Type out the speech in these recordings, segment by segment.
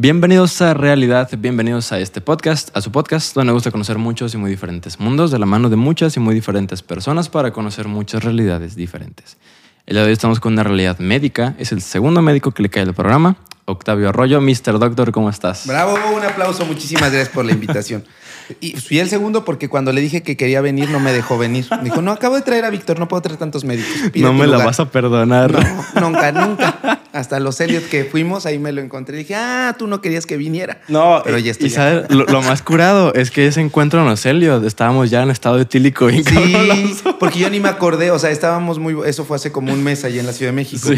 Bienvenidos a Realidad, bienvenidos a este podcast, a su podcast, donde me gusta conocer muchos y muy diferentes mundos de la mano de muchas y muy diferentes personas para conocer muchas realidades diferentes. El día de hoy estamos con una realidad médica, es el segundo médico que le cae al programa, Octavio Arroyo. Mr. Doctor, ¿cómo estás? Bravo, un aplauso, muchísimas gracias por la invitación. Y fui el segundo porque cuando le dije que quería venir no me dejó venir. Me dijo, no, acabo de traer a Víctor, no puedo traer tantos médicos. Pide no me la lugar". vas a perdonar. No, nunca, nunca. Hasta los Elliot que fuimos, ahí me lo encontré. Dije, ah, tú no querías que viniera. No, pero ya estoy Y sabes, lo, lo más curado es que ese encuentro en los Helios, estábamos ya en estado etílico. Sí, porque yo ni me acordé, o sea, estábamos muy, eso fue hace como un mes allá en la Ciudad de México. Sí.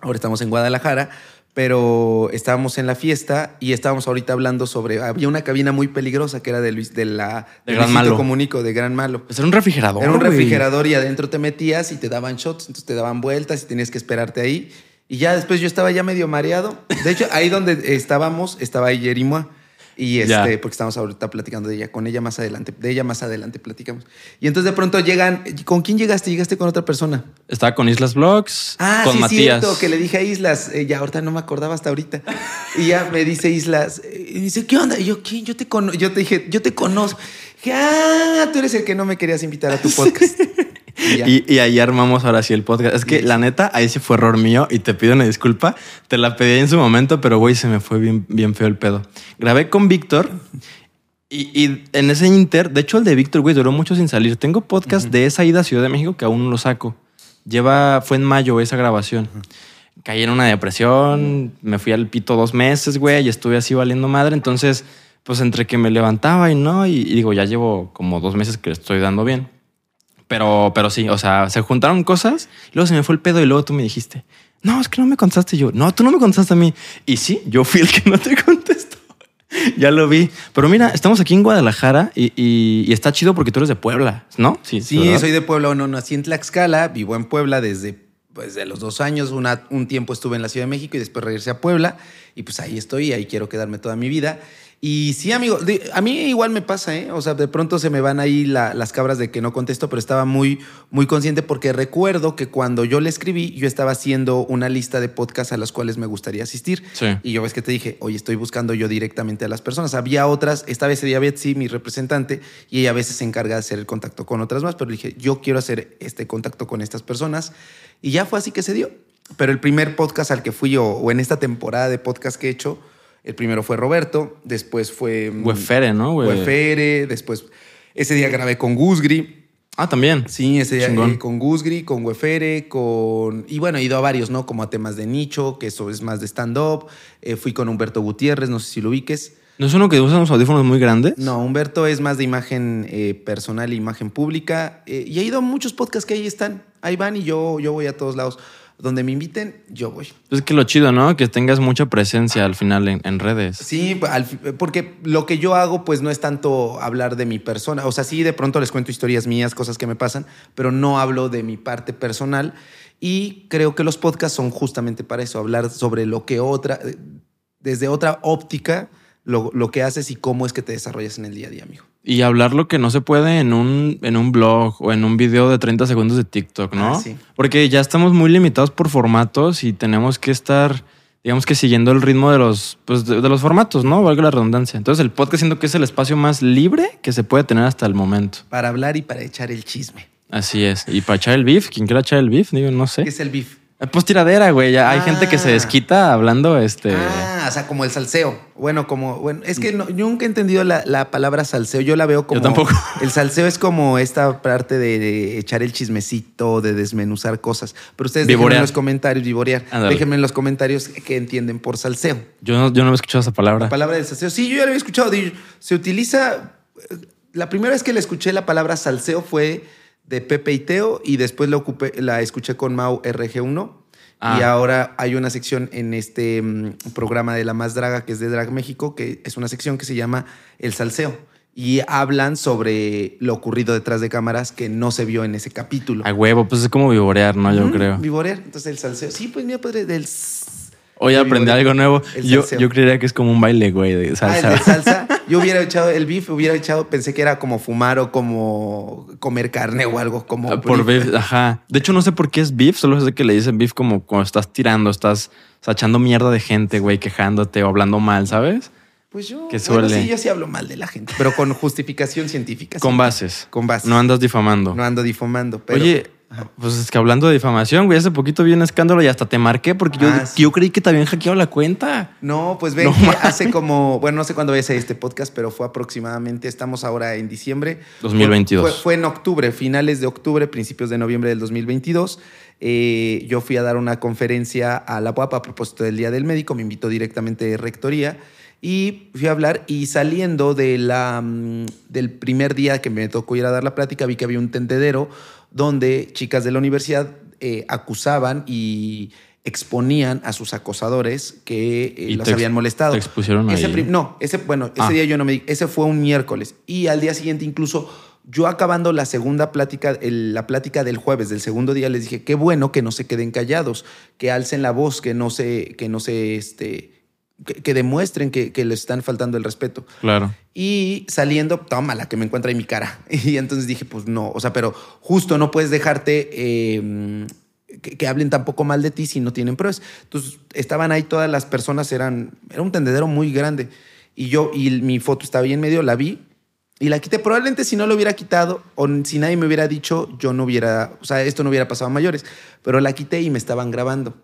Ahora estamos en Guadalajara, pero estábamos en la fiesta y estábamos ahorita hablando sobre, había una cabina muy peligrosa que era de Luis, de la De Gran Luisito Malo. Comunico, de Gran Malo. Pues era un refrigerador. Era un refrigerador y adentro te metías y te daban shots, entonces te daban vueltas y tenías que esperarte ahí. Y ya después yo estaba ya medio mareado. De hecho, ahí donde estábamos, estaba ahí Y Ya. este, porque estamos ahorita platicando de ella, con ella más adelante, de ella más adelante platicamos. Y entonces de pronto llegan, ¿con quién llegaste? Llegaste con otra persona. Estaba con Islas Vlogs, Ah, con sí, Matías. cierto, que le dije a Islas, eh, ya ahorita no me acordaba hasta ahorita. Y ya me dice Islas, eh, y dice, ¿qué onda? Y yo, ¿quién? Yo te conozco. Yo te dije, yo te conozco. Dije, ah, tú eres el que no me querías invitar a tu podcast. Y. Y, ahí armamos ahora sí el podcast. Es que la neta, ahí sí fue error mío y te pido una disculpa. Te la pedí en su momento, pero güey, se me fue bien, bien feo el pedo. Grabé con Víctor y, y en ese inter, de hecho el de Víctor, güey, duró mucho sin salir. Tengo podcast de esa ida a Ciudad de México que aún no lo saco. Lleva, fue en mayo esa grabación. Caí en una depresión, me fui al pito dos meses, güey, y estuve así valiendo madre. Entonces, pues entre que me levantaba y no, y, y digo, ya llevo como dos meses que le estoy dando bien. Pero, pero sí, o sea, se juntaron cosas y luego se me fue el pedo y luego tú me dijiste, no, es que no me contestaste yo. No, tú no me contestaste a mí. Y sí, yo fui el que no te contestó. ya lo vi. Pero mira, estamos aquí en Guadalajara y, y- y está chido porque tú eres de Puebla, ¿no? Sí, ¿verdad? soy de Puebla, no nací en Tlaxcala, vivo en Puebla desde pues, de los dos años. Una- un tiempo estuve en la Ciudad de México y después regresé a Puebla. Y pues ahí estoy, ahí quiero quedarme toda mi vida. Y sí, amigo, a mí igual me pasa, ¿eh? O sea, de pronto se me van ahí la- las cabras de que no contesto, pero estaba muy, muy consciente porque recuerdo que cuando yo le escribí, yo estaba haciendo una lista de podcasts a las cuales me gustaría asistir. Sí. Y yo ves que te dije, oye, estoy buscando yo directamente a las personas. Había otras, esta vez sería Betsy, mi representante, y ella a veces se encarga de hacer el contacto con otras más, pero dije, yo quiero hacer este contacto con estas personas. Y ya fue así que se dio. Pero el primer podcast al que fui, o, o en esta temporada de podcast que he hecho, el primero fue Roberto, después fue... mm, Huefere, ¿no? Huefere, después ese día grabé con Gusgri. Ah, también. Sí, ese día eh, con Gusgri, con Huefere, con... Y bueno, he ido a varios, ¿no? Como a temas de nicho, que eso es más de stand-up. Eh, fui con Humberto Gutiérrez, no sé si lo ubiques. ¿No es uno que usa unos audífonos muy grandes? No, Humberto es más de imagen eh, personal e imagen pública. eh, y he ido a muchos podcasts que ahí están. Ahí van y yo, yo voy a todos lados. Donde me inviten, yo voy. Es que lo chido, ¿no? Que tengas mucha presencia al final en, en redes. Sí, al porque lo que yo hago, pues no es tanto hablar de mi persona. O sea, sí, de pronto les cuento historias mías, cosas que me pasan, pero no hablo de mi parte personal. Y creo que los podcasts son justamente para eso, hablar sobre lo que otra, desde otra óptica, lo, lo que haces y cómo es que te desarrollas en el día a día, amigo. Y hablar lo que no se puede en un, en un blog o en un video de 30 segundos de TikTok, ¿no? Ah, sí. Porque ya estamos muy limitados por formatos y tenemos que estar, digamos que siguiendo el ritmo de los, pues de, de los formatos, ¿no? Valga la redundancia. Entonces el podcast siento que es el espacio más libre que se puede tener hasta el momento. Para hablar y para echar el chisme. Así es. Y para echar el beef, quien quiera echar el beef, digo, no sé. ¿Qué es el beef? Eh, Pues tiradera, güey. Ya hay gente que se Ah. desquita hablando, este. Ah, o sea, como el salseo. Bueno, como, bueno, es que no- yo nunca he entendido la, la palabra salseo. Yo la veo como. Yo tampoco. El salseo es como esta parte de, echar el chismecito, de desmenuzar cosas. Pero ustedes déjenme en los comentarios, vivorear. Déjenme en los comentarios qué entienden por salseo. Yo no, yo no he escuchado esa palabra. La palabra del salseo. Sí, yo ya lo había escuchado. Se utiliza. eh, La primera vez que le escuché la palabra salseo fue de Pepe y Teo y después la, ocupé, la escuché con Mau RG1. Ah. Y ahora hay una sección en este mm, programa de La Más Draga, que es de Drag México, que es una sección que se llama El Salseo. Y hablan sobre lo ocurrido detrás de cámaras que no se vio en ese capítulo. A huevo, pues es como vivorear, ¿no? Yo creo. Vivorear. Entonces el salseo. Sí, pues mira, padre, del. Hoy aprendí algo nuevo. Yo, yo creería que es como un baile, güey, de Ah, el salsa. de salsa. Yo hubiera echado el beef, hubiera echado, pensé que era como fumar o como comer carne o algo como. Ah, Por beef, ajá. De hecho, no sé por qué es beef, solo sé que le dicen beef como cuando estás tirando, estás sachando mierda de gente, güey, quejándote o hablando mal, ¿sabes? Pues yo. Que bueno, suele. sí, yo sí hablo mal de la gente, pero con justificación científica. Con bases. Con bases. No andas difamando. No ando difamando. Pero, Oye, pues es que hablando de difamación, güey, hace poquito vi un escándalo y hasta te marqué porque yo, Ah, sí. yo creí que te habían hackeado la cuenta. No, pues ven No que hace como, bueno, no sé cuándo a este podcast, pero fue aproximadamente, estamos ahora en diciembre. 2022. Fue, fue en octubre, finales de octubre, principios de noviembre del 2022. Eh, yo fui a dar una conferencia a la UAP a propósito del Día del Médico, me invitó directamente de Rectoría y fui a hablar y saliendo de la, mm, del primer día que me tocó ir a dar la plática, vi que había un tendedero donde chicas de la universidad eh, acusaban y exponían a sus acosadores que eh, ex- habían molestado. te expusieron Ese ahí. no, ese, bueno, ese Ah. día yo no me di, ese fue un miércoles. Y al día siguiente, incluso yo acabando la segunda plática, el- la plática del jueves, del segundo día, les dije, qué bueno que no se queden callados, que alcen la voz, que no se, que no se, este, que, que demuestren que, que les están faltando el respeto. Claro. Y saliendo, toma la que me encuentra en mi cara. Y entonces dije, pues no, o sea, pero justo no puedes dejarte eh, que, que hablen tampoco mal de ti si no tienen pruebas. Entonces estaban ahí todas las personas, eran, era un tendedero muy grande. Y yo, y mi foto estaba ahí en medio, la vi y la quité. Probablemente si no lo hubiera quitado o si nadie me hubiera dicho, yo no hubiera, o sea, esto no hubiera pasado a mayores. Pero la quité y me estaban grabando.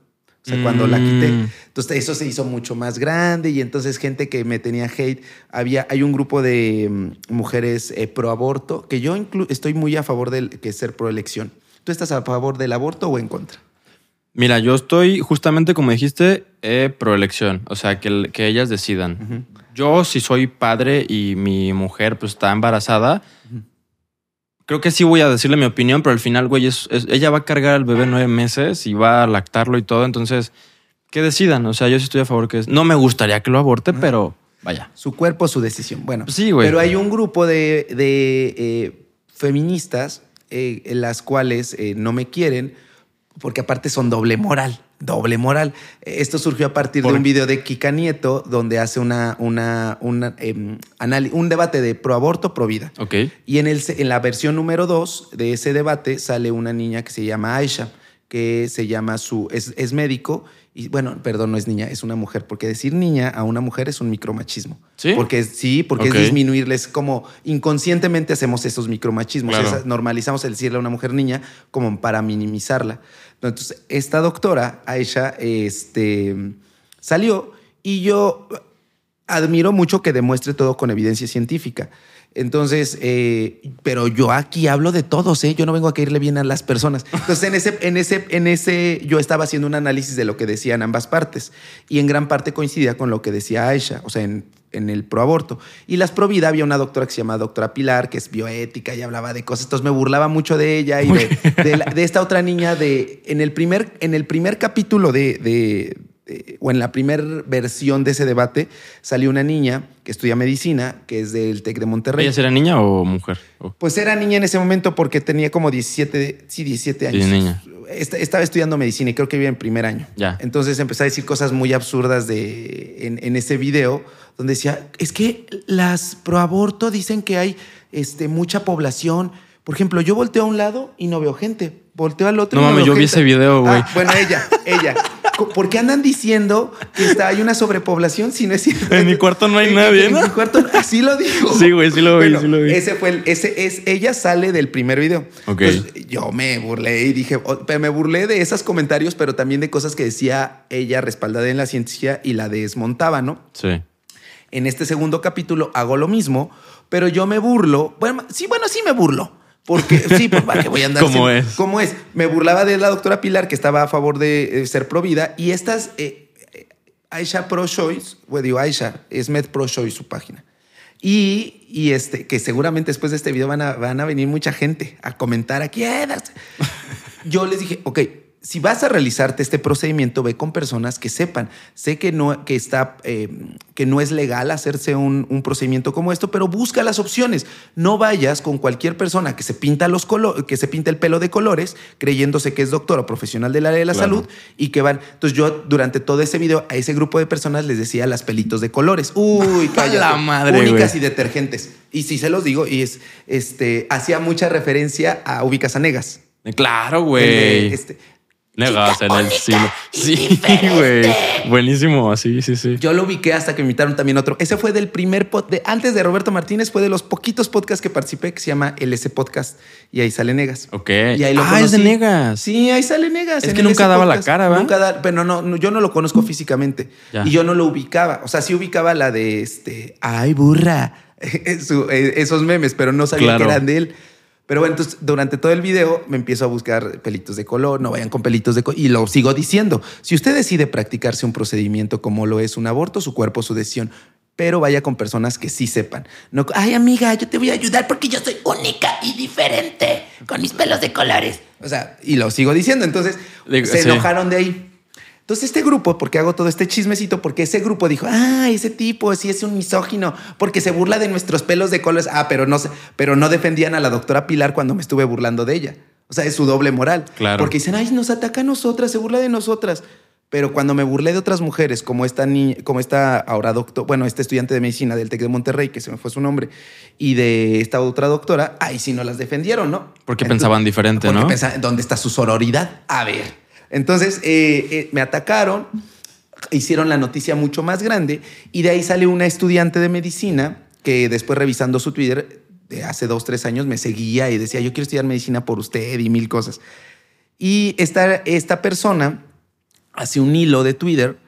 O sea, cuando la quité. Mm. Entonces eso se hizo mucho más grande y entonces gente que me tenía hate, había, hay un grupo de mm, mujeres eh, pro aborto que yo inclu- estoy muy a favor de que ser pro elección. ¿Tú estás a favor del aborto o en contra? Mira, yo estoy justamente como dijiste, eh, pro elección, o sea, que, que ellas decidan. Yo, si soy padre y mi mujer pues está embarazada, creo que sí voy a decirle mi opinión, pero al final, güey, es- es- ella va a cargar al bebé nueve meses y va a lactarlo y todo, entonces, que decidan. O sea, yo sí estoy a favor que... No me gustaría que lo aborte, pero vaya. Su cuerpo, su decisión. Bueno, Sí, güey. pero hay un grupo de, de, eh, feministas eh, en las cuales eh, no me quieren porque aparte son doble moral. Doble moral. Esto surgió a partir ¿Por de un video de Kika Nieto donde hace una, una, una, em, un debate de pro aborto, pro vida. Ok. Y en, el, en la versión número dos de ese debate sale una niña que se llama Aisha, que se llama su. es, es médico. Y bueno, perdón, no es niña, es una mujer, porque decir niña a una mujer es un micromachismo. ¿Sí? Porque es- sí, porque Ok. es disminuirles como inconscientemente hacemos esos micromachismos. Claro. Normalizamos el decirle a una mujer niña como para minimizarla. Entonces, esta doctora, Aisha, este, salió y yo admiro mucho que demuestre todo con evidencia científica. Entonces, eh, pero yo aquí hablo de todos, ¿eh? Yo no vengo a caerle bien a las personas. Entonces, en ese, en ese, en ese, yo estaba haciendo un análisis de lo que decían ambas partes y en gran parte coincidía con lo que decía Aisha, o sea, en, en el proaborto. Y las pro vida había una doctora que se llama doctora Pilar, que es bioética y hablaba de cosas. Entonces me burlaba mucho de ella y de, de la- de esta otra niña de, en el primer, en el primer capítulo de, o en la primera versión de ese debate, salió una niña que estudia medicina, que es del TEC de Monterrey. ¿Ella será niña o mujer? Pues era niña en ese momento porque tenía como 17, sí, 17 años. Sí, niña. Esta- Estaba estudiando medicina y creo que iba en primer año. Ya. Entonces empecé a decir cosas muy absurdas de, en, en ese video donde decía, es que las proaborto dicen que hay este, mucha población. Por ejemplo, yo volteo a un lado y no veo gente. Volteo al otro No y mames, veo yo vi ese video, güey. Ah, bueno, ella, ella. ¿Por qué andan diciendo que está, hay una sobrepoblación si no es cierto? En mi cuarto no hay En- nadie, En ¿no? mi cuarto, así lo dijo. Sí, güey, sí lo vi, sí lo vi. Ese fue el, ese es, ella sale del primer video. Ok. Entonces, yo me burlé y dije, pero me burlé de esos comentarios, pero también de cosas que decía ella respaldada en la ciencia y la desmontaba, ¿no? Sí. En este segundo capítulo hago lo mismo, pero yo me burlo. Bueno, sí, bueno, sí me burlo. Porque sí, pues para que voy a andar. ¿Cómo es? ¿Cómo es? Me burlaba de la doctora Pilar, que estaba a favor de eh, ser pro vida, y estas, eh, eh, Aisha Pro Choice, bueno, digo Aisha, es Med Pro Choice su página. Y, y este, que seguramente después de este video van a, van a venir mucha gente a comentar aquí. "Eh, das-". Yo les dije, ok, si vas a realizarte este procedimiento, ve con personas que sepan. Sé que no, que está, eh, que no es legal hacerse un, un, procedimiento como esto, pero busca las opciones. No vayas con cualquier persona que se pinta los que se pinta el pelo de colores, creyéndose que es doctor o profesional del área de la claro. salud y que van. Entonces yo durante todo ese video a ese grupo de personas les decía las pelitos de colores. Uy, cállate. la madre, Únicas y detergentes. Y sí se los digo y es, este, hacía mucha referencia a Ubicas a Negas. Claro, güey. Este, Negas en el siglo. Sí, güey. Buenísimo, sí, sí, sí. Yo lo ubiqué hasta que me invitaron también otro. Ese fue del primer pod, de, antes de Roberto Martínez, fue de los poquitos podcasts que participé que se llama LS Podcast y ahí sale Negas. Ok. Y ahí lo ah, conocí. es de Negas. Sí, ahí sale Negas. Es que nunca LS daba la Podcast. cara, ¿va? Nunca da, pero no, no, yo no lo conozco físicamente Ya. y yo no lo ubicaba. O sea, sí ubicaba la de este, ay burra, eh, esos memes, pero no sabía Claro. que eran de él. Pero bueno, entonces durante todo el video me empiezo a buscar pelitos de color, no vayan con pelitos de color. Y lo sigo diciendo. Si usted decide practicarse un procedimiento como lo es un aborto, su cuerpo, su decisión. Pero vaya con personas que sí sepan. No, ay, amiga, yo te voy a ayudar porque yo soy única y diferente con mis pelos de colores. O sea, y lo sigo diciendo. Entonces Digo, se sí. enojaron de ahí. Entonces este grupo, porque hago todo este chismecito, porque ese grupo dijo, ah, ese tipo sí es un misógino, porque se burla de nuestros pelos de colores. Ah, pero no, pero no defendían a la doctora Pilar cuando me estuve burlando de ella. O sea, es su doble moral. Claro. Porque dicen, ay, nos ataca a nosotras, se burla de nosotras. Pero cuando me burlé de otras mujeres, como esta niña, como esta ahora doctor, bueno, este estudiante de medicina del TEC de Monterrey, que se me fue su nombre, y de esta otra doctora, ahí sí no las defendieron, ¿no? Porque Entonces- pensaban diferente, porque ¿no? pensaban, ¿dónde está su sororidad? A ver. Entonces eh, eh, me atacaron, hicieron la noticia mucho más grande y de ahí sale una estudiante de medicina que después revisando su Twitter de hace dos, tres años me seguía y decía, yo quiero estudiar medicina por usted y mil cosas. Y esta, esta persona hace un hilo de Twitter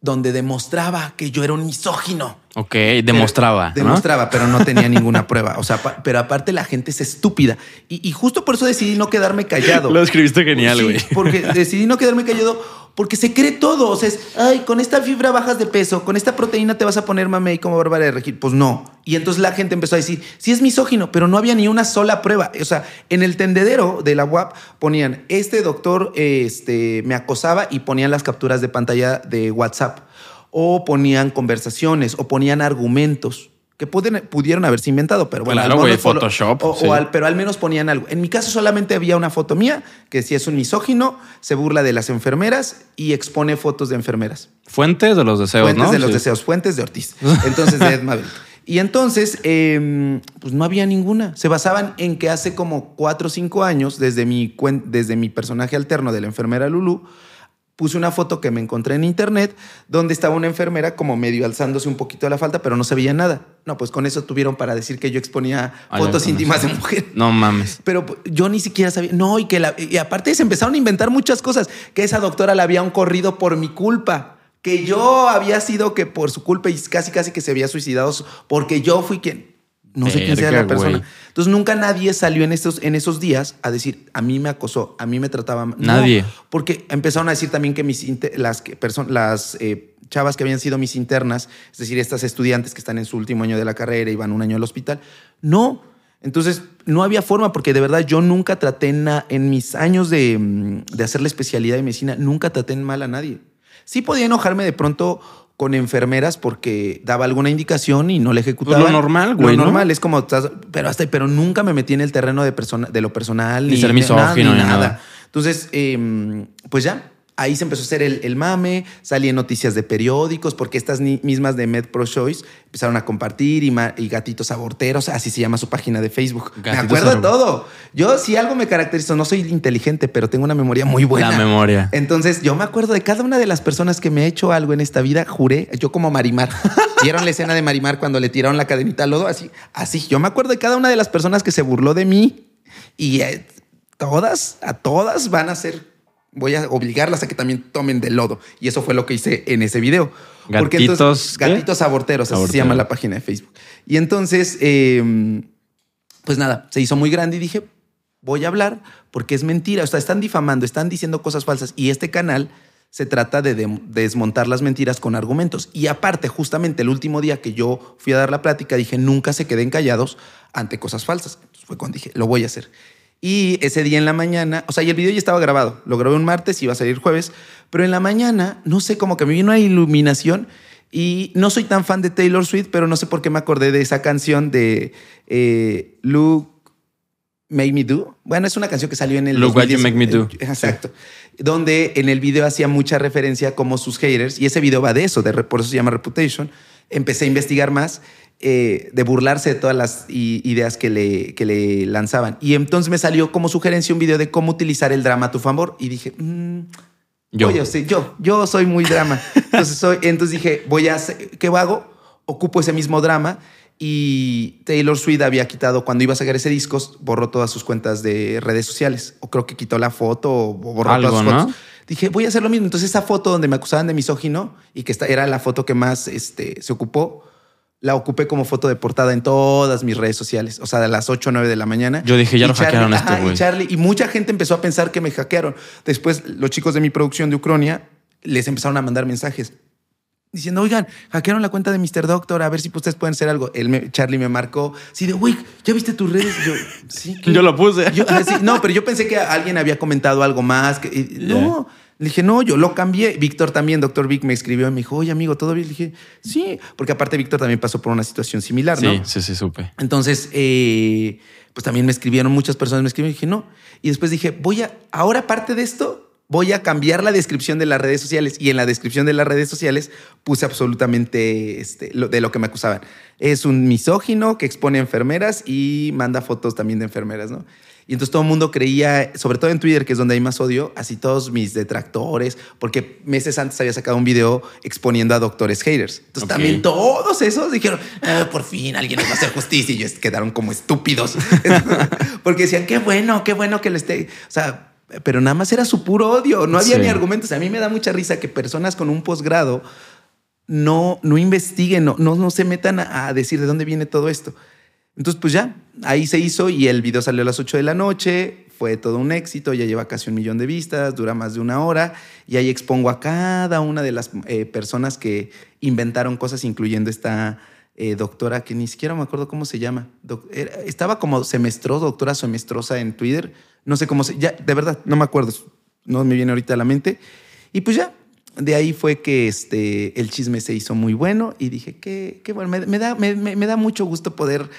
donde demostraba que yo era un misógino. Ok, demostraba. Pero- ¿no? Demostraba, pero no tenía ninguna prueba. O sea, pero aparte la gente es estúpida. Y, y justo por eso decidí no quedarme callado. Lo escribiste genial, Sí, güey. porque decidí no quedarme callado porque se cree todo. O sea, es, ay, con esta fibra bajas de peso, con esta proteína te vas a poner mamey como Bárbara de Regil. Pues no. Y entonces la gente empezó a decir, sí es misógino, pero no había ni una sola prueba. O sea, en el tendedero de la UAP ponían, este doctor este, me acosaba y ponían las capturas de pantalla de WhatsApp. O ponían conversaciones, o ponían argumentos que pudieron, pudieron haberse inventado, pero bueno. Claro, al güey, Photoshop, o- o sí. al- pero al menos ponían algo. En mi caso solamente había una foto mía que decía es un misógino, se burla de las enfermeras y expone fotos de enfermeras. Fuentes de los deseos, fuentes ¿no? de los Sí. deseos, fuentes de Ortiz. Entonces, de Ed Maverick. Y entonces, eh, pues no había ninguna. Se basaban en que hace como cuatro o cinco años, desde mi, desde mi personaje alterno de la enfermera Lulu, puse una foto que me encontré en internet donde estaba una enfermera como medio alzándose un poquito de la falta, pero no se veía nada. No, pues con eso tuvieron para decir que yo exponía fotos íntimas de mujer. No mames. Pero pues, yo ni siquiera sabía. No, y que la, y aparte se empezaron a inventar muchas cosas. Que esa doctora la había un corrido por mi culpa. Que yo había sido que por su culpa y casi casi que se había suicidado porque yo fui quien. No sé quién sea la persona. Entonces nunca nadie salió en esos, en esos días a decir, a mí me acosó, a mí me trataba mal. No, Nadie. porque empezaron a decir también que mis las, que las eh, chavas que habían sido mis internas, es decir, estas estudiantes que están en su último año de la carrera y van un año al hospital, no. Entonces, no había forma, porque de verdad yo nunca traté en mis años de, mm, de hacer la especialidad de medicina, nunca traté en mal a nadie. Sí podía enojarme de pronto con enfermeras porque daba alguna indicación y no le ejecutaba. Pues lo normal, güey, Lo ¿no? normal es como, estás- pero hasta, pero nunca me metí en el terreno de persona, de lo personal Ni ser misógino, ni nada. entonces, eh, pues ya, ahí se empezó a hacer el, el mame, salían noticias de periódicos, porque estas mismas de Med Pro Choice empezaron a compartir y, gatitos aborteros, así se llama su página de Facebook. me acuerdo de todo. Yo, si algo me caracterizo, no soy inteligente, pero tengo una memoria muy buena. La memoria. Entonces, yo me acuerdo de cada una de las personas que me ha hecho algo en esta vida, juré, yo como Marimar. ¿Vieron la escena de Marimar cuando le tiraron la cadenita al lodo? Así, así. Yo me acuerdo de cada una de las personas que se burló de mí y eh, todas, a todas van a ser, voy a obligarlas a que también tomen del lodo. Y eso fue lo que hice en ese video. Porque Gatitos, entonces, ¿qué? gatitos aborteros, así se llama la página de Facebook. Y entonces, eh, pues nada, se hizo muy grande y dije, voy a hablar porque es mentira. O sea, están difamando, están diciendo cosas falsas y este canal se trata de, dem- desmontar las mentiras con argumentos. Y aparte, justamente el último día que yo fui a dar la plática, dije, nunca se queden callados ante cosas falsas. Entonces fue cuando dije, lo voy a hacer. Y ese día en la mañana, o sea, y el video ya estaba grabado. Lo grabé un martes y iba a salir jueves. Pero en la mañana, no sé, como que me vino una iluminación. Y no soy tan fan de Taylor Swift, pero no sé por qué me acordé de esa canción de eh, Luke Make Me Do. Bueno, es una canción que salió en el. Look What You Make Me Do. Exacto. Donde en el video hacía mucha referencia como sus haters, y ese video va de eso, de, por eso se llama Reputation. Empecé a investigar más eh, de burlarse de todas las ideas que le, que le lanzaban. Y entonces me salió como sugerencia un video de cómo utilizar el drama a tu favor. Y dije, mm, Yo. Oye, sí, yo, yo soy muy drama. Entonces, soy, entonces dije, voy a hacer, ¿qué hago? Ocupo ese mismo drama y Taylor Swift había quitado, cuando iba a sacar ese disco, borró todas sus cuentas de redes sociales. O creo que quitó la foto o borró Algo, todas sus ¿no? fotos. Dije, voy a hacer lo mismo. Entonces, esa foto donde me acusaban de misógino y que esta era la foto que más este, se ocupó, la ocupé como foto de portada en todas mis redes sociales. O sea, de las 8 o 9 de la mañana. Yo dije, ya Y lo hackearon a este ajá, y güey. Charlie, y mucha gente empezó a pensar que me hackearon. Después, los chicos de mi producción de Ucronia les empezaron a mandar mensajes diciendo, oigan, hackearon la cuenta de Mr. Doctor, a ver si ustedes pueden hacer algo. Él me- Charlie me marcó, sí, de, güey, ¿ya viste tus redes? Y yo, sí. ¿qué?". Yo lo puse. Yo, ah, no, pero yo pensé que alguien había comentado algo más. que- y- no, le dije, no, yo lo cambié. Víctor también, doctor Vic, me escribió y me dijo, oye, amigo, ¿todo bien? Le dije, sí, porque aparte Víctor también pasó por una situación similar, ¿no? Sí, sí, sí, supe. Entonces, eh, pues también me escribieron, muchas personas me escribieron y dije, no. Y después dije, voy a, ahora aparte de esto, voy a cambiar la descripción de las redes sociales. Y en la descripción de las redes sociales puse absolutamente este, lo- de lo que me acusaban. Es un misógino que expone a enfermeras y manda fotos también de enfermeras, ¿no? Y entonces todo el mundo creía, sobre todo en Twitter, que es donde hay más odio, así todos mis detractores, porque meses antes había sacado un video exponiendo a doctores haters. Entonces también todos esos dijeron, "Ah, por fin alguien nos va a hacer justicia. Y ellos quedaron como estúpidos. Porque decían, qué bueno, qué bueno que lo esté. O sea, pero nada más era su puro odio. No había Sí. ni argumentos. A mí me da mucha risa que personas con un posgrado no, no investiguen, no, no, no se metan a, a decir de dónde viene todo esto. Entonces, pues ya, ahí se hizo y el video salió a las 8 de la noche. Fue todo un éxito, ya lleva casi un millón de vistas, dura más de una hora y ahí expongo a cada una de las eh, personas que inventaron cosas, incluyendo esta eh, doctora que ni siquiera me acuerdo cómo se llama. Estaba como semestro, doctora semestrosa en Twitter. No sé cómo se. Ya, de verdad, no me acuerdo. No me viene ahorita a la mente. Y pues ya, de ahí fue que este, el chisme se hizo muy bueno y dije, qué, qué bueno, me, da, me da mucho gusto poder...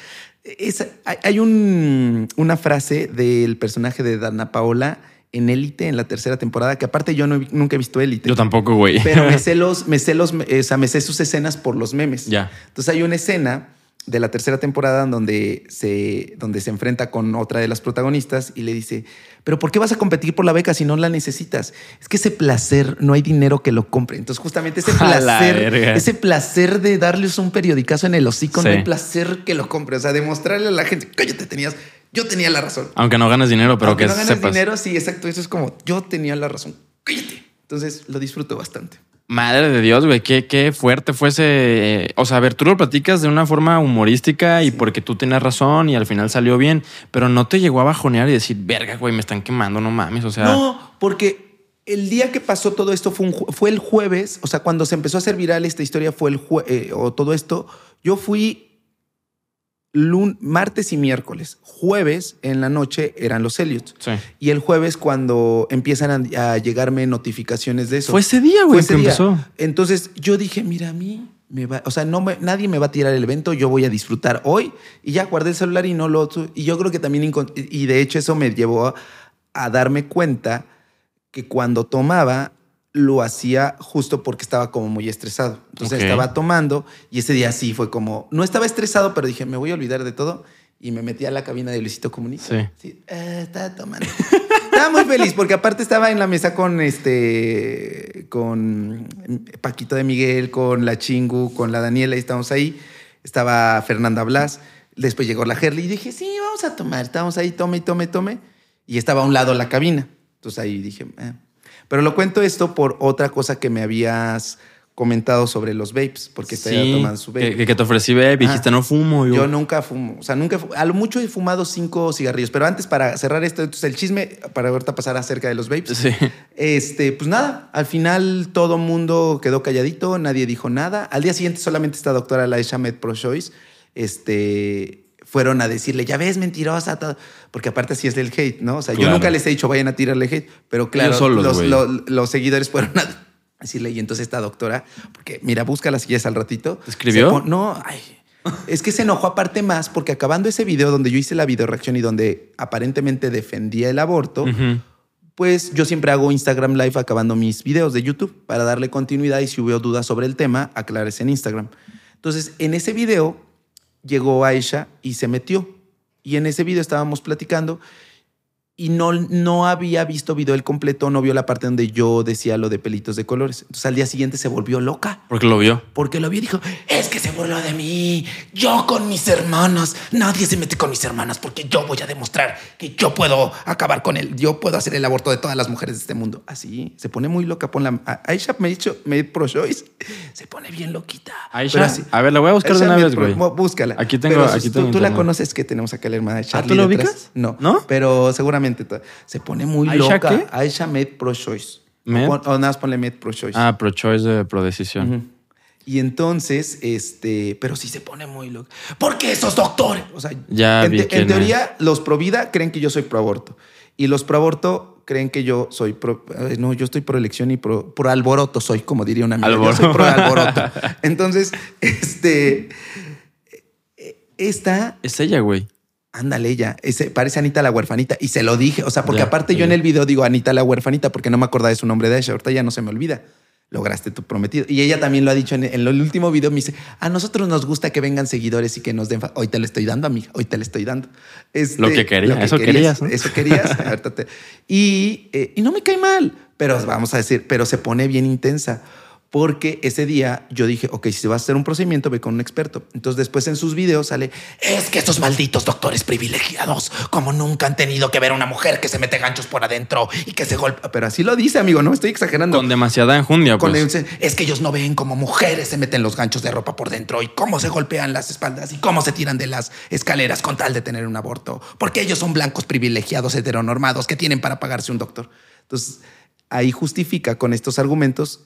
hay hay un- una frase del personaje de Dana Paola en Élite, en la tercera temporada, que aparte yo no nunca he visto Élite. Yo tampoco, güey. Pero me sé los, me sé los, o sea, me sé sus escenas por los memes. Ya. Entonces hay una escena de la tercera temporada donde se, donde se enfrenta con otra de las protagonistas y le dice, pero ¿por qué vas a competir por la beca si no la necesitas? Es que ese placer, no hay dinero que lo compre. Entonces justamente ese placer, ese placer de darles un periodicazo en el hocico, no Sí. hay placer que lo compre. O sea, demostrarle a la gente, cállate, tenías, yo tenía la razón. Aunque no ganes dinero, pero Aunque que no ganes sepas. dinero, sí, exacto. Eso es como, yo tenía la razón, cállate. Entonces lo disfruto bastante. Madre de Dios, güey, qué, qué fuerte fue ese. eh, O sea, a ver, tú lo platicas de una forma humorística y porque tú tenías razón y al final salió bien, pero no te llegó a bajonear y decir, verga, güey, me están quemando, no mames. O sea, No, porque el día que pasó todo esto fue, un fue el jueves, o sea, cuando se empezó a hacer viral esta historia fue el jue- eh, o todo esto, yo fui lun- martes y miércoles. Jueves en la noche eran los Elliot. sí. Y el jueves cuando empiezan a, a llegarme notificaciones de eso. Fue ese día, güey, que día. empezó. Entonces yo dije, mira, a mí me va, o sea, no me- nadie me va a tirar el evento, yo voy a disfrutar hoy y ya guardé el celular y no lo y yo creo que también y de hecho eso me llevó a, a darme cuenta que cuando tomaba lo hacía justo porque estaba como muy estresado. Entonces estaba tomando y ese día sí fue como no estaba estresado, pero dije, me voy a olvidar de todo y me metí a la cabina de Luisito Comunica. Sí. eh, estaba tomando. estaba muy feliz porque aparte estaba en la mesa con este con Paquito de Miguel, con la Chingu, con la Daniela y estábamos ahí. Estaba Fernanda Blas. Después llegó la Herli y dije, sí, vamos a tomar. Estábamos ahí, tome, tome, tome. Y estaba a un lado la cabina. Entonces ahí dije, eh. Pero lo cuento esto por otra cosa que me habías comentado sobre los vapes, porque estaba Sí, tomando su vape. que, te ofrecí, y Ajá. dijiste, no fumo. Yo, Yo nunca fumo, o sea, nunca, a lo mucho he fumado cinco cigarrillos, pero antes para cerrar esto, entonces el chisme, para ahorita pasar acerca de los vapes, Sí. este, pues nada, al final todo mundo quedó calladito, nadie dijo nada. Al día siguiente solamente esta doctora, la Shamed Pro Choice, este, fueron a decirle, ya ves, mentirosa, todo. porque aparte así es el hate, ¿no? O sea, yo nunca les he dicho vayan a tirarle hate, pero claro, solos, los, seguidores fueron a decirle, y entonces esta doctora, porque mira, búscala si quieres al ratito. ¿Te escribió? Pon- no, ay. Es que se enojó aparte más porque acabando ese video donde yo hice la video reacción y donde aparentemente defendía el aborto, pues yo siempre hago Instagram Live acabando mis videos de YouTube para darle continuidad y si hubo dudas sobre el tema, aclares en Instagram. Entonces, en ese video llegó Aisha y se metió. Y en ese video estábamos platicando y no, no había visto video el completo, no vio la parte donde yo decía lo de pelitos de colores. Entonces al día siguiente se volvió loca. Porque lo vio. Porque lo vio y dijo, es que se burló de mí, yo con mis hermanos, nadie se mete con mis hermanas porque yo voy a demostrar que yo puedo acabar con él, yo puedo hacer el aborto de todas las mujeres de este mundo. Así, se pone muy loca, pon la... a- Aisha me ha dicho, made pro-choice, se pone bien loquita. Aisha, así- a ver, la voy a buscar de una vez, Pro- güey. Búscala. Aquí tengo- Pero aquí tú- tengo Tú, la internet. conoces que tenemos acá la hermana de Charlie. ¿tú lo ubicas? No, ¿No? pero seguramente se pone muy ¿Aisha loca. qué? Aisha Made pro-choice. Med? Pon- O nada más ponle Made pro-choice. Ah, pro choice de pro decisión. Y entonces, este, pero sí se pone muy loco. Porque esos doctores, o sea, Ya en, vi te- quién en teoría, los pro vida creen que yo soy pro aborto. Y los pro aborto creen que yo soy pro. eh, No, yo estoy pro elección y pro, pro alboroto, soy como diría una amiga. Yo Alboroto. soy pro alboroto. Entonces, este. eh, Esta, Es ella, güey. Ándale, ella, ese, parece Anita la huerfanita. Y se lo dije, o sea, porque Ya, aparte yo en el video digo Anita la huerfanita porque no me acordaba de su nombre de ella. Ahorita ya no se me olvida. Lograste tu prometido. Y ella también lo ha dicho en, en el último video. Me dice, a nosotros nos gusta que vengan seguidores y que nos den... fa-". Hoy te lo estoy dando, amiga. Hoy te lo estoy dando. Este, Lo que quería, eso querías, ¿no? Eso querías. Ahorita te- y, eh, y no me cae mal. Pero vamos a decir, pero se pone bien intensa. Porque ese día yo dije, ok, si se va a hacer un procedimiento, ve con un experto. Entonces después en sus videos sale, es que esos malditos doctores privilegiados, como nunca han tenido que ver a una mujer que se mete ganchos por adentro y que se golpea. Pero así lo dice, amigo, no estoy exagerando. Con demasiada enjundia, Con pues. el- es que ellos no ven como mujeres se meten los ganchos de ropa por dentro y cómo se golpean las espaldas y cómo se tiran de las escaleras con tal de tener un aborto. Porque ellos son blancos privilegiados heteronormados que tienen para pagarse un doctor. Entonces, ahí justifica con estos argumentos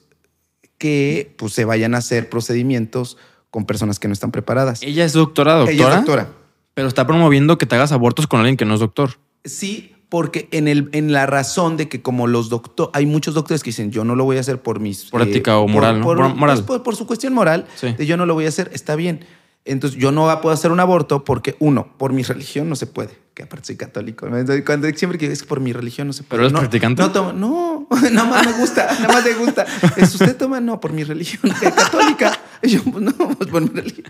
que pues, se vayan a hacer procedimientos con personas que no están preparadas. Ella es doctora, doctora. Ella es doctora. Pero está promoviendo que te hagas abortos con alguien que no es doctor. Sí, porque en, el, en la razón de que como los doctores, hay muchos doctores que dicen, yo no lo voy a hacer por mis... Por ética o moral, ¿no? Por, Por moral. pues, por- por su cuestión moral, Sí. de yo no lo voy a hacer, está bien. Entonces yo no puedo hacer un aborto porque, uno, por mi religión no se puede, que aparte soy católico. Cuando siempre que es que por mi religión no se puede. ¿Pero eres no, practicante? No, tomo- no, nada más me gusta, nada más me gusta. Es, ¿Usted toma? No, por mi religión, católica. Y yo, pues, no, pues por mi religión.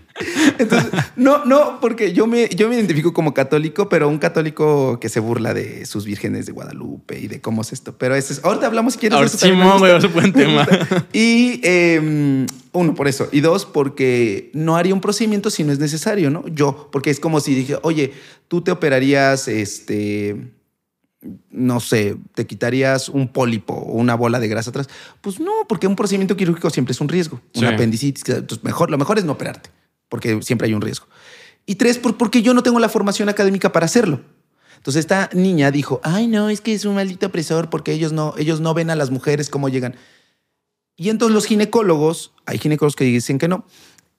Entonces, no, no, porque yo me, yo me identifico como católico, pero un católico que se burla de sus vírgenes de Guadalupe y de cómo es esto. Pero ese es, ahorita hablamos si quieres. Ahora Simón, güey, gusta. ese buen tema. Y eh, uno, por eso. Y dos, porque no haría un procedimiento si no es necesario, ¿no? Yo, porque es como si dije, oye, tú te operarías, este, no sé, te quitarías un pólipo o una bola de grasa atrás. Pues no, porque un procedimiento quirúrgico siempre es un riesgo. Sí. Una apendicitis, entonces mejor, lo mejor es no operarte, porque siempre hay un riesgo. Y tres, por, porque yo no tengo la formación académica para hacerlo. Entonces esta niña dijo, ay no, es que es un maldito opresor porque ellos no, ellos no ven a las mujeres cómo llegan. Y entonces los ginecólogos, hay ginecólogos que dicen que no.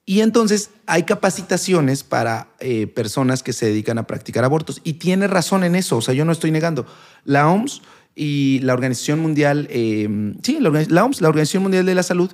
Y entonces hay capacitaciones para eh, personas que se dedican a practicar abortos. Y tiene razón en eso, o sea, yo no estoy negando. La OMS y la Organización Mundial, eh, sí, la, OMS, la Organización Mundial de la Salud,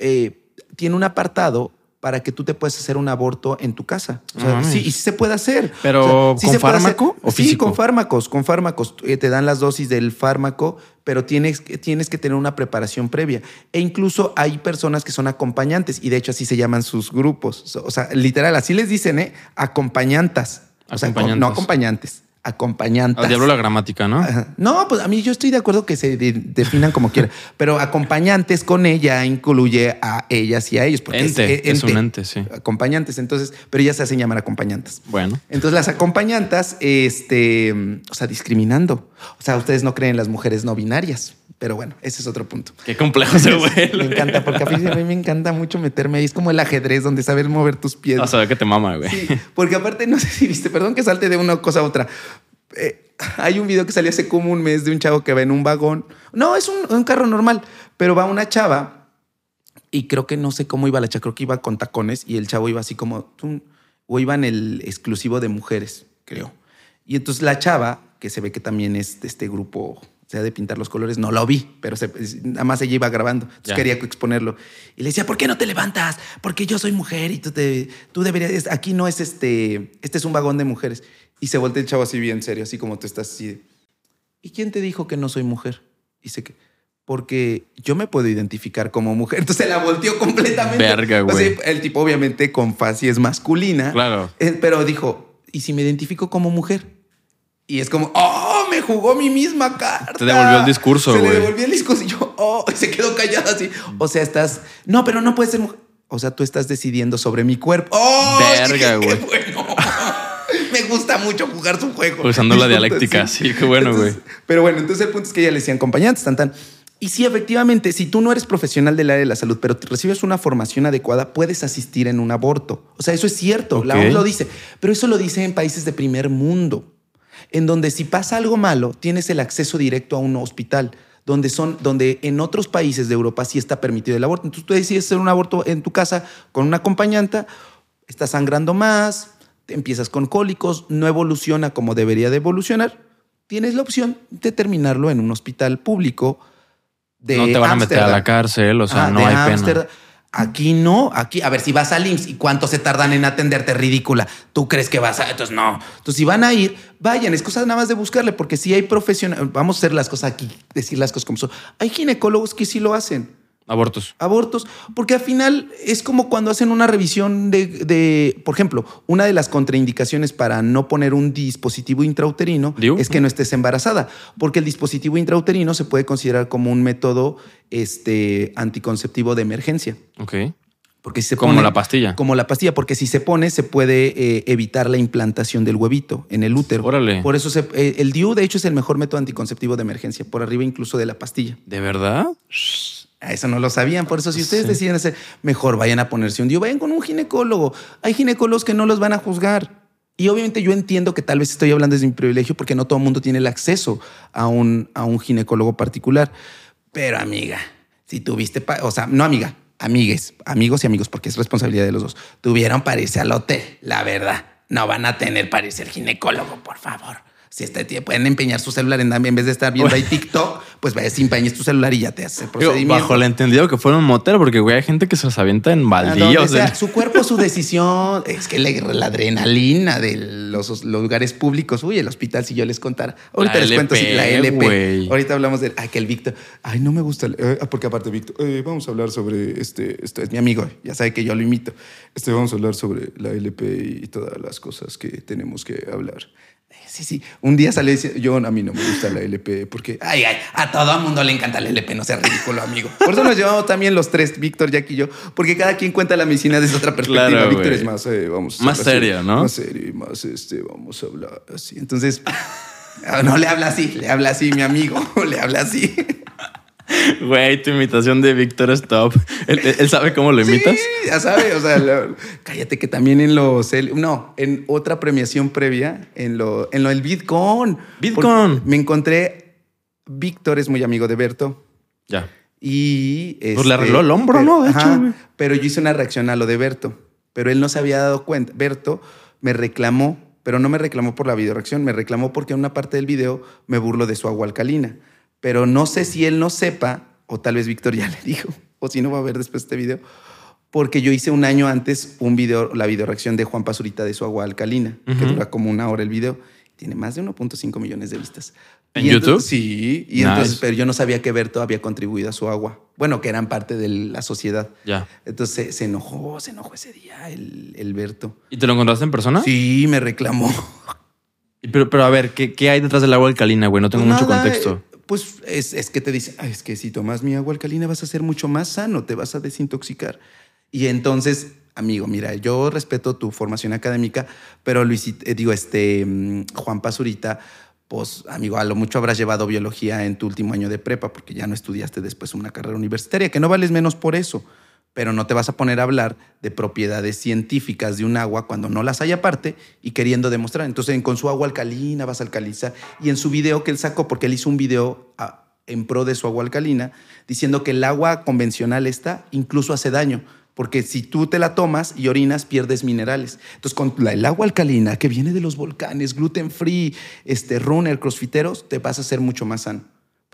eh, tiene un apartado para que tú te puedas hacer un aborto en tu casa. O sea, sí, y sí se puede hacer. Pero, O sea, sí ¿con fármaco o Sí, físico? con fármacos, con fármacos. Eh, Te dan las dosis del fármaco, pero tienes, que- tienes que tener una preparación previa. E incluso hay personas que son acompañantes, y de hecho así se llaman sus grupos. O sea, literal, así les dicen, ¿eh? Acompañantas. O sea, Acompañantes. no acompañantes, acompañantas. Al diablo la gramática, ¿no? No, pues a mí yo estoy de acuerdo que se de- definan como quieran, pero acompañantes con ella incluye a ellas y a ellos. Porque Ente, es un ente, sí. Acompañantes, entonces, pero ellas se hacen llamar acompañantes. Bueno. Entonces las acompañantas, este, o sea, discriminando. O sea, ustedes no creen en las mujeres no binarias, pero bueno, ese es otro punto. Qué complejo se vuelve. Me encanta, porque a mí, a mí me encanta mucho meterme ahí. Es como el ajedrez donde saber mover tus pies. A ver que te mama, güey. Sí, porque aparte, no sé si viste, perdón que salte de una cosa a otra. Eh, hay un video que salió hace como un mes de un chavo que va en un vagón. No, es un, un carro normal, pero va una chava y creo que no sé cómo iba la chava, creo que iba con tacones y el chavo iba así como... o iba en el exclusivo de mujeres, creo. Y entonces la chava, que se ve que también es de este grupo, sea, de pintar los colores, no lo vi, pero se- nada más ella iba grabando. Entonces quería exponerlo. Y le decía, ¿por qué no te levantas? Porque yo soy mujer y tú, te, tú deberías, aquí no es este, este es un vagón de mujeres. Y se voltea el chavo así bien serio, así como tú estás así. ¿Y quién te dijo que no soy mujer? Dice que, porque yo me puedo identificar como mujer. Entonces la volteó completamente. Verga, O sea, güey. el tipo obviamente con facies masculina. Claro. Eh, Pero dijo, ¿y si me identifico como mujer? Y es como, ¡oh! Me jugó mi misma carta. Te devolvió el discurso, Se güey. le devolvió el discurso y yo, ¡oh! Y se quedó callada así. O sea, estás, no, pero no puedes ser mujer. O sea, tú estás decidiendo sobre mi cuerpo. ¡Oh! Verga, Dije, ¡Qué güey. bueno! me gusta mucho jugar su juego. Usando la dialéctica, sí, qué bueno, güey. Pero bueno, entonces el punto es que ella le decía acompañantes, tan, tan. Y sí, efectivamente, si tú no eres profesional del área de la salud, pero te recibes una formación adecuada, puedes asistir en un aborto. O sea, eso es cierto, la. OMS lo dice, pero eso lo dice en países de primer mundo, en donde si pasa algo malo, tienes el acceso directo a un hospital, donde son, donde en otros países de Europa sí está permitido el aborto. Entonces tú decides hacer un aborto en tu casa con una acompañanta, estás sangrando más, te empiezas con cólicos, no evoluciona como debería de evolucionar, tienes la opción de terminarlo en un hospital público de no te van a meter a la cárcel, o sea, Ah, no hay pena. Aquí no, aquí, a ver, si vas al IMSS y cuánto se tardan en atenderte, ridícula. Tú crees que vas a. Entonces, no. Entonces, si van a ir, vayan, es cosa nada más de buscarle, porque si hay profesionales, vamos a hacer las cosas aquí, decir las cosas como son. Hay ginecólogos que sí lo hacen Abortos. abortos, porque al final es como cuando hacen una revisión de, de, por ejemplo, una de las contraindicaciones para no poner un dispositivo intrauterino ¿Diu? es que no estés embarazada, porque el dispositivo intrauterino se puede considerar como un método este, anticonceptivo de emergencia. Ok. Porque si se Como pone- la pastilla. Como la pastilla, porque si se pone, se puede eh, evitar la implantación del huevito en el útero. Órale. Por eso se- eh, el DIU, de hecho, es el mejor método anticonceptivo de emergencia, por arriba incluso de la pastilla. ¿De verdad? Eso no lo sabían. Por eso, si ustedes Sí. deciden hacer, mejor vayan a ponerse un DIU, vayan con un ginecólogo. Hay ginecólogos que no los van a juzgar. Y obviamente yo entiendo que tal vez estoy hablando desde mi privilegio porque no todo el mundo tiene el acceso a un, a un ginecólogo particular. Pero amiga, si tuviste, o sea, no amiga, amigues, amigos y amigos, porque es responsabilidad de los dos, tuvieron para irse al hotel, la verdad. No van a tener para irse al ginecólogo, por favor. Si este tío pueden empeñar su celular en, en vez de estar viendo ahí TikTok, pues vaya, si empeñes tu celular y ya te haces el Digo, procedimiento. bajo el entendido que fuera un motel, porque güey, hay gente que se los avienta en A donde baldíos. sea, en- su cuerpo, su decisión. Es que la, la adrenalina de los, los lugares públicos. Uy, el hospital, si yo les contara. Ahorita La les cuento si la LP. Ahorita hablamos de. Ay, que el Víctor. Ay, no me gusta. el- eh, porque aparte, Víctor, eh, vamos a hablar sobre este. Esto es mi amigo. Ya sabe que yo lo imito. Este, vamos a hablar sobre la LP y todas las cosas que tenemos que hablar. Sí, sí. Un día sale diciendo, yo a mí no me gusta la LP porque, ay, ay, a todo mundo le encanta la LP, no sea ridículo, amigo. Por eso nos llevamos también los tres, Víctor, Jack y yo, porque cada quien cuenta la medicina desde otra perspectiva. Claro, Víctor es más, eh, vamos a Más así, serio, ¿no? Más serio y más, este, vamos a hablar así. Entonces, no le habla así, le habla así, mi amigo, le habla así. Güey, tu imitación de Víctor es top. ¿Él, él- sabe cómo lo imitas? Sí, ya sabe, o sea, lo- cállate que también en los, no, en otra premiación previa, en lo, en lo del VidCon. VidCon. Me encontré, Víctor es muy amigo de Berto Ya. y... Pues le arregló el hombro, pero- ¿no? De hecho, ajá, pero yo hice una reacción a lo de Berto, pero él no se había dado cuenta. Berto me reclamó, pero no me reclamó por la videoreacción, me reclamó porque en una parte del video me burlo de su agua alcalina. Pero no sé si él no sepa, o tal vez Víctor ya le dijo, o si no va a ver después este video, porque yo hice un año antes un video, la videoreacción de Juan Pazurita de su agua alcalina, que dura como una hora el video. Tiene más de 1.5 millones de vistas. ¿En Y entonces- YouTube? sí, y Nice. entonces, pero yo no sabía que Berto había contribuido a su agua. Bueno, que eran parte de la sociedad. Ya. Entonces se, se enojó, se enojó ese día el, el Berto. ¿Y te lo encontraste en persona? Sí, me reclamó. Pero, pero a ver, ¿qué, qué hay detrás del agua alcalina, güey? No tengo Pues mucho contexto. eh, Pues es, es que te dice, "Ay, es que si tomas mi agua alcalina vas a ser mucho más sano, te vas a desintoxicar. Y entonces, amigo, mira, yo respeto tu formación académica, pero Luisito, eh, digo, este mm, Juan Pazurita, pues, amigo, a lo mucho habrás llevado biología en tu último año de prepa, porque ya no estudiaste después una carrera universitaria, que no vales menos por eso. Pero no te vas a poner a hablar de propiedades científicas de un agua cuando no las hay aparte y queriendo demostrar. Entonces, con su agua alcalina vas a alcalizar. Y en su video que él sacó, porque él hizo un video ah, en pro de su agua alcalina, diciendo que el agua convencional esta incluso hace daño, porque si tú te la tomas y orinas, pierdes minerales. Entonces, con el agua alcalina que viene de los volcanes, gluten free, este, runner, crossfiteros, te vas a hacer mucho más sano.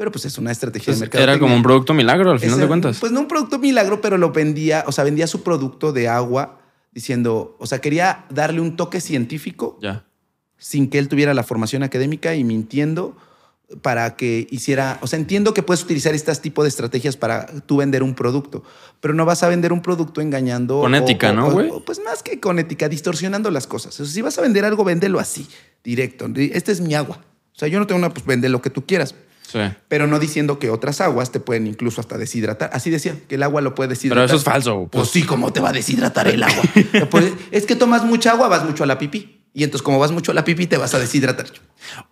Pero pues es una estrategia Pues, de mercado. era como un producto milagro al final de cuentas. Pues no un producto milagro, pero lo vendía, o sea, vendía su producto de agua diciendo, o sea, quería darle un toque científico ya. sin que él tuviera la formación académica y mintiendo para que hiciera, o sea, entiendo que puedes utilizar estas tipos de estrategias para tú vender un producto, pero no vas a vender un producto engañando. Con ética, o- ¿no, güey? Pues más que con ética, distorsionando las cosas. O sea, si vas a vender algo, véndelo así, directo. Este es mi agua. O sea, yo no tengo una, pues vende lo que tú quieras. Sí. Pero no diciendo que otras aguas te pueden incluso hasta deshidratar. Así decía, que el agua lo puede deshidratar. Pero eso es falso. Pues sí, ¿cómo te va a deshidratar el agua? Pues, es que tomas mucha agua, vas mucho a la pipí. Y entonces, como vas mucho a la pipí, te vas a deshidratar.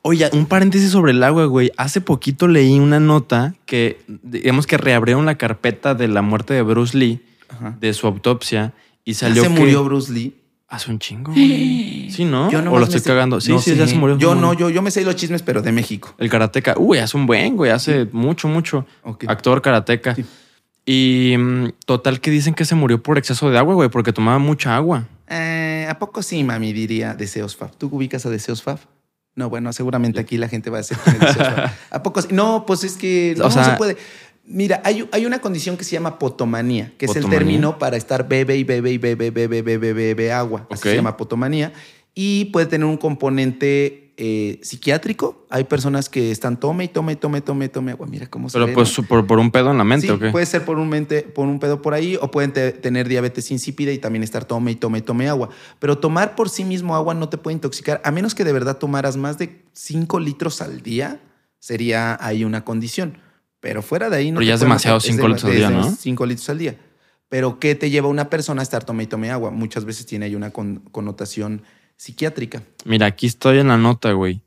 Oye, un paréntesis sobre el agua, güey. Hace poquito leí una nota que, digamos que reabrieron la carpeta de la muerte de Bruce Lee, Ajá. de su autopsia, y Ya salió se que- murió Bruce Lee. Hace un chingo, güey. Sí, ¿no? Yo o lo estoy sé- cagando. Sí, no sí, sé. ya se murió. Yo no, yo, yo me sé los chismes, pero de México. El karateca. Uy, hace un buen, güey. Hace mucho, mucho. Actor karateca. Sí. Y mm, total que dicen que se murió por exceso de agua, güey, porque tomaba mucha agua. Eh, ¿A poco sí, mami? Diría Deseos Fab. ¿Tú ubicas a Deseos Fab? No, bueno, seguramente aquí la gente va a decir quién es Deseos Fab. ¿A poco sí? No, pues es que no O sea- se puede. Mira, hay, hay una condición que se llama potomanía, que es el ¿Potomanía? término para estar bebe y bebe y bebe, bebe, bebe, bebe, bebe agua. Así Ok. se llama potomanía. Y puede tener un componente eh, psiquiátrico. Hay personas que están tome y tome y tome, tome, tome agua. Mira cómo se Pero ve, pues ¿no? por, por un pedo en la mente, Sí, ¿o qué? puede ser por un, mente, por un pedo por ahí o pueden te- tener diabetes insípida y también estar tome y tome y tome agua. Pero tomar por sí mismo agua no te puede intoxicar, a menos que de verdad tomaras más de 5 litros al día, sería ahí una condición. Pero fuera de ahí no Pero ya es demasiado matar. cinco de- litros al día, ¿no? cinco litros al día. Pero ¿qué te lleva una persona a estar tome y tome agua? Muchas veces tiene ahí una con- connotación psiquiátrica. Mira, aquí estoy en la nota, güey.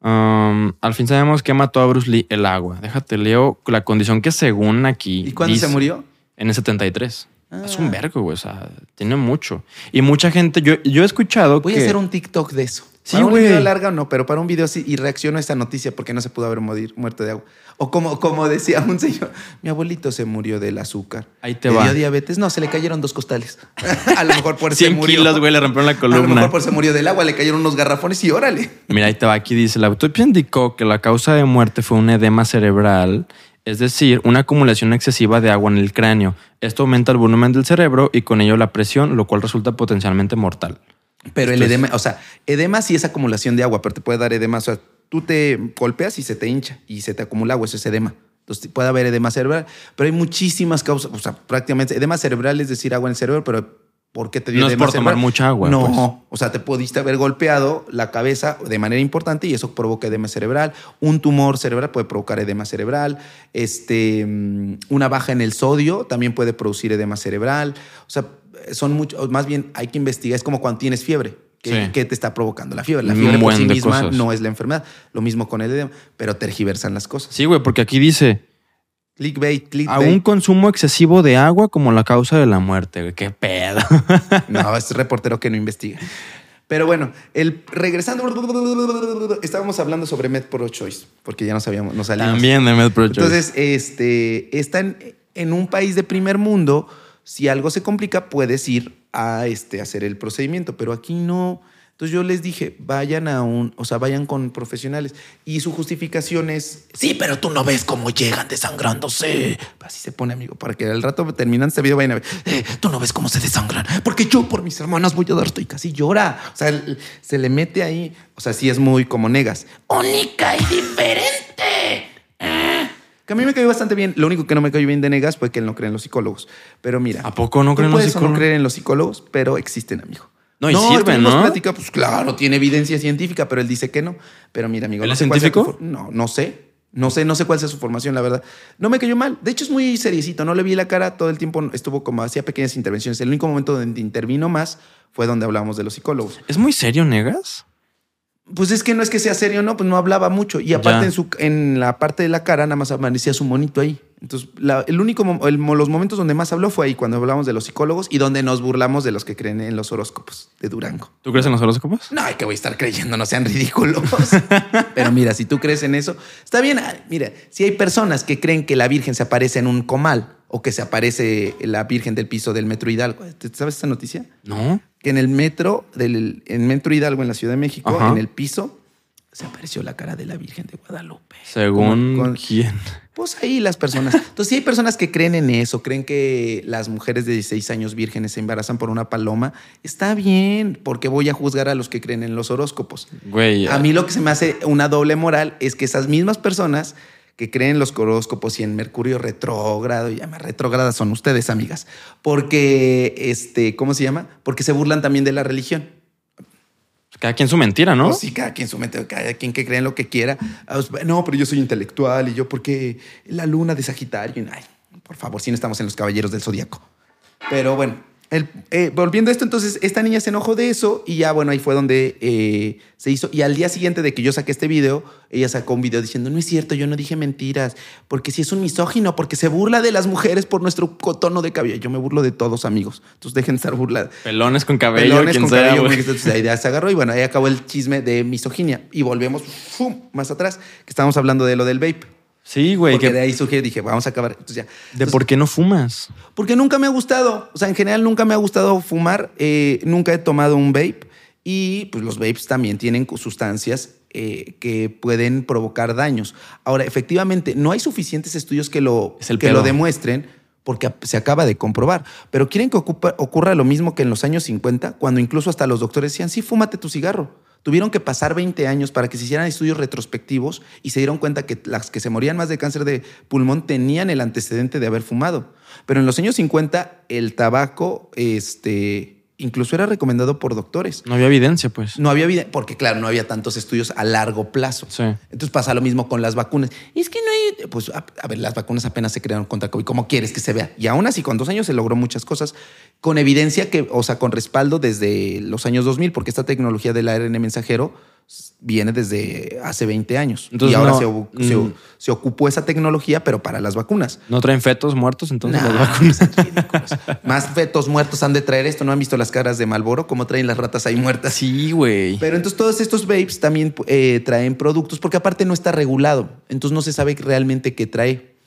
Um, al fin sabemos que mató a Bruce Lee el agua. Déjate, leo la condición que según aquí. ¿Y cuándo se dice- murió? En el 73. Es Ah. un vergo, güey. O sea, tiene mucho. Y mucha gente, yo, yo he escuchado Voy que. a hacer un TikTok de eso. Sí, para un güey. video larga o no, pero para un video sí. Y reacciono a esta noticia porque no se pudo haber morir- muerto de agua. O como, como decía un señor, mi abuelito se murió del azúcar. Ahí te ¿Le va. dio diabetes? No, se le cayeron dos costales. a lo mejor por eso 100 se murió. kilos, güey, le rompieron la A lo columna. mejor por se murió del agua, le cayeron unos garrafones y órale. Mira, ahí te va. Aquí dice: La autopsia indicó que la causa de muerte fue un edema cerebral, es decir, una acumulación excesiva de agua en el cráneo. Esto aumenta el volumen del cerebro y con ello la presión, lo cual resulta potencialmente mortal. Pero el edema, o sea, edema sí es acumulación de agua, pero te puede dar edema. O sea, tú te golpeas y se te hincha y se te acumula agua, eso es edema. Entonces puede haber edema cerebral, pero hay muchísimas causas, o sea, prácticamente edema cerebral es decir agua en el cerebro, pero ¿por qué te dio No es edema por tomar mucha agua, No, pues. o sea, te pudiste haber golpeado la cabeza de manera importante y eso provoca edema cerebral. Un tumor cerebral puede provocar edema cerebral. Este, mm, una baja en el sodio también puede producir edema cerebral. O sea, son muchos, más bien hay que investigar, es como cuando tienes fiebre. ¿Qué, Sí. qué te está provocando la fiebre? La fiebre por sí misma cosas. no es la enfermedad. Lo mismo con el edema, pero tergiversan las cosas. Sí, güey, porque aquí dice: Clickbait, clickbait. a un consumo excesivo de agua como la causa de la muerte. güey. Qué pedo. No, es reportero que no investiga. Pero bueno, el, regresando, estábamos hablando sobre Med Pro Choice, porque ya no sabíamos, no salimos. También de MedPro Choice. Entonces, este, está en, en un país de primer mundo. Si algo se complica, puedes ir a este, hacer el procedimiento, pero aquí no. Entonces yo les dije, vayan a un, o sea, vayan con profesionales. Y su justificación es, sí, pero tú no ves cómo llegan desangrándose. Así se pone, amigo, para que al rato terminando este video vayan a ver, "Eh, tú no ves cómo se desangran, porque yo por mis hermanas voy a darte y casi llora. O sea, se le mete ahí, o sea, sí es muy como negas. Única y diferente. Que a mí me cayó bastante bien. Lo único que no me cayó bien de Negas fue que él no cree en los psicólogos. Pero mira. ¿A poco no creen en los o no psicólogos? creer en los psicólogos, pero existen, amigo. No, y sirven, tuvimos ¿no? plática, pues claro, tiene evidencia científica, pero él dice que no. Pero mira, amigo. ¿Él no es sé tu científico? No, no sé. No sé, no sé cuál sea su formación, la verdad. No me cayó mal. De hecho, es muy seriecito. No le vi la cara. Todo el tiempo estuvo como hacía pequeñas intervenciones. El único momento donde intervino más fue donde hablábamos de los psicólogos. ¿Es muy serio, Negas? Pues es que no es que sea serio, no, pues no hablaba mucho. Y aparte Ya. en, su, en la parte de la cara nada más amanecía su monito ahí. Entonces, la- el único, el los momentos donde más habló fue ahí, cuando hablamos de los psicólogos y donde nos burlamos de los que creen en los horóscopos de Durango. ¿Tú crees en los horóscopos? No, hay que voy a estar creyendo, no sean ridículos. Pero mira, si tú crees en eso, está bien. Mira, si hay personas que creen que la Virgen se aparece en un comal o que se aparece la Virgen del Piso del Metro Hidalgo. ¿Te- ¿Sabes esa noticia? ¿No? Que en el metro del en Metro Hidalgo en la Ciudad de México, Ajá. en el piso, se apareció la cara de la Virgen de Guadalupe. Según con- quién. Pues ahí las personas. Entonces, sí hay personas que creen en eso, creen que las mujeres de 16 años vírgenes se embarazan por una paloma. Está bien, porque voy a juzgar a los que creen en los horóscopos. Güey. A mí lo que se me hace una doble moral es que esas mismas personas que creen en los horóscopos y en Mercurio retrógrado, y llama retrógradas son ustedes, amigas, porque, este, ¿cómo se llama? Porque se burlan también de la religión. Cada quien su mentira, ¿no? Pues sí, cada quien su mente, cada quien que cree en lo que quiera. Ah, pues, No, pero yo soy intelectual y yo porque la luna de Sagitario. Ay, por favor, si no estamos en los caballeros del zodiaco. Pero bueno, el- eh, volviendo a esto, entonces esta niña se enojó de eso y ya, bueno, ahí fue donde eh, se hizo. Y al día siguiente de que yo saqué este video, ella sacó un video diciendo, no es cierto, yo no dije mentiras, porque si es un misógino, porque se burla de las mujeres por nuestro tono de cabello. Yo me burlo de todos, amigos. Entonces dejen de estar burlados. Pelones con cabello, Pelones quien con sea, cabello, entonces ahí ya se agarró y bueno, ahí acabó el chisme de misoginia. Y volvemos ¡fum! más atrás, que estábamos hablando de lo del vape. Sí, güey. Porque que- de ahí surge, dije, vamos a acabar. Entonces ya. ¿De por qué no fumas? Porque nunca me ha gustado. O sea, en general nunca me ha gustado fumar. eh, nunca he tomado un vape. Y pues los vapes también tienen sustancias eh, que pueden provocar daños. Ahora, efectivamente, no hay suficientes estudios que lo, Es el que pedo. lo demuestren porque se acaba de comprobar. Pero quieren que ocupa- ocurra lo mismo que en los años 50, cuando incluso hasta los doctores decían, sí, fúmate tu cigarro. Tuvieron que pasar 20 años para que se hicieran estudios retrospectivos y se dieron cuenta que las que se morían más de cáncer de pulmón tenían el antecedente de haber fumado. Pero en los años 50 el tabaco este, incluso era recomendado por doctores. No había evidencia, pues. No había evidencia, porque claro, no había tantos estudios a largo plazo. Sí. Entonces pasa lo mismo con las vacunas. Y es que no hay, pues a, a ver, las vacunas apenas se crearon contra COVID. ¿Cómo quieres que se vea? Y aún así, con dos años se logró muchas cosas con evidencia que, o sea, con respaldo desde los años 2000, porque esta tecnología del ARN mensajero viene desde hace 20 años. Entonces, y ahora no, se, mm. se ocupó esa tecnología, pero para las vacunas. ¿No traen fetos muertos entonces Nah, las vacunas? ridículos. Más fetos muertos han de traer esto. ¿No han visto las caras de Malboro? ¿Cómo traen las ratas ahí muertas? Sí, güey. Pero entonces todos estos vapes también eh, traen productos porque aparte no está regulado. Entonces no se sabe realmente qué trae.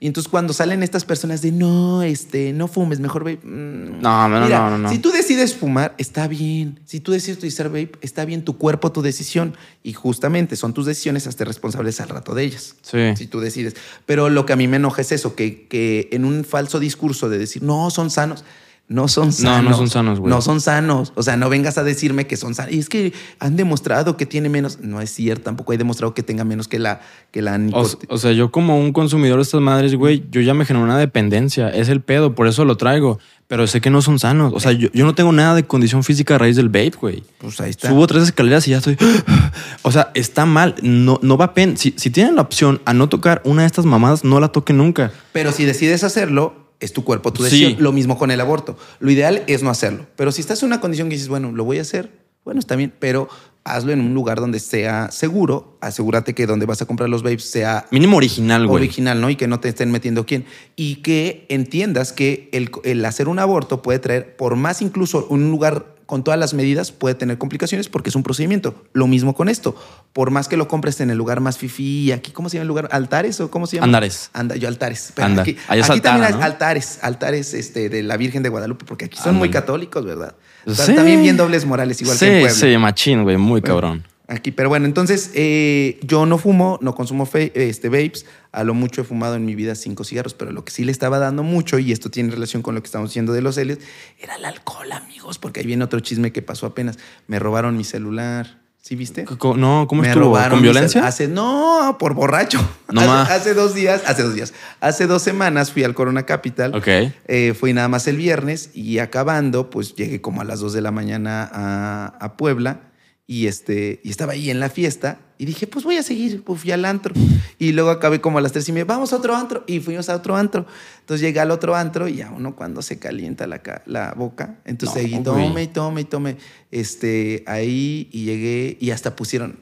Y entonces cuando salen estas personas de no, este, no fumes, mejor vape. mm, No, no, mira, no, no, no. Si tú decides fumar, está bien. Si tú decides utilizar vape, está bien. Tu cuerpo, tu decisión. Y justamente son tus decisiones, hazte responsables al rato de ellas. Sí. Si tú decides. Pero lo que a mí me enoja es eso, que, que en un falso discurso de decir, no, son sanos. No son No, sanos. no son sanos, güey. No son sanos. O sea, no vengas a decirme que son sanos. Y es que han demostrado que tiene menos. No es cierto, tampoco hay demostrado que tenga menos que la, que la O, sea, yo como un consumidor de estas madres, güey, yo ya me generó una dependencia. Es el pedo, por eso lo traigo. Pero sé que no son sanos. O sea, yo, yo no tengo nada de condición física a raíz del vape, güey. Pues ahí está. Subo tres escaleras y ya estoy. O sea, está mal. No, no va pen. Si, si tienen la opción a no tocar una de estas mamadas, no la toquen nunca. Pero si decides hacerlo, es tu cuerpo, tu Sí. decisión. Lo mismo con el aborto. Lo ideal es no hacerlo. Pero si estás en una condición que dices, bueno, lo voy a hacer, bueno, está bien, pero hazlo en un lugar donde sea seguro. Asegúrate que donde vas a comprar los vapes sea Mínimo original, güey. original, ¿no? Y que no te estén metiendo quién. Y que entiendas que el, el hacer un aborto puede traer, por más incluso un lugar con todas las medidas, puede tener complicaciones porque es un procedimiento. Lo mismo con esto. Por más que lo compres en el lugar más fifí, aquí, ¿cómo se llama el lugar? ¿Altares o cómo se llama? Andares. Anda, yo altares. Pero Anda. Aquí, Allá también hay altares, altares este, de la Virgen de Guadalupe, porque aquí son muy católicos, ¿verdad? Sí. También bien dobles morales, igual sí, que en Puebla. sí, machín, güey. Muy cabrón. Aquí, pero bueno, entonces eh, yo no fumo, no consumo este, vapes. A lo mucho he fumado en mi vida cinco cigarros, pero lo que sí le estaba dando mucho, y esto tiene relación con lo que estamos diciendo de los helios, era el alcohol, amigos, porque ahí viene otro chisme que pasó apenas. Me robaron mi celular. ¿Sí viste? No, ¿cómo me estuvo? robaron ¿Con violencia? Hace, no, por borracho. No hace, hace dos días, hace dos días, hace dos semanas fui al Corona Capital. Ok. Eh, fui nada más el viernes y acabando, pues llegué como a las 2 de la mañana a, a Puebla y, este, y estaba ahí en la fiesta y dije, pues voy a seguir, pues fui al antro. Y luego acabé como a las 3 y media, vamos a otro antro y fuimos a otro antro. Entonces llegué al otro antro y a uno cuando se calienta la, la boca, entonces No, seguí, tome y tome y tome. Este, ahí y llegué y hasta pusieron,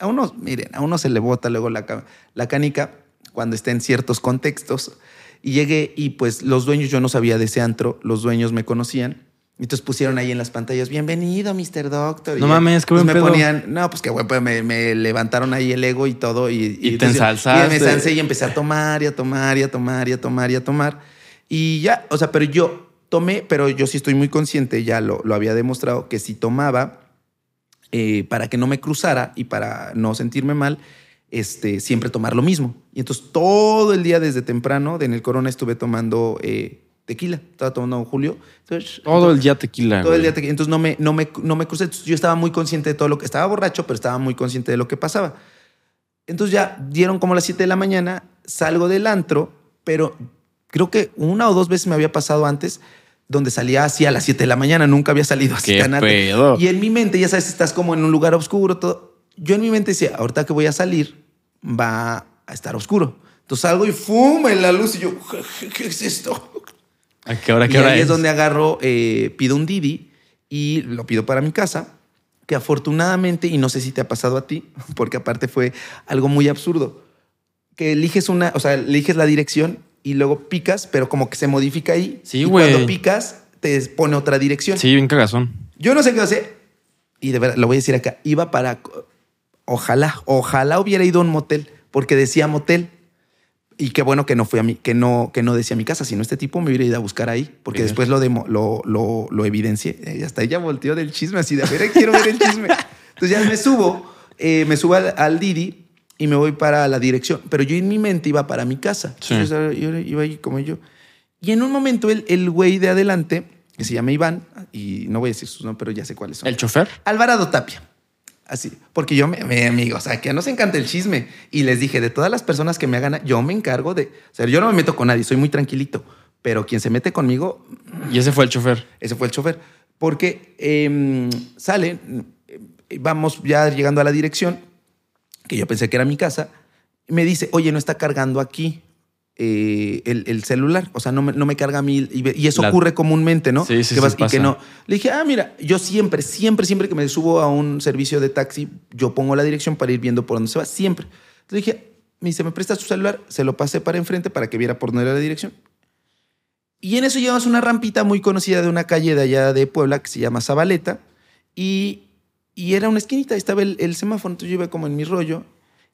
a unos, miren, a uno se le bota luego la, la canica cuando está en ciertos contextos. Y llegué y pues los dueños, yo no sabía de ese antro, los dueños me conocían. Entonces pusieron ahí en las pantallas, bienvenido, Mr. Doctor. Y No ya, mames, qué pues, buen me pedo. ponían, no, pues qué bueno, pues me, me levantaron ahí el ego y todo. Y, Y te ensalzaste. Y me ensalcé y empecé a tomar y a tomar y a tomar y a tomar y a tomar. Y ya, o sea, pero yo tomé, pero yo sí estoy muy consciente, ya lo, lo había demostrado, que si tomaba eh, para que no me cruzara y para no sentirme mal, este, siempre tomar lo mismo. Y entonces todo el día desde temprano en el corona estuve tomando eh, tequila. Estaba tomando Julio. Entonces, Todo el día tequila. todo el güey. día tequila. Entonces no me, no, me, no me crucé. Entonces yo estaba muy consciente de todo lo que... Estaba borracho, pero estaba muy consciente de lo que pasaba. Entonces ya dieron como las 7 de la mañana, salgo del antro, pero creo que una o dos veces me había pasado antes donde salía así a las 7 de la mañana, nunca había salido así tan pedo. Y en mi mente, ya sabes, estás como en un lugar oscuro, todo. Yo en mi mente decía, ahorita que voy a salir, va a estar oscuro. Entonces salgo y ¡fum! en la luz y yo, ¿qué es esto? ¿A qué hora, Y qué hora ahí es es? donde agarro, eh, pido un Didi y lo pido para mi casa, que afortunadamente, y no sé si te ha pasado a ti, porque aparte fue algo muy absurdo, que eliges una, o sea, eliges la dirección y luego picas, pero como que se modifica ahí. Sí, y güey. cuando picas, te pone otra dirección. Sí, bien cagazón. Yo no sé qué hacer. Y de verdad, lo voy a decir acá. Iba para. Ojalá, ojalá hubiera ido a un motel, porque decía motel. Y qué bueno que no fui a mí, que no, que no decía mi casa, sino este tipo me hubiera ido a buscar ahí, porque Bien. después lo, demo- lo, lo, lo evidencié. Y hasta ella volteó del chisme, así de a ver, quiero ver el chisme. Entonces ya me subo, eh, me subo al, al Didi y me voy para la dirección. Pero yo en mi mente iba para mi casa. Sí. Entonces, yo iba ahí como yo. Y en un momento el, el güey de adelante, que se llama Iván, y no voy a decir sus nombres, pero ya sé cuáles son. ¿El chofer? Alvarado Tapia. Así, porque yo me, me amigo, o sea, que nos encanta el chisme. Y les dije, de todas las personas que me hagan, yo me encargo de. O sea, yo no me meto con nadie, soy muy tranquilito. Pero quien se mete conmigo, Y ese fue el chofer. ese fue el chofer. Porque em, sale, eh, vamos ya llegando a la dirección, que yo pensé que era mi casa, y me dice, oye, no está cargando aquí eh, el, el celular. O sea, no me, no me carga a mí. Y, eso La- ocurre comúnmente, ¿no? Sí, sí, que sí, y que no. Le dije, ah, mira, yo siempre, siempre, siempre que me subo a un servicio de taxi, yo pongo la dirección para ir viendo por dónde se va. Siempre. Entonces dije, me dice, ¿me prestas tu celular? Se lo pasé para enfrente para que viera por dónde era la dirección. Y en eso llevamos una rampita muy conocida de una calle de allá de Puebla que se llama Zabaleta. Y, y era una esquinita, estaba el, el semáforo. Entonces yo iba como en mi rollo.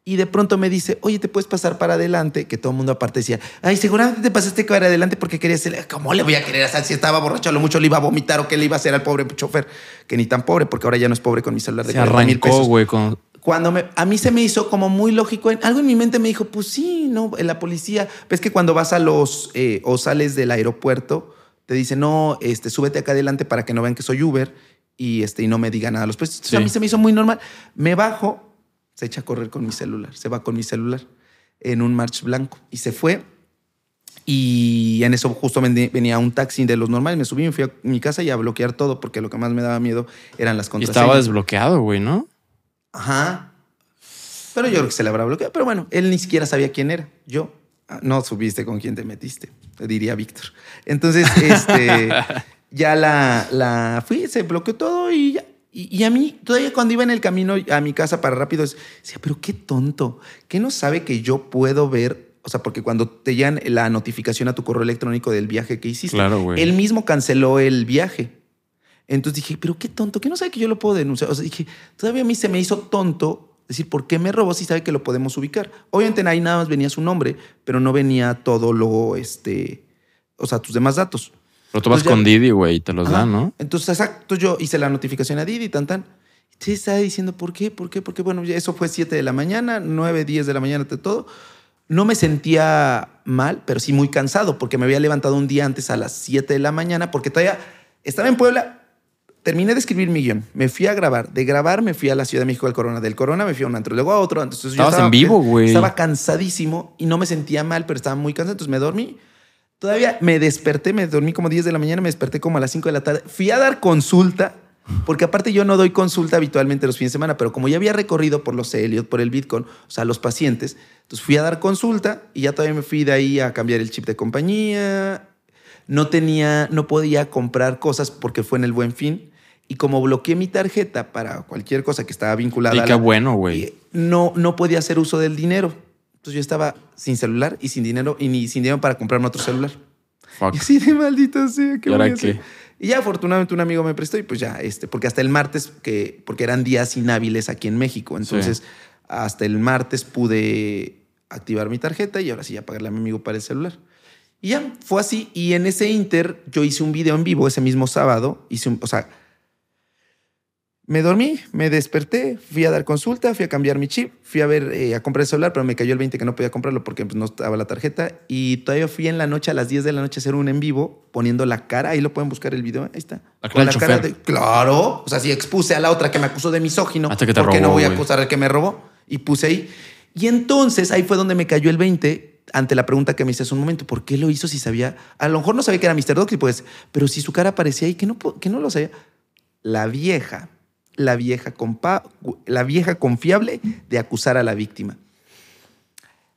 Y de pronto me dice, oye, ¿te puedes pasar para adelante? Que todo el mundo aparte decía, ay, seguramente te pasaste para adelante porque querías... el-". ¿Cómo le voy a querer hacer si estaba borracho? A lo mucho le iba a vomitar o qué le iba a hacer al pobre chofer. Que ni tan pobre, porque ahora ya no es pobre con mi celular de Se 40 mil arrancó, pesos con... cuando me, a mí se me hizo como muy lógico, algo en mi mente me dijo, pues sí, no, en la policía, ves que cuando vas a los, eh, o sales del aeropuerto, te dicen, no, este, súbete acá adelante para que no vean que soy Uber y, este, y no me digan nada. Los precios. Entonces, Sí. A mí se me hizo muy normal. Me bajo, se echa a correr con mi celular, se va con mi celular en un march blanco y se fue. Y en eso justo venía un taxi de los normales, me subí, me fui a mi casa y a bloquear todo porque lo que más me daba miedo eran las Y contraseñas. estaba desbloqueado, güey, ¿no? Ajá. Pero yo creo que se le habrá bloqueado. Pero bueno, él ni siquiera sabía quién era. Yo. Ah, No supiste con quién te metiste, diría Víctor. Entonces, este, ya la, la fui, se bloqueó todo y ya. Y, y a mí, todavía cuando iba en el camino a mi casa para rápido, decía, pero qué tonto, que no sabe que yo puedo ver, o sea, porque cuando te llegan la notificación a tu correo electrónico del viaje que hiciste, Claro, él mismo canceló el viaje. Entonces dije, pero qué tonto, que no sabe que yo lo puedo denunciar. O sea, dije, todavía a mí se me hizo tonto decir, ¿por qué me robó si sabe que lo podemos ubicar? Obviamente ahí nada más venía su nombre, pero no venía todo lo, este, o sea, tus demás datos. Pero tú vas Pues ya- con Didi, güey, y te los Ajá. dan, ¿no? Entonces, exacto, yo hice la notificación a Didi, tan, tan. Sí, estaba diciendo, ¿por qué? ¿Por qué? Porque, bueno, ya eso fue 7 de la mañana, 9, 10 de la mañana, de todo. No me sentía mal, pero sí muy cansado, porque me había levantado un día antes a las 7 de la mañana, porque todavía estaba en Puebla, terminé de escribir mi guion, me fui a grabar, de grabar me fui a la Ciudad de México al Corona, del Corona me fui a un antro, luego a otro, entonces yo Estabas estaba- en vivo, güey. Estaba cansadísimo y no me sentía mal, pero estaba muy cansado, entonces me dormí. Todavía me desperté, me dormí como 10 de la mañana, me desperté como a las 5 de la tarde. Fui a dar consulta, porque aparte yo no doy consulta habitualmente los fines de semana, pero como ya había recorrido por los Elliot, por el Bitcoin, o sea, los pacientes, entonces fui a dar consulta y ya todavía me fui de ahí a cambiar el chip de compañía. No tenía, no podía comprar cosas porque fue en el buen fin. Y como bloqueé mi tarjeta para cualquier cosa que estaba vinculada Y a qué la- bueno, güey. no, no podía hacer uso del dinero. Entonces yo estaba sin celular y sin dinero y ni sin dinero para comprarme otro celular. Fuck. Y así de maldito sea, ¿qué ¿Y ahora voy a hacer? qué? Y ya afortunadamente un amigo me prestó y pues ya, este, porque hasta el martes, que, porque eran días inhábiles aquí en México, entonces Sí. hasta el martes pude activar mi tarjeta y ahora sí ya pagarle a mi amigo para el celular. Y ya, fue así. Y en ese inter yo hice un video en vivo ese mismo sábado. Hice un, o sea, me dormí, me desperté, fui a dar consulta, fui a cambiar mi chip, fui a ver, eh, a comprar el celular, pero me cayó el 20 que no podía comprarlo porque pues, no estaba la tarjeta. Y todavía fui en la noche, a las 10 de la noche, a hacer un en vivo, poniendo la cara. Ahí lo pueden buscar el video. Ahí está. La cara Con la cara de. Claro. O sea, si expuse a la otra que me acusó de misógino. Hasta que te ¿Por qué no robó, voy a acusar al que me robó? Y puse ahí. Y entonces ahí fue donde me cayó el 20 ante la pregunta que me hice hace un momento. ¿Por qué lo hizo si sabía? A lo mejor no sabía que era Mr. Doxy, pues, pero si su cara aparecía ahí, que no, que no lo sabía. La vieja, la vieja, compa, la vieja confiable de acusar a la víctima.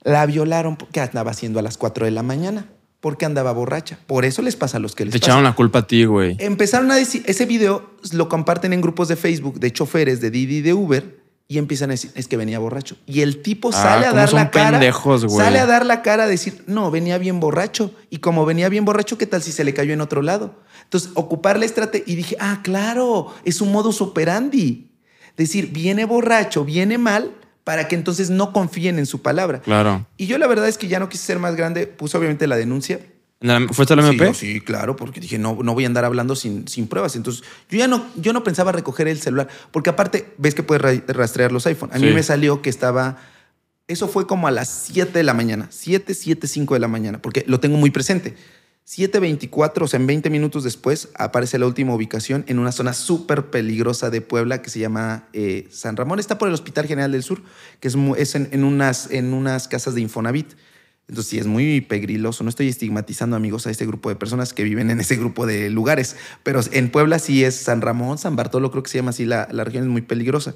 La violaron porque andaba haciendo a las 4 de la mañana, porque andaba borracha. Por eso les pasa a los que les Te pasa. echaron la culpa a ti, güey. Empezaron a decir, ese video lo comparten en grupos de Facebook de choferes de Didi y de Uber y empiezan a decir, es que venía borracho. Y el tipo Ah, sale a dar son la cara. pendejos, güey. Sale a dar la cara a decir, no, venía bien borracho. Y como venía bien borracho, ¿qué tal si se le cayó en otro lado? Entonces, ocupar la estrategia. Y dije, ah, claro, es un modus operandi. Decir, viene borracho, viene mal, para que entonces no confíen en su palabra. Claro. Y yo la verdad es que ya no quise ser más grande, puse obviamente la denuncia. ¿En la- ¿Fuiste al MP? Sí, sí, claro, porque dije, no, no voy a andar hablando sin, sin pruebas. Entonces, yo ya no, yo no pensaba recoger el celular, porque aparte, ves que puedes ra- rastrear los iPhone. A mí Sí. me salió que estaba, eso fue como a las 7 de la mañana, 7, 7, 5 de la mañana, porque lo tengo muy presente. 7.24, o sea, en 20 minutos después, aparece la última ubicación en una zona súper peligrosa de Puebla que se llama eh, San Ramón. Está por el Hospital General del Sur, que es, es en, en unas, en unas casas de Infonavit. Entonces sí, es muy pegriloso. No estoy estigmatizando, amigos, a este grupo de personas que viven en ese grupo de lugares. Pero en Puebla sí es San Ramón, San Bartolo, creo que se llama así. La, la región es muy peligrosa.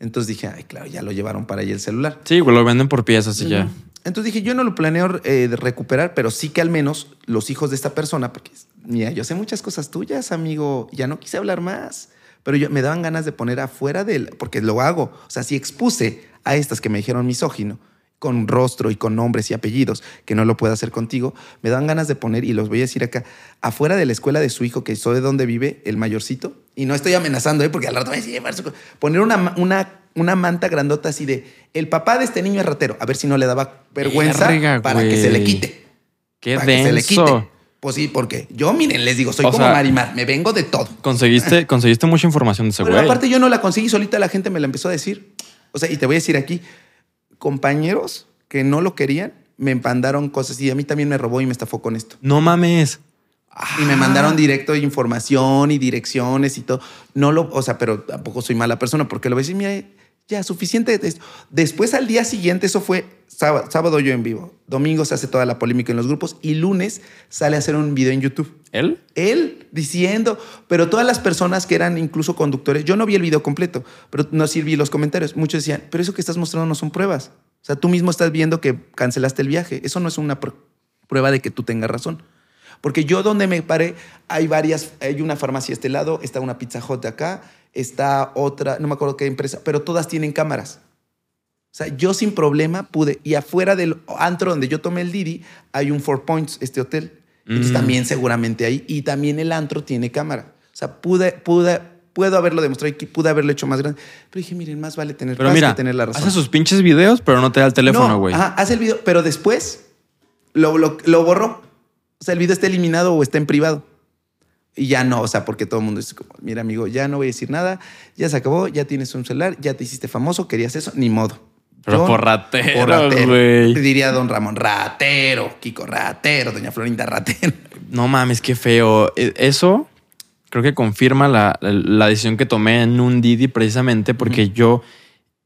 Entonces dije, ay, claro, ya lo llevaron para allá el celular. Sí, lo venden por piezas y ya. Entonces dije, yo no lo planeo eh, recuperar, pero sí que al menos los hijos de esta persona, porque mira, yo sé muchas cosas tuyas, amigo, ya no quise hablar más, pero yo, me daban ganas de poner afuera del, porque lo hago. O sea, si expuse a estas que me dijeron misógino, con rostro y con nombres y apellidos, que no lo puedo hacer contigo, me dan ganas de poner, y los voy a decir acá, afuera de la escuela de su hijo, que soy de donde vive, el mayorcito, y no estoy amenazando, ¿eh? porque al rato me decía, poner una, una, una manta grandota así de, el papá de este niño es ratero, a ver si no le daba vergüenza Verga, para que se le quite. Qué para que se le denso. quite. Pues sí, porque yo, miren, les digo, soy O como sea- Marimar, me vengo de todo. Conseguiste, conseguiste mucha información de ese Pero güey. aparte yo no la conseguí, solita la gente me la empezó a decir. O sea, y te voy a decir aquí, compañeros que no lo querían, me mandaron cosas y a mí también me robó y me estafó con esto. No mames. Y me mandaron directo información y direcciones y todo. No lo, o sea, pero tampoco soy mala persona porque lo a decir, mira, ya suficiente. Después al día siguiente, eso fue sábado, sábado yo en vivo. Domingo se hace toda la polémica en los grupos y lunes sale a hacer un video en YouTube. ¿Él? Él diciendo, pero todas las personas que eran incluso conductores, yo no vi el video completo, pero no vi los comentarios. Muchos decían, pero eso que estás mostrando no son pruebas. O sea, tú mismo estás viendo que cancelaste el viaje. Eso no es una pr- prueba de que tú tengas razón. Porque yo donde me paré, hay varias, hay una farmacia a este lado, está una Pizza Hut acá, está otra, no me acuerdo qué empresa, pero todas tienen cámaras. O sea, yo sin problema pude, y afuera del antro donde yo tomé el Didi, hay un Four Points, este hotel. Entonces Mm. también seguramente ahí, y también el antro tiene cámara. O sea, pude, pude, puedo haberlo demostrado y pude haberlo hecho más grande. Pero dije, miren, más vale tener Pero paz mira, que tener la razón. hace sus pinches videos, pero no te da el teléfono, No, güey. ajá, hace el video, pero después lo, lo, lo borró. O sea, el video está eliminado o está en privado. Y ya no, o sea, porque todo el mundo dice, como, mira, amigo, ya no voy a decir nada, ya se acabó, ya tienes un celular, ya te hiciste famoso, querías eso, ni modo. Pero por ratero, güey. Te diría don Ramón, ratero, Kiko, ratero, doña Florinda, ratero. No mames, qué feo. E- Eso creo que confirma la, la- la decisión que tomé en un Didi precisamente porque yo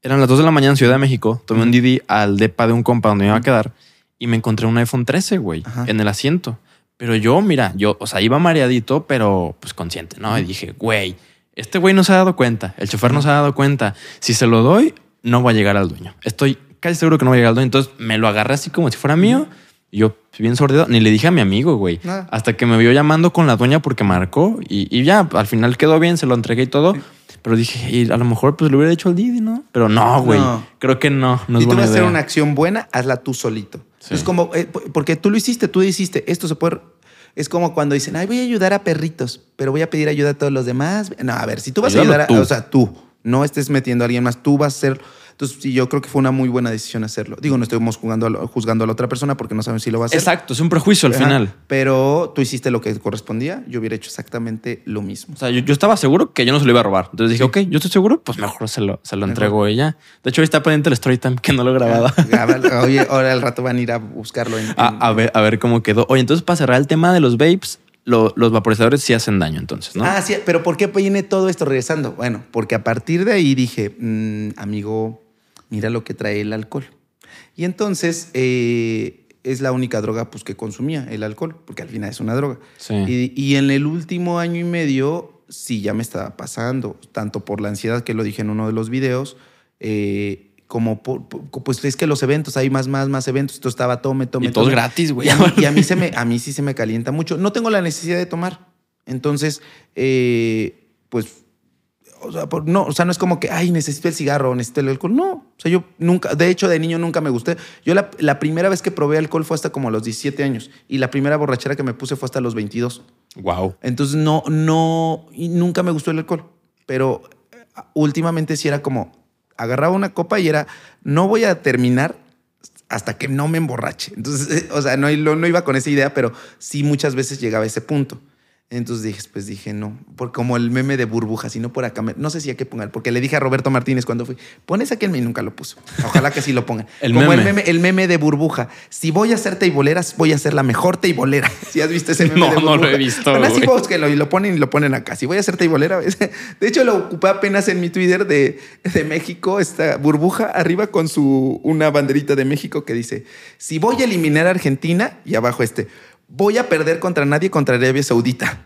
eran las 2 de la mañana en Ciudad de México. Tomé un Didi al depa de un compa donde me iba a quedar y me encontré un iPhone 13, güey, Ajá. en el asiento. Pero yo, mira, yo, o sea, iba mareadito, pero pues consciente, ¿no? Y dije, güey, este güey no se ha dado cuenta, el chofer no se ha dado cuenta. Si se lo doy, no va a llegar al dueño. Estoy casi seguro que no va a llegar al dueño. Entonces me lo agarré así como si fuera mío. Y yo, bien sordido, ni le dije a mi amigo, güey. Nada. Hasta que me vio llamando con la dueña porque marcó y, y ya, al final quedó bien, se lo entregué y todo. Pero dije, y a lo mejor pues le hubiera hecho al Didi, ¿no? Pero no, güey. No. Creo que no, no si tú vas a hacer una acción buena, hazla tú solito. Sí. Es como, eh, porque tú lo hiciste, tú hiciste, esto se puede... Es como cuando dicen, ay, voy a ayudar a perritos, pero voy a pedir ayuda a todos los demás. No, a ver, si tú vas Ayúdalo a ayudar, a, tú. o sea, tú, no estés metiendo a alguien más, tú vas a ser... Entonces, sí, yo creo que fue una muy buena decisión hacerlo. Digo, no estamos jugando a lo- juzgando a la otra persona porque no saben si lo va a hacer. Exacto, es un prejuicio al Ajá, final. Pero tú hiciste lo que correspondía, yo hubiera hecho exactamente lo mismo. O sea, yo, yo estaba seguro que yo no se lo iba a robar. Entonces dije, ok, yo estoy seguro, pues mejor se lo, se lo entrego a ella. De hecho, ahí está pendiente el story time que no lo he grabado. Grábalo. Oye, ahora al rato van a ir a buscarlo en, en- A, a ver, a ver cómo quedó. Oye, entonces para cerrar el tema de los vapes, lo- los vaporizadores sí hacen daño entonces, ¿no? Ah, sí, pero ¿por qué viene todo esto regresando? Bueno, porque a partir de ahí dije, mm, amigo, mira lo que trae el alcohol. Y entonces eh, es la única droga pues, que consumía, el alcohol, porque al final es una droga. Sí. Y, y en el último año y medio, sí, ya me estaba pasando, tanto por la ansiedad que lo dije en uno de los videos, eh, como por, pues es que los eventos, hay más, más, más eventos, esto estaba tome, tome, y todo tome. gratis, güey. Y a, mí, y a mí se me, a mí sí se me calienta mucho. No tengo la necesidad de tomar. Entonces, eh, pues, o sea, por- no, o sea, no es como que, ay, necesito el cigarro, necesito el alcohol. No, o sea, yo nunca, de hecho, de niño nunca me gusté. Yo la, la primera vez que probé alcohol fue hasta como a los 17 años. Y la primera borrachera que me puse fue hasta los 22. Wow. Entonces, no, no, y nunca me gustó el alcohol. Pero eh, últimamente sí era como, agarraba una copa y era, no voy a terminar hasta que no me emborrache. Entonces, o sea, no, no, no iba con esa idea, pero sí muchas veces llegaba a ese punto. Entonces dije, pues dije, no, por, como el meme de burbujas, y no por acá. no sé si hay que poner, porque le dije a Roberto Martínez cuando fui, pones aquí el meme y nunca lo puso. Ojalá que sí lo pongan. El como el meme. el meme de burbuja. Si voy a hacer teiboleras, voy a ser la mejor teibolera. Si has visto ese meme No, de no lo burbuja? he visto, Bueno, así güey. búsquenlo y lo ponen y lo ponen acá. Si voy a ser teibolera, ¿ves? de hecho lo ocupé apenas en mi Twitter de, de México, esta burbuja arriba con su una banderita de México que dice, si voy a eliminar a Argentina, y abajo este, voy a perder contra nadie contra Arabia Saudita.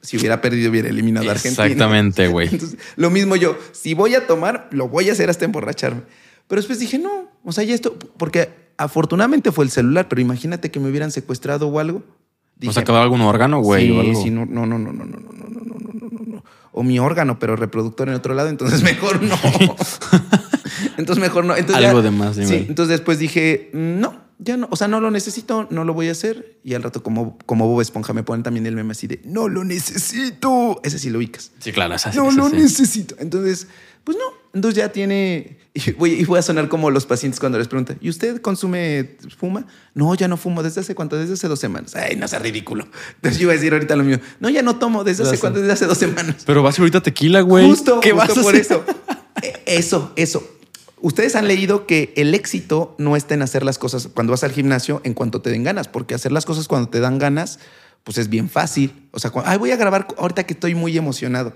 si hubiera perdido, hubiera eliminado a Argentina. Exactamente, güey. Lo mismo yo, si voy a tomar, lo voy a hacer hasta emborracharme. Pero después dije, no, o sea, ya esto, porque afortunadamente fue el celular, pero imagínate que me hubieran secuestrado o algo. ¿Nos Dije, ha quedado algún órgano, güey? Sí, o algo? sí, no, no, no, no, no, no, no, no, no, no, no. O mi órgano, pero reproductor en otro lado, entonces mejor no. entonces mejor no. Entonces Algo ya- de más, dime. Sí, entonces después dije, mm, no, ya no, o sea, no lo necesito, no lo voy a hacer. Y al rato, como, como Bob Esponja, me ponen también el meme así de, no lo necesito. Ese sí lo ubicas. Sí, claro, es así. No lo necesito. Entonces, pues no. Entonces ya tiene. Y voy, y voy a sonar como los pacientes cuando les preguntan: ¿y usted consume, fuma? No, ya no fumo. ¿Desde hace cuánto? Desde hace dos semanas. Ay, no sea ridículo. Entonces yo iba a decir ahorita lo mío. No, ya no tomo. ¿Desde hace cuánto? Desde hace dos semanas. Pero vas ahorita tequila, güey. Justo, ¿Qué justo vas a por hacer? eso. Eso, eso. Ustedes han leído que el éxito no está en hacer las cosas cuando vas al gimnasio en cuanto te den ganas, porque hacer las cosas cuando te dan ganas, pues es bien fácil. O sea, ay, voy a grabar ahorita que estoy muy emocionado.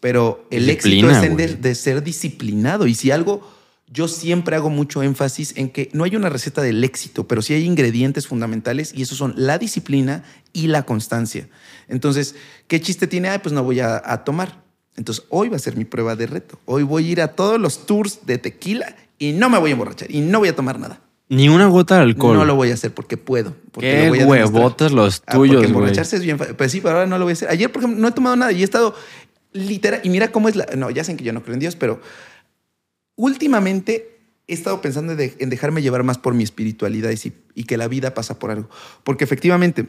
Pero el Disciplina, éxito es en de, ser disciplinado. Y si algo, yo siempre hago mucho énfasis en que no hay una receta del éxito, pero sí hay ingredientes fundamentales y esos son la disciplina y la constancia. Entonces, ¿qué chiste tiene? Ay, pues no voy a, a tomar. Entonces, hoy va a ser mi prueba de reto. Hoy voy a ir a todos los tours de tequila y no me voy a emborrachar y no voy a tomar nada. Ni una gota de alcohol. No lo voy a hacer porque puedo. Porque Qué lo voy a huevotas los Ah, tuyos, porque güey. emborracharse es bien fácil. Pues sí, pero ahora no lo voy a hacer. Ayer, por ejemplo, no he tomado nada y he estado literal. Y mira cómo es la. No, ya saben que yo no creo en Dios, pero últimamente he estado pensando en, de- en dejarme llevar más por mi espiritualidad y que la vida pasa por algo. Porque efectivamente,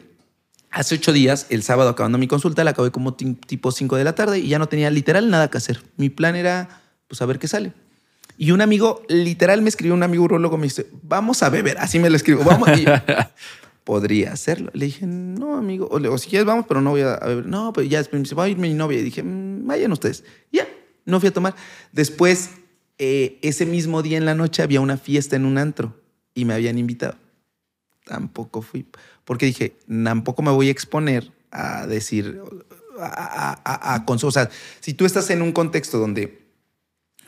hace ocho días, el sábado acabando mi consulta, la acabé como ti- tipo 5 de la tarde y ya no tenía literal nada que hacer. Mi plan era, pues, a ver qué sale. Y un amigo, literal, me escribió un amigo urologo, me dice, vamos a beber. Así me lo escribo. Vamos. Y yo, podría hacerlo. Le dije, no, amigo. O, le- o si quieres, vamos, pero no voy a, beber. No, pero ya me dice, va a ir mi novia. Y dije, "Mm, vayan ustedes. Ya, no fui a tomar. Después, eh, ese mismo día en la noche había una fiesta en un antro y me habían invitado. Tampoco fui. Porque dije, tampoco me voy a exponer a decir, a, a, a- a O sea, si tú estás en un contexto donde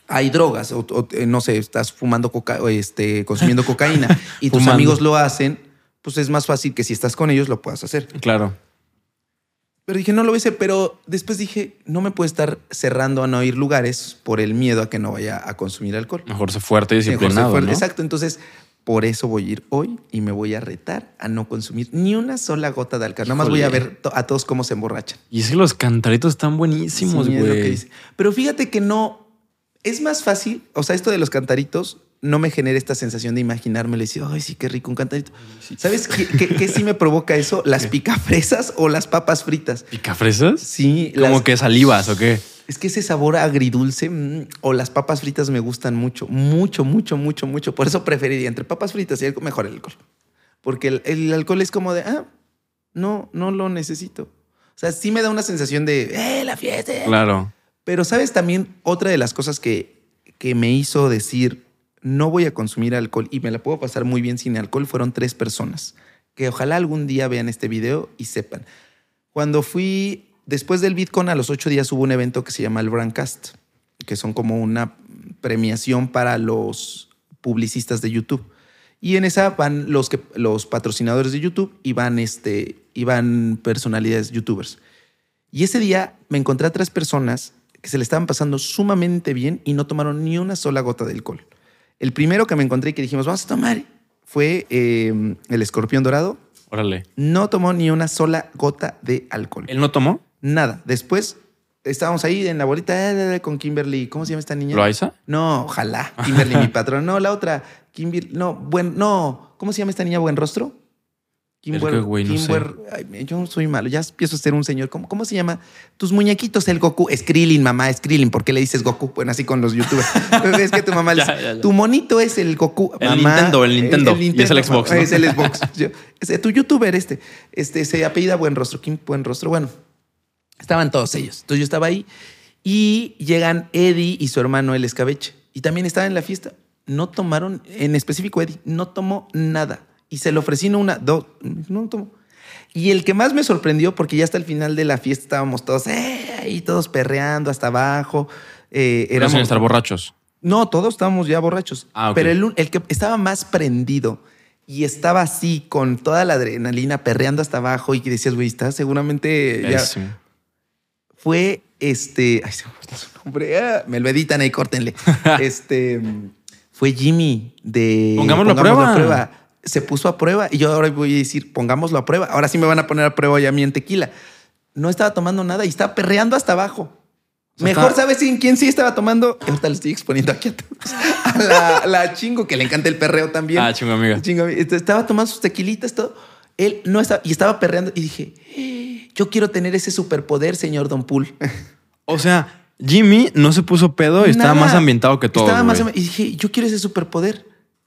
hay drogas, o, o, eh, no sé, estás fumando coca, o, este, consumiendo cocaína y tus amigos lo hacen, pues es más fácil que si estás con ellos lo puedas hacer. Claro. Pero dije, no lo hacer, pero después dije, no me puedo estar cerrando a no ir lugares por el miedo a que no vaya a consumir alcohol. Mejor sé fuerte y Mejor ser disciplinado, fuerte. ¿no? Exacto, entonces por eso voy a ir hoy y me voy a retar a no consumir ni una sola gota de alcohol. Nada más voy a ver to- a todos cómo se emborrachan. Y es que los cantaritos están buenísimos, Sí, es güey. Pero fíjate que no. Es más fácil. O sea, esto de los cantaritos no me genera esta sensación de imaginármelo y decir, ay, sí, qué rico un cantarito. ¿Sabes qué, qué- qué sí me provoca eso? Las picafresas o las papas fritas. ¿Picafresas? Sí, ¿Como las- que salivas o qué? Es que ese sabor agridulce mm, o las papas fritas me gustan mucho, mucho, mucho, mucho, mucho. Por eso preferiría entre papas fritas y algo mejor el alcohol. Porque el, el alcohol es como de, ah, no, no lo necesito. O sea, sí me da una sensación de, eh, la fiesta. Claro. Pero sabes también otra de las cosas que, que me hizo decir, no voy a consumir alcohol y me la puedo pasar muy bien sin alcohol, fueron tres personas que ojalá algún día vean este video y sepan. Cuando fui, después del Bitcoin, a los ocho días hubo un evento que se llama el Brandcast, que son como una premiación para los publicistas de YouTube. Y en esa van los, que, los patrocinadores de YouTube y van, este, y van personalidades youtubers. Y ese día me encontré a tres personas que se le estaban pasando sumamente bien y no tomaron ni una sola gota de alcohol. El primero que me encontré y que dijimos, vamos a tomar, fue eh, el escorpión dorado. Órale. No tomó ni una sola gota de alcohol. ¿Él no tomó? Nada. Después estábamos ahí en la bolita eh, con Kimberly. ¿Cómo se llama esta niña? ¿Loaiza? No, ojalá. Kimberly, mi patrón. No, la otra. Kimberly. No, buen, no. ¿Cómo se llama esta niña? Buen rostro. Kimber, que, güey, no sé. Kimber- ay, yo soy malo, ya empiezo a ser un señor. ¿Cómo, ¿Cómo se llama? Tus muñequitos, el Goku. Skrilin, mamá, Skrilin. ¿Por qué le dices Goku? Bueno, así con los youtubers. es que tu mamá le dice, ya, ya. tu monito es el Goku. El mamá, Nintendo, el Nintendo. Y es el Xbox, mamá, ¿no? Es el Xbox. Yo- es- tu youtuber este, este se apellida Buen Rostro. Kim Buen Rostro. Bueno, estaban todos ellos. Entonces yo estaba ahí y llegan Eddie y su hermano el escabeche. Y también estaban en la fiesta. No tomaron, en específico Eddie, no tomó nada. Y se le ofrecí una, dos, no tomó. Y el que más me sorprendió, porque ya hasta el final de la fiesta estábamos todos eh, ahí, todos perreando hasta abajo. Eh, éramos- sin estar borrachos. no, todos estábamos ya borrachos. Ah. Pero el, el que estaba más prendido y estaba así con toda la adrenalina perreando hasta abajo y que decías, güey, está seguramente ya. Fue este. Ay, se me su nombre. Ah, me lo editan ahí, córtenle. este fue Jimmy de Pongámoslo a prueba. Se puso a prueba y yo ahora voy a decir, pongámoslo a prueba. Ahora sí me van a poner a prueba ya mi en tequila. No estaba tomando nada y estaba perreando hasta abajo. sea, Mejor está- sabes quién sí estaba tomando. Ahorita le estoy exponiendo aquí a todos. A la, la chingo, que le encanta el perreo también. Ah, chingo, amiga. Chingo. Entonces, estaba tomando sus tequilitas, todo. Él no estaba, y estaba perreando. Y dije, "Eh, yo quiero tener ese superpoder, señor Don Pool. O sea, Jimmy no se puso pedo y estaba más ambientado que. Estaba más ambi- Y dije, yo quiero ese superpoder.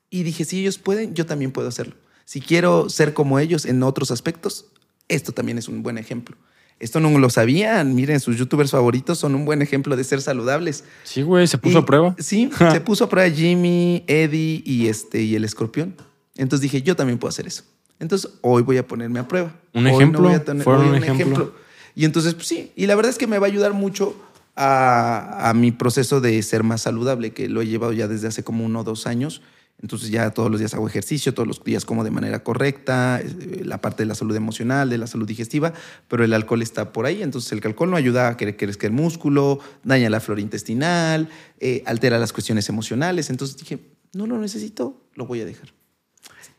Y dije, si ellos pueden, yo también puedo hacerlo. Si quiero ser como ellos en otros aspectos, esto también es un buen ejemplo. Esto no lo sabían. Miren, sus youtubers favoritos son un buen ejemplo de ser saludables. Sí, güey, se puso Y- a prueba. Sí, se puso a prueba Jimmy, Eddie y, este, y el escorpión. Entonces dije, yo también puedo hacer eso. Entonces hoy voy a ponerme a prueba. Un Hoy ejemplo, voy a tener- fueron hoy un ejemplo. Y entonces, pues sí, y la verdad es que me va a ayudar mucho a, a mi proceso de ser más saludable, que lo he llevado ya desde hace como uno o dos años. Entonces ya todos los días hago ejercicio, todos los días como de manera correcta, eh, la parte de la salud emocional, de la salud digestiva, pero el alcohol está por ahí. Entonces el alcohol no ayuda a que crezca el músculo, daña la flora intestinal, eh, altera las cuestiones emocionales. Entonces dije, no lo necesito, lo voy a dejar.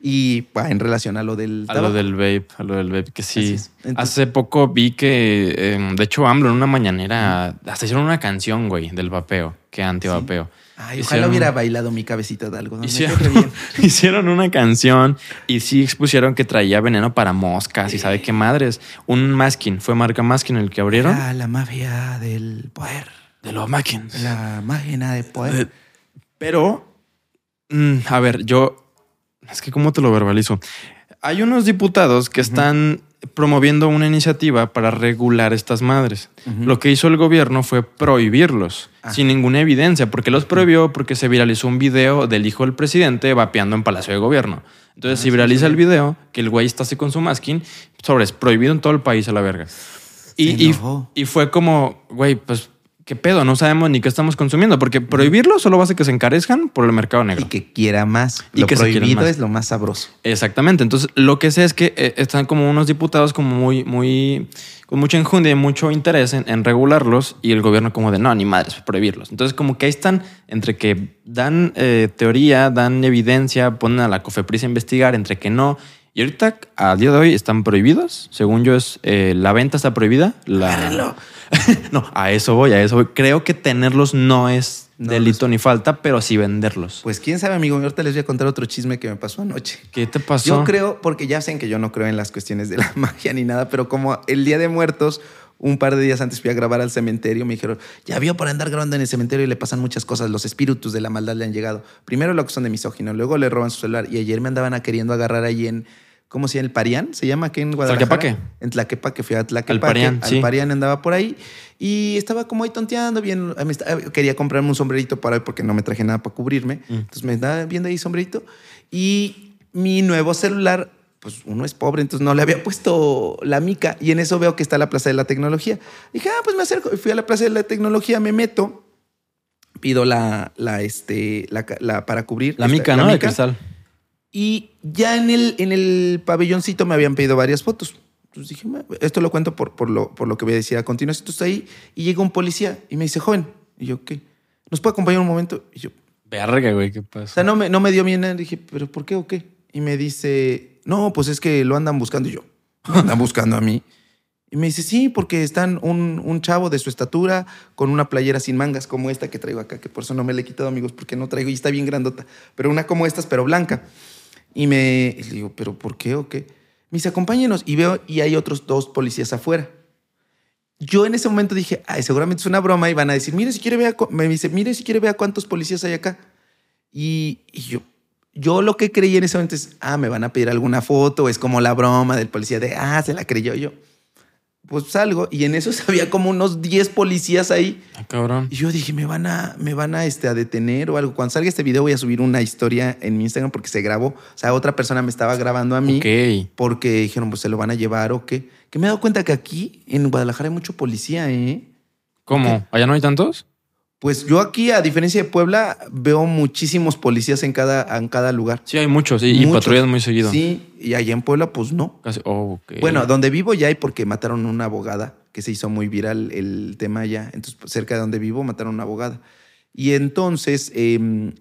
Y bah, en relación a lo del A lo del vape, a lo del vape, que sí. Entonces- Hace poco vi que, eh, de hecho, AMLO en una mañanera, hasta hicieron una canción, güey, del vapeo, que anti-vapeo. Ay, ojalá hubiera bailado mi cabecita de algo. Hicieron, bien. hicieron una canción y sí expusieron que traía veneno para moscas y sabe qué madres. Un masking, fue marca masking el que abrieron. Era la mafia del poder. De los maskins. La máquina de poder. Pero, mm, a ver, yo. Es que, ¿cómo te lo verbalizo? Hay unos diputados que están promoviendo una iniciativa para regular estas madres. Lo que hizo el gobierno fue prohibirlos Ah. sin ninguna evidencia. porque los prohibió? Porque se viralizó un video del hijo del presidente vapeando en Palacio de Gobierno. Entonces, Ah, si viraliza sí. el video, que el güey está así con su masking, sobres, prohibido en todo el país a la verga. Y, y fue como, güey, pues, ¿qué pedo? No sabemos ni qué estamos consumiendo, porque prohibirlo solo va a hacer que se encarezcan por el mercado negro. Y que quiera más. Y lo que prohibido más. es lo más sabroso. Exactamente. Entonces, lo que sé es que eh, están como unos diputados como muy, muy, con mucha enjundia y mucho interés en, en regularlos y el gobierno como de, no, ni madres, prohibirlos. Entonces, como que ahí están entre que dan eh, teoría, dan evidencia, ponen a la COFEPRIS a investigar, entre que no. Y ahorita, a día de hoy, están prohibidos. Según yo, es eh, la venta está prohibida. La... Agárralo. no, a eso voy, a eso voy. Creo que tenerlos no es No, delito ni falta, pero sí venderlos. Pues quién sabe, amigo. Ahorita les voy a contar otro chisme que me pasó anoche. ¿Qué te pasó? Yo creo, porque ya saben que yo no creo en las cuestiones de la magia ni nada, pero como el Día de Muertos un par de días antes fui a grabar al cementerio. Me dijeron, ya vio por andar grabando en el cementerio y le pasan muchas cosas. Los espíritus de la maldad le han llegado. Primero lo que son de misógino, luego le roban su celular. Y ayer me andaban a queriendo agarrar ahí en, ¿cómo se llama? ¿El Parián? ¿Se llama aquí en Guadalajara? Tlaquepaque. En Tlaquepaque, fui a Tlaquepaque. Al Parián, Al sí. Parián andaba por ahí. Y estaba como ahí tonteando, bien. estaba- Quería comprarme un sombrerito para hoy porque no me traje nada para cubrirme. Mm. Entonces me estaba viendo ahí sombrerito. Y mi nuevo celular, pues uno es pobre, entonces no le había puesto la mica. Y en eso veo que está la Plaza de la Tecnología. Dije, ah, pues me acerco. Y Fui a la Plaza de la Tecnología, me meto. Pido la, la, este, la, la para cubrir. La esta- mica, ¿no? De cristal. Y ya en el, en el pabelloncito me habían pedido varias fotos. Entonces dije, "Ma, esto lo cuento por, por, lo, por lo que voy a decir a continuación. Entonces ahí y llega un policía y me dice, joven. Y yo, ¿qué? ¿Nos puede acompañar un momento? Y yo, Verga, güey, ¿qué o pasa? sea, no me, no me dio bien. Dije, ¿pero por qué o qué? Y me dice, no, pues es que lo andan buscando. Y yo, ¿me andan buscando a mí? Y me dice, sí, porque están un, un chavo de su estatura con una playera sin mangas como esta que traigo acá, que por eso no me la he quitado, amigos, porque no traigo y está bien grandota. Pero una como estas, pero blanca. Y me le digo, ¿pero por qué o qué? Me dice, acompáñenos. Y veo, y hay otros dos policías afuera. Yo en ese momento dije, ay, seguramente es una broma y van a decir, mire si quiere vea, cu-". me dice, mire si quiere vea cuántos policías hay acá. Y, y yo, yo lo que creí en ese momento es, ah, me van a pedir alguna foto, es como la broma del policía de, ah, se la creyó yo. Pues salgo y en eso había como unos 10 policías ahí. Ah, cabrón. Y yo dije, me van a, me van a, este, a detener o algo. Cuando salga este video voy a subir una historia en mi Instagram porque se grabó. O sea, otra persona me estaba grabando a mí Ok. porque dijeron, pues se lo van a llevar o qué. Que me he dado cuenta que aquí en Guadalajara hay mucho policía, ¿eh? ¿Cómo? ¿Allá no hay tantos? Pues yo aquí, a diferencia de Puebla, veo muchísimos policías en cada, en cada lugar. Sí, hay muchos, sí, y patrullas muy seguido. Sí, y allá en Puebla, pues no. Casi, oh, ok. Bueno, donde vivo ya hay porque mataron a una abogada, que se hizo muy viral el tema allá. Entonces, pues, cerca de donde vivo mataron a una abogada. Y entonces em,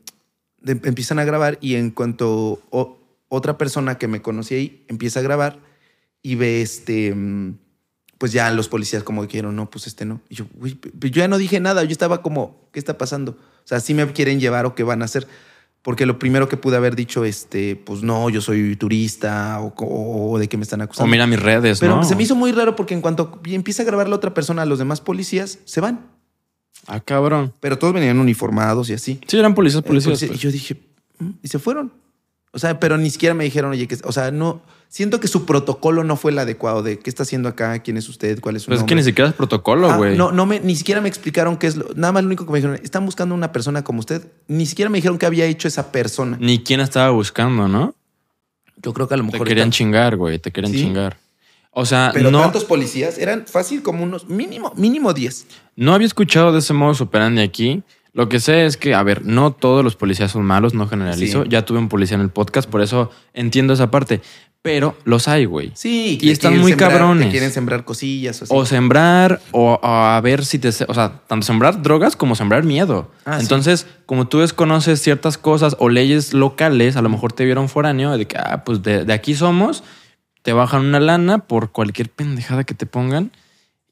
empiezan a grabar y en cuanto otra persona que me conocía ahí empieza a grabar y ve este, em, pues ya los policías como dijeron, no, pues este no. Y yo, "Uy, yo ya no dije nada, yo estaba como, ¿qué está pasando? O sea, si me quieren llevar o qué van a hacer. Porque lo primero que pude haber dicho, este, pues no, yo soy turista o, o- o de qué me están o acusando. mira mis redes, Pero ¿no? se me hizo muy raro porque en cuanto empieza a grabar la otra persona, los demás policías se van. Ah, cabrón. Pero todos venían uniformados y así. Sí, eran policías, Eh, policías. policía- pues. Y yo dije, "Mm", y se fueron. O sea, pero ni siquiera me dijeron, oye, que, o sea, no, siento que su protocolo no fue el adecuado de qué está haciendo acá, quién es usted, cuál es su Pues es nombre. que ni siquiera es protocolo, Ah, güey. no, no me, ni siquiera me explicaron qué es lo, nada más lo único que me dijeron, están buscando una persona como usted. Ni siquiera me dijeron qué había hecho esa persona. Ni quién estaba buscando, ¿no? Yo creo que a lo Te mejor. querían está- chingar, güey. Te querían Sí. chingar. O sea, Pero no, tantos policías eran fácil como unos mínimo, mínimo 10. no había escuchado de ese modo operandi aquí. Lo que sé es que, a ver, no todos los policías son malos, no generalizo. Sí. Ya tuve un policía en el podcast, por eso entiendo esa parte. Pero los hay, güey. Sí, Y están muy sembrar, cabrones. te quieren sembrar cosillas o así. O sembrar, o, o a ver si te... O sea, tanto sembrar drogas como sembrar miedo. Ah, sí. Entonces, como tú desconoces ciertas cosas o leyes locales, a lo mejor te vieron foráneo de que, ah, pues de, de aquí somos, te bajan una lana por cualquier pendejada que te pongan.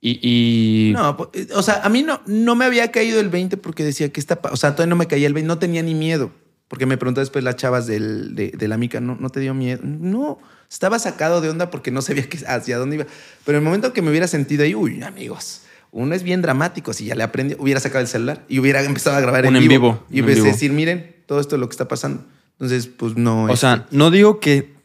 Y... y- No, eh, o sea, a mí no, no me había caído el 20 porque decía que está, o sea, todavía no me caía el 20, no tenía ni miedo. Porque me preguntó después las chavas del, de, de la mica, ¿no, ¿no te dio miedo? No, estaba sacado de onda porque no sabía que, hacia dónde iba. Pero el momento que me hubiera sentido ahí, uy, amigos, uno es bien dramático. Si ya le aprendí, hubiera sacado el celular y hubiera empezado a grabar Un en en vivo. Y en vivo. decir, miren, todo esto es lo que está pasando. Entonces, pues no. o sea, no digo que...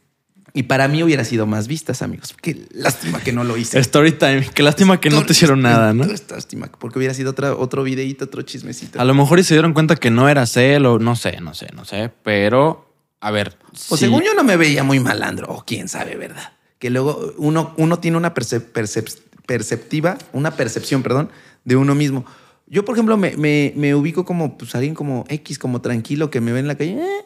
y para mí hubiera sido más vistas, amigos. Qué lástima que no lo hice. Story time. Qué lástima que no te hicieron nada, ¿no? Lástima, porque hubiera sido otra, otro videíto, otro chismecito. A lo mejor y se dieron cuenta que no era cel o no sé, no sé, no sé. Pero, a ver. Pues sí. según yo no me veía muy malandro, o quién sabe, ¿verdad? Que luego uno, uno tiene una percep- percep- perceptiva, una percepción, perdón, de uno mismo. Yo, por ejemplo, me, me- me ubico como pues, alguien como X, como tranquilo, que me ve en la calle. eh,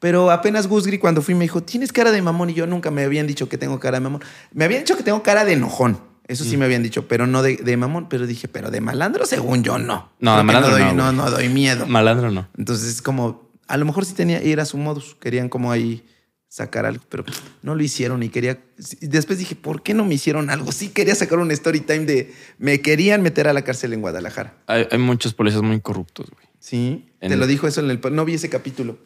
Pero apenas Gusgri cuando fui me dijo, tienes cara de mamón y yo nunca me habían dicho que tengo cara de mamón. Me habían dicho que tengo cara de enojón. Eso Mm. sí me habían dicho, pero no de, de mamón. Pero dije, pero de malandro según yo no. No, de Creo malandro doy, no, no, no doy miedo. Malandro no. Entonces es como, a lo mejor sí tenía, era su modus, querían como ahí sacar algo, pero no lo hicieron y quería, y después dije, ¿por qué no me hicieron algo? Sí quería sacar un story time de, me querían meter a la cárcel en Guadalajara. Hay, hay muchos policías muy corruptos, güey. Sí, En te lo dijo eso en el, no vi ese capítulo.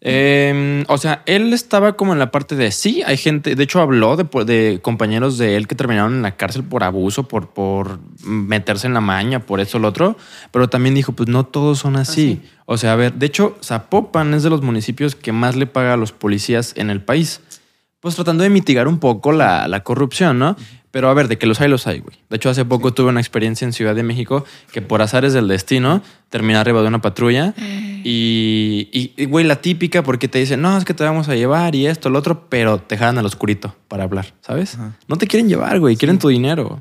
Eh, o sea, él estaba como en la parte de sí, hay gente, de hecho habló de, de compañeros de él que terminaron en la cárcel por abuso, por, por meterse en la maña, por eso lo otro, pero también dijo, pues no todos son así. O sea, a ver, de hecho, Zapopan es de los municipios que más le paga a los policías en el país, pues tratando de mitigar un poco la, la corrupción, ¿no? Pero a ver, de que los hay, los hay, güey. De hecho, hace poco tuve una experiencia en Ciudad de México que por azares del destino terminé arriba de una patrulla. Y, y, y, güey, la típica porque te dicen, no, es que te vamos a llevar y esto, lo otro, pero te jalan al oscurito para hablar, ¿sabes? Ajá. No te quieren llevar, güey, quieren tu dinero.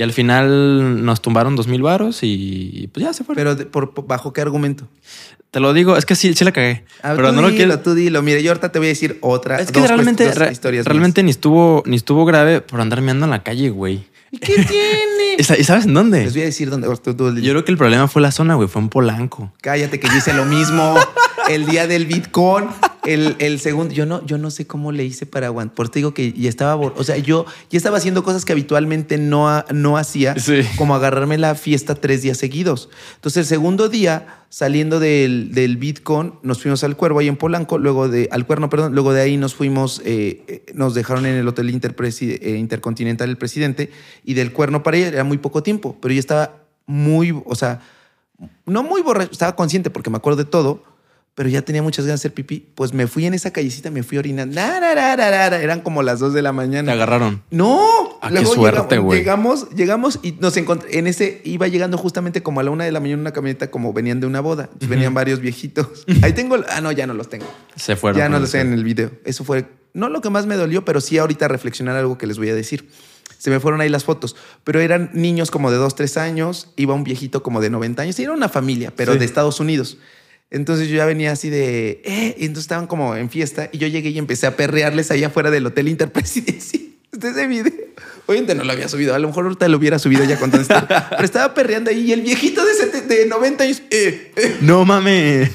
Y al final nos tumbaron dos mil varos y pues ya se fueron. Pero de- por, por- bajo qué argumento? te lo digo, es que sí, sí la cagué. Ah, pero tú no lo dilo, quiero. tú dilo. Mire, yo ahorita te voy a decir otra. Es que dos realmente, cuest- dos re- historias realmente ni estuvo, ni estuvo grave por andar meando en la calle, güey. ¿Y qué tiene? ¿Y sa- y sabes en dónde? Les voy a decir dónde. tú- tú- Yo creo que el problema fue la zona, güey. Fue en Polanco. Cállate que yo hice lo mismo el día del Bitcoin, el, el segundo. Yo no, yo no sé cómo le hice para aguantar. Por eso te digo que ya estaba, bor- o sea, yo ya estaba haciendo cosas que habitualmente no, ha- no hacía, Sí. como agarrarme la fiesta tres días seguidos. Entonces, el segundo día, saliendo del, del Bitcoin, nos fuimos al Cuervo ahí en Polanco, luego de, al Cuerno, perdón, luego de ahí nos fuimos, eh, eh, nos dejaron en el Hotel Interpresi- eh, Intercontinental el presidente, y del Cuerno para allá era muy poco tiempo, pero yo estaba muy, o sea, no muy borracho, estaba consciente porque me acuerdo de todo, pero ya tenía muchas ganas de hacer pipí. Pues me fui en esa callecita, me fui orinando. Narararara, Eran como las dos de la Te mañana. agarraron. No, Ah, qué suerte, llegamos, güey. llegamos, llegamos y nos encontramos. En ese iba llegando justamente como a la una de la mañana una camioneta, como venían de una boda. Entonces, Venían varios viejitos. Ahí tengo. Ah, no, ya no los tengo. Se fueron. Ya no con lo sé eso. en el video. Eso fue no lo que más me dolió, pero sí ahorita reflexionar algo que les voy a decir. Se me fueron ahí las fotos, pero eran niños como de 2, 3 años, iba un viejito como de 90 años, y era una familia, pero Sí. de Estados Unidos. Entonces yo ya venía así de, eh, y entonces estaban como en fiesta y yo llegué y empecé a perrearles allá afuera del Hotel Interpresidencia. Este ese video. Obviamente no lo había subido, a lo mejor ahorita lo hubiera subido ya con esto. Pero estaba perreando ahí y el viejito de, sete- de 90 años, eh, eh, No mames.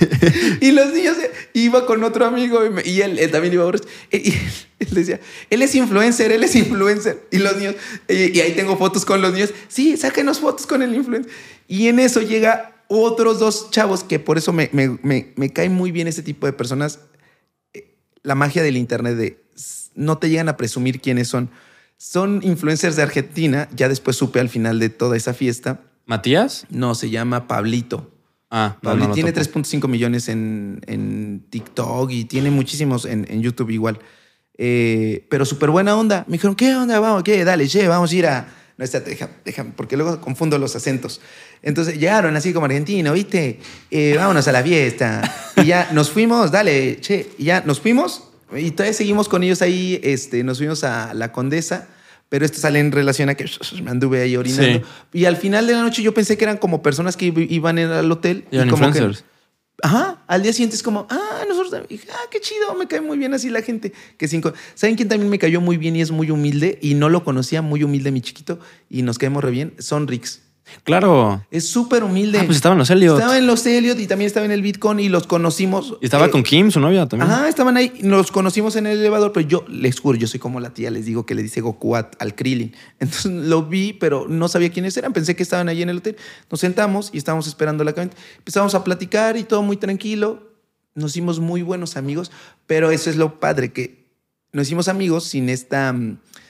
y los niños eh, iba con otro amigo y, me- y él, él también iba borracho. Eh, Y, él decía, él es influencer, él es influencer. Y los niños, y ahí tengo fotos con los niños. Sí, sáquenos fotos con el influencer. Y en eso llega otros dos chavos que por eso me, me, me, me cae muy bien ese tipo de personas. La magia del internet de no te llegan a presumir quiénes son. Son influencers de Argentina. Ya después supe al final de toda esa fiesta. ¿Matías? No, se llama Pablito. Ah, no, Pablo no tiene topo. 3.5 millones en, en TikTok y tiene muchísimos en, en YouTube igual. Eh, pero súper buena onda. Me dijeron, ¿qué onda? Vamos, ¿qué? Dale, che, vamos a ir a... No, espérate, deja, déjame, porque luego confundo los acentos. Entonces llegaron así como argentino, ¿viste? Eh, vámonos a la fiesta. Y ya nos fuimos, dale, che. Y ya nos fuimos y todavía seguimos con ellos ahí. Este, nos fuimos a la Condesa. Pero esto sale en relación a que me anduve ahí orinando. Sí. Y al final de la noche yo pensé que eran como personas que iban al hotel. Eran y como que- influencers. Ajá, al día siguiente es como, ah, nosotros ah, qué chido, me cae muy bien así la gente. Que cinco. ¿Saben quién también me cayó muy bien y es muy humilde? Y no lo conocía, muy humilde mi chiquito, y nos caemos re bien. Son Rix. Claro. Es súper humilde. Ah, pues estaban los Elliot. Estaba en los Elliot y también estaba en el Bitcoin y los conocimos. Y estaba eh, con Kim, su novia también. Ajá, estaban ahí, nos conocimos en el elevador, pero yo les juro, yo soy como la tía, les digo que le dice Goku a- al Krillin. Entonces lo vi, pero no sabía quiénes eran, pensé que estaban ahí en el hotel. Nos sentamos y estábamos esperando la camioneta. Empezamos a platicar y todo muy tranquilo. Nos hicimos muy buenos amigos, pero eso es lo padre, que nos hicimos amigos sin esta...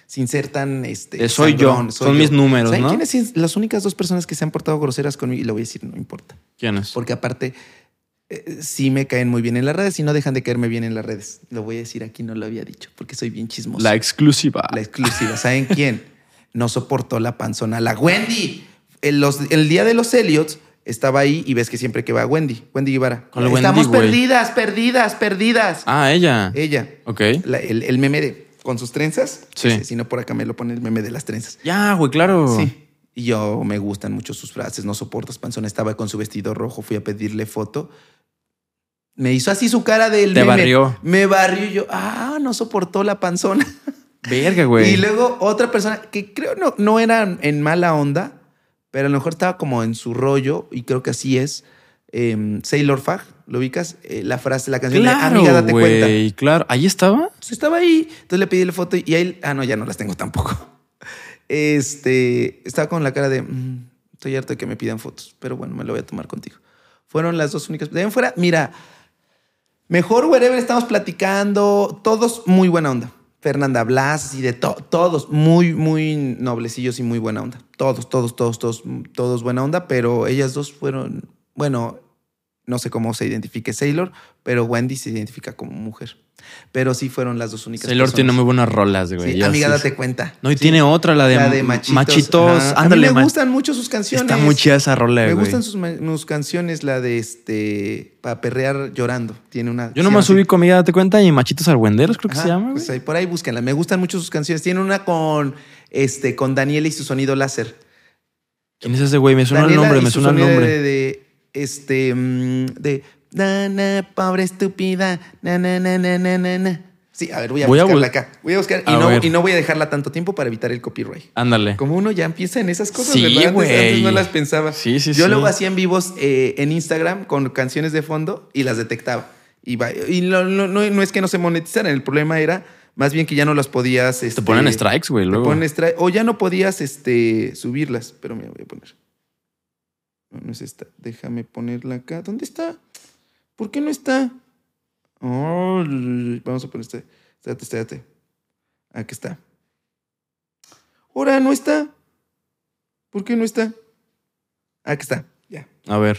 sin ser tan este De soy yo, sangrón, son mis números, ¿Saben ¿no? quiénes son las únicas dos personas que se han portado groseras conmigo? Y lo voy a decir, no importa. ¿Quién es? Porque aparte, eh, sí me caen muy bien en las redes y no dejan de caerme bien en las redes. Lo voy a decir aquí, no lo había dicho, porque soy bien chismoso. La exclusiva. La exclusiva. ¿Saben quién? No soportó la panzona. La Wendy. El, los- el día de los Elliots estaba ahí y ves que siempre que va Wendy, Wendy Guevara. ¿Cuál Wendy, Estamos güey? perdidas, perdidas, perdidas. Ah, ella. Ella. Ok. La- el, el meme de con sus trenzas. Sí. Si no, por acá me lo pone el meme de las trenzas. Ya, güey, claro. Sí. Y yo me gustan mucho sus frases, no soportas panzona. Estaba con su vestido rojo, fui a pedirle foto. Me hizo así su cara del Te meme. barrió. Me barrió y yo, ah, no soportó la panzona. Verga, güey. Y luego otra persona que creo no, no era en mala onda, pero a lo mejor estaba como en su rollo, y creo que así es. em, Sailor Fag, ¿lo ubicas? Eh, la frase, la canción de Claro, Amiga, date cuenta. güey. Claro. ¿Ahí estaba? Pues estaba ahí. Entonces le pedí la foto y ahí. Ah, no, ya no las tengo tampoco. Este. Estaba con la cara de. "Mm, estoy harto de que me pidan fotos, pero bueno, me lo voy a tomar contigo. Fueron las dos únicas. De ahí fuera, mira. Mejor wherever estamos platicando, todos muy buena onda. Fernanda Blas y de to- todos muy, muy noblecillos y muy buena onda. Todos, todos, todos, todos, todos buena onda, pero ellas dos fueron, bueno, no sé cómo se identifique Sailor, pero Wendy se identifica como mujer. Pero sí fueron las dos únicas. Sailor tiene muy buenas rolas, güey. Sí, amiga, sí- date cuenta. No, y Sí. tiene otra, la de, La de machitos. machitos. Ándale, a mí me gustan mucho sus canciones. Está muy chida esa rola, Me güey. gustan sus, canciones, la de este, para perrear llorando. Tiene una. Yo nomás subí comida, date cuenta, y machitos argüenderos, creo que se llama, pues güey. ahí, por ahí búsquenla. Me gustan mucho sus canciones. Tiene una con, este, con Daniela y su sonido láser. ¿Quién es ese güey? Me suena el nombre, me su suena el nombre. De, de, este, mm, de, na, na, pobre estúpida, na, na, na, na, na, na. Sí, a ver, voy a Voy a buscarla bu- acá. Voy a buscar y A no, y no voy a dejarla tanto tiempo para evitar el copyright. Ándale. Como uno ya empieza en esas cosas, Sí, ¿verdad? Antes- no las pensaba. Sí, sí, Yo sí. luego hacía en vivos eh, en Instagram con canciones de fondo y las detectaba. Y, va- y no, no- no- es que no se monetizaran, el problema era más bien que ya no las podías. Te este, ponen strikes, güey, te luego. ponen strike- o ya no podías este, subirlas. Pero mira, voy a poner. No, no es esta. Déjame ponerla acá. ¿Dónde está? ¿Por qué no está? Oh, vamos a poner este. Espérate, espérate. Aquí está. Ahora no está. ¿Por qué no está? Aquí está. Ya. A ver.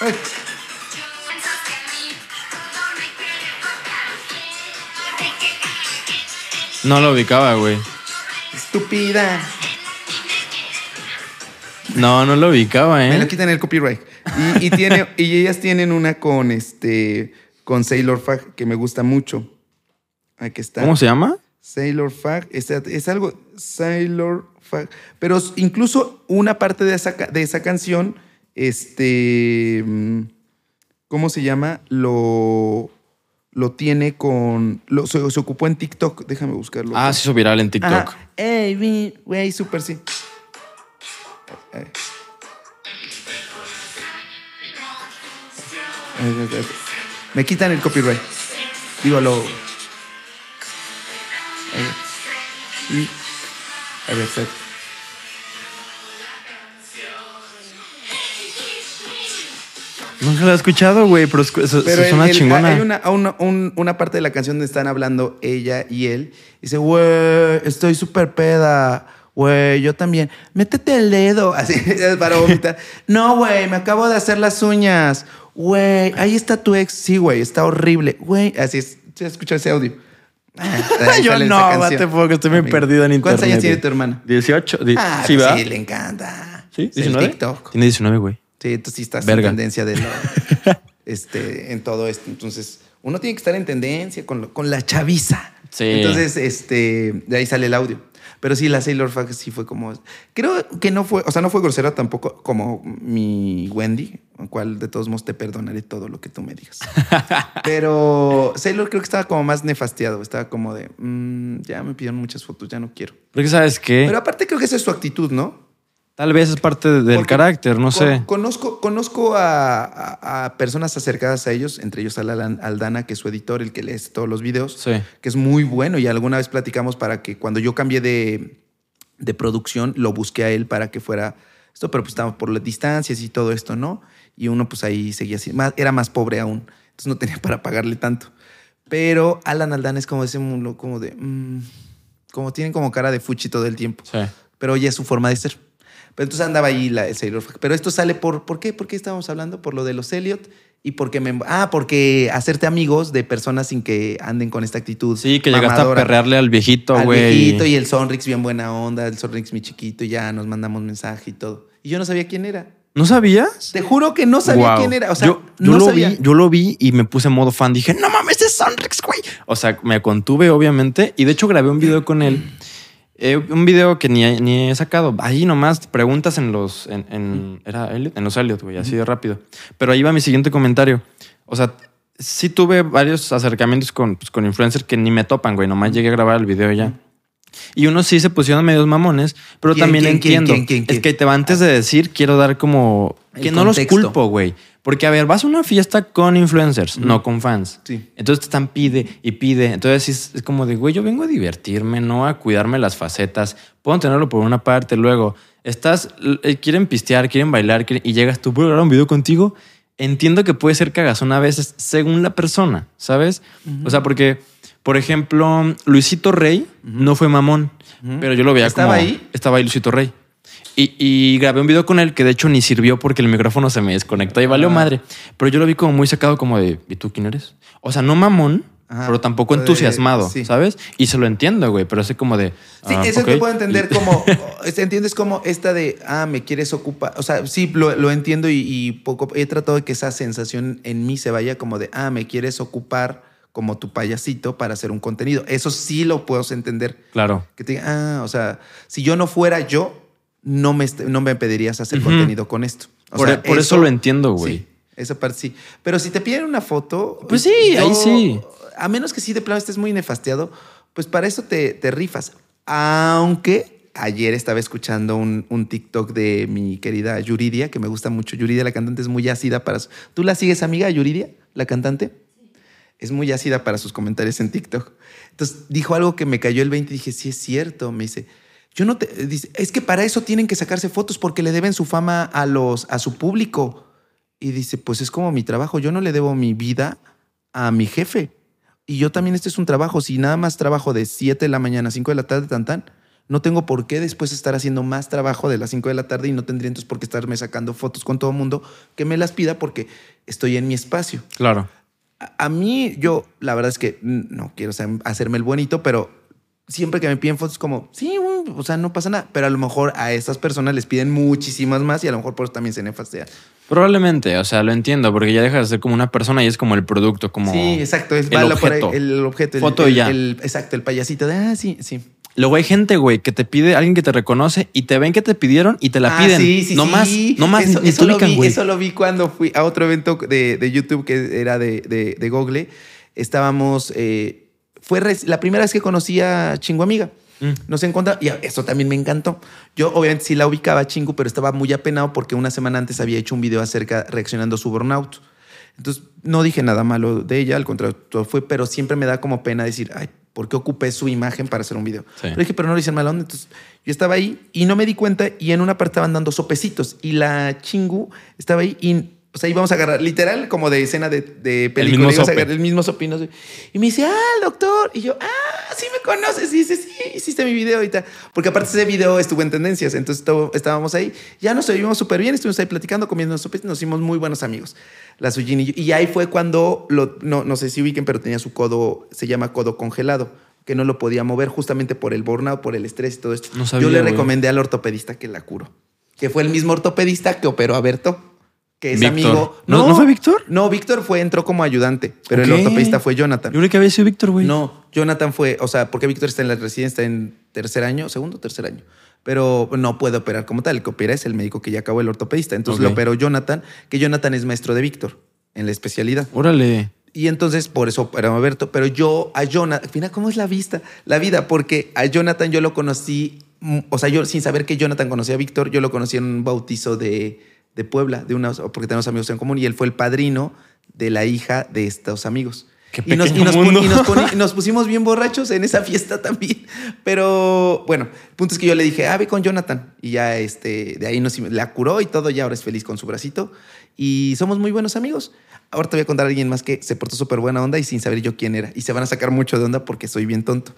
Ay, No lo ubicaba, güey. Estúpida. No, no lo ubicaba, Me lo ¿eh? quitan el copyright. Y, y tiene, y ellas tienen una con este con Sailor Fag que me gusta mucho. Aquí está. ¿Cómo se llama? Sailor Fag. Es, es algo. Sailor Fag. Pero incluso una parte de esa, de esa canción, este. mm, ¿Cómo se llama? Lo. Lo tiene con. Lo, se, se ocupó en TikTok. Déjame buscarlo. Ah, se hizo viral en TikTok. Ajá. Ey, güey, súper sí. Ay. Ay, ay, ay. Me quitan el copyright. Digo, lo. A ver. Y- A ver, espérate. Nunca lo he escuchado, güey, pero es, es- Pero es una el- chingona. hay una, una, un- una parte de la canción donde están hablando ella y él. Dice, güey, estoy súper peda. Güey, yo también. Métete el dedo. Así, es para vomitar. no, güey, me acabo de hacer las uñas. Güey, ahí está tu ex. Sí, güey, está horrible. Güey, así es. ¿Se escucha ese audio? Ah, Yo no, bate poco, estoy muy perdido en internet. ¿Cuántos años tiene tu hermana? 18. di- Ah, sí, pues ¿va? sí, le encanta. ¿Sí? Es el ¿19? TikTok. Tiene 19, güey. Sí, tú sí estás Verga. en tendencia de lo, este, en todo esto. Entonces, uno tiene que estar en tendencia con, lo- con la chaviza. Sí. Entonces, este, de ahí sale el audio. Pero sí, la Sailor Fag sí fue como. Creo que no fue, o sea, no fue grosera tampoco como mi Wendy, con cual de todos modos te perdonaré todo lo que tú me digas. Pero Sailor creo que estaba como más nefastiado. Estaba como de, "Mm, ya me pidieron muchas fotos, ya no quiero. Porque sabes qué? Pero aparte creo que esa es su actitud, ¿no? Tal vez es parte de- del Porque carácter, no Con- sé. Conozco, conozco a, a- a personas acercadas a ellos, entre ellos a Alan Aldana, que es su editor, el que lee todos los videos, Sí. que es muy bueno. Y alguna vez platicamos para que cuando yo cambié de, de producción, lo busqué a él para que fuera esto, pero pues estábamos por las distancias y todo esto, ¿no? Y uno pues ahí seguía así, más, era más pobre aún, entonces no tenía para pagarle tanto. Pero Alan Aldana es como ese mundo, como de, mm, como tienen como cara de fuchi todo el tiempo Sí. pero ya es su forma de ser. Pero entonces andaba ahí la, el Sailor Fag. Pero esto sale por, ¿por qué? ¿Por qué estábamos hablando? Por lo de los Elliot y porque me... Ah, porque hacerte amigos de personas sin que anden con esta actitud Sí, que llegaste a perrearle al viejito, Al güey. viejito y el Sonrix bien buena onda, el Sonrix mi chiquito y ya nos mandamos mensaje y todo. Y yo no sabía quién era. ¿No sabías? Te juro que no sabía quién era. O sea, yo, yo no lo sabía. vi, yo lo vi y me puse en modo fan. Dije, no mames, es Sonrix, güey. O sea, me contuve, obviamente. Y de hecho grabé un video con él. Eh, un video que ni, ni he sacado. Ahí nomás preguntas en los. En, ¿Era Elliot? En los Elliot, güey, así de rápido. Pero ahí va mi siguiente comentario. O sea, sí tuve varios acercamientos con, pues, con influencers que ni me topan, güey. Nomás llegué a grabar el video ya. Y unos sí se pusieron medios mamones, pero ¿Quién, también quién, entiendo. quién, Es que te va antes de decir, quiero dar como El que no los culpo, güey. Porque, a ver, vas a una fiesta con influencers, no con fans. Sí. Entonces te están pide y pide. Entonces es como de, güey, yo vengo a divertirme, no a cuidarme las facetas. Puedo tenerlo por una parte, luego estás, eh, quieren pistear, quieren bailar quieren- y llegas tú, ¿puedo grabar un video contigo? Entiendo que puede ser cagazón a veces según la persona, ¿sabes? O sea, porque, por ejemplo, Luisito Rey no fue mamón, pero yo lo veía ¿Estaba como... ahí? Estaba ahí Luisito Rey. Y, y grabé un video con él que de hecho ni sirvió porque el micrófono se me desconectó y valió Ah. madre. Pero yo lo vi como muy sacado como de, ¿y tú quién eres? O sea, no mamón, Ajá. pero tampoco De- entusiasmado, sí. ¿sabes? Y se lo entiendo, güey, pero así como de... Sí, ah, eso ok. te puedo entender como, entiendes como esta de, ah, me quieres ocupar, o sea, sí, lo, lo entiendo y, y poco, he tratado de que esa sensación en mí se vaya como de, ah, me quieres ocupar como tu payasito para hacer un contenido. Eso sí lo puedo entender. Claro. Que te diga, ah, o sea, si yo no fuera yo, no me, no me pedirías hacer contenido con esto. O Por, sea, por eso, lo entiendo, güey. Sí, esa parte sí. Pero si te piden una foto. Pues sí, ahí sí. A menos que sí de plano estés muy nefasteado, pues para eso te, te rifas. Aunque ayer estaba escuchando un, un TikTok de mi querida Yuridia, que me gusta mucho. Yuridia, la cantante, es muy ácida para. ¿Tú la sigues, amiga, Yuridia, la cantante? Es muy ácida para sus comentarios en TikTok. Entonces dijo algo que me cayó el 20 y dije, sí es cierto. Me dice, yo no te. Dice, es que para eso tienen que sacarse fotos porque le deben su fama a, los, a su público. Y dice, pues es como mi trabajo. Yo no le debo mi vida a mi jefe. Y yo también, este es un trabajo. Si nada más trabajo de 7 de la mañana a 5 de la tarde, tan tan, no tengo por qué después estar haciendo más trabajo de las 5 de la tarde y no tendría entonces por qué estarme sacando fotos con todo el mundo que me las pida porque estoy en mi espacio. Claro. A, mí, yo, la verdad es que no quiero hacerme el bonito, pero siempre que me piden fotos, como, sí, o sea, no pasa nada. Pero a lo mejor a estas personas les piden muchísimas más y a lo mejor por eso también se nefastean. Probablemente, o sea, lo entiendo, porque ya deja de ser como una persona y es como el producto, como... sí, exacto. Es el la- por ahí, objeto. el objeto. Foto el, y ya. el- exacto, el payasito de, ah, sí, sí. Luego hay gente, güey, que te pide, alguien que te reconoce y te ven que te pidieron y te la Ah, piden. sí, sí, no sí. más, no más, Eso, eso lo vi, eso lo vi cuando fui a otro evento de, de YouTube que era de, de, de Google. Estábamos. eh, fue la primera vez que conocí a Chingo Amiga. Mm. Nos encontramos y eso también me encantó. Yo obviamente sí la ubicaba a Chingu, pero estaba muy apenado porque una semana antes había hecho un video acerca reaccionando a su burnout. Entonces no dije nada malo de ella, al contrario, todo fue, pero siempre me da como pena decir, ay, ¿por qué ocupé su imagen para hacer un video? Sí. Pero dije, pero no lo hice en mala onda. Entonces yo estaba ahí y no me di cuenta y en una parte estaban dando sopecitos y la Chingu estaba ahí y... O sea, íbamos a agarrar, literal, como de escena de, de película. mismo sope. agarrar el mismo sopino. Y me dice, ah, doctor. Y yo, ah, sí me conoces. Y dice, sí, hiciste mi video y tal. Porque aparte ese video estuvo en tendencias. Entonces todo- estábamos ahí. Ya nos oímos súper bien. Estuvimos ahí platicando, comiendo sopes. Nos hicimos muy buenos amigos. La Sujin y yo. Y ahí fue cuando, lo, no, no sé si ubiquen, pero tenía su codo, se llama codo congelado. Que no lo podía mover justamente por el burnout, por el estrés y todo esto. No sabía, yo le güey. recomendé al ortopedista que la curó. Que fue el mismo ortopedista que operó a Berto. Que es Víctor. amigo. ¿No- no fue Víctor? No, Víctor fue, entró como ayudante, pero el Ok. ortopedista fue Jonathan. Yo creo que había sido Víctor, güey. No, Jonathan fue, o sea, porque Víctor está en la residencia, está en tercer año, segundo o tercer año. Pero no puede operar como tal. El que opera es el médico que ya acabó el ortopedista. Entonces Ok. lo operó Jonathan, que Jonathan es maestro de Víctor en la especialidad. Órale. Y entonces por eso operó a. Pero yo a Jonathan, mira cómo es la vista, la vida, porque a Jonathan yo lo conocí, mm, o sea, yo sin saber que Jonathan conocía a Víctor, yo lo conocí en un bautizo de, de Puebla, de unos, porque tenemos amigos en común, y él fue el padrino de la hija de estos amigos. Qué y, nos, y nos pon- mundo. y nos poni- y nos pusimos bien borrachos en esa fiesta también. Pero bueno, el punto es que yo le dije, ah, ve con Jonathan. Y ya este, de ahí nos la curó y todo, y ahora es feliz con su bracito. Y somos muy buenos amigos. Ahora te voy a contar a alguien más que se portó súper buena onda y sin saber yo quién era. Y se van a sacar mucho de onda porque soy bien tonto.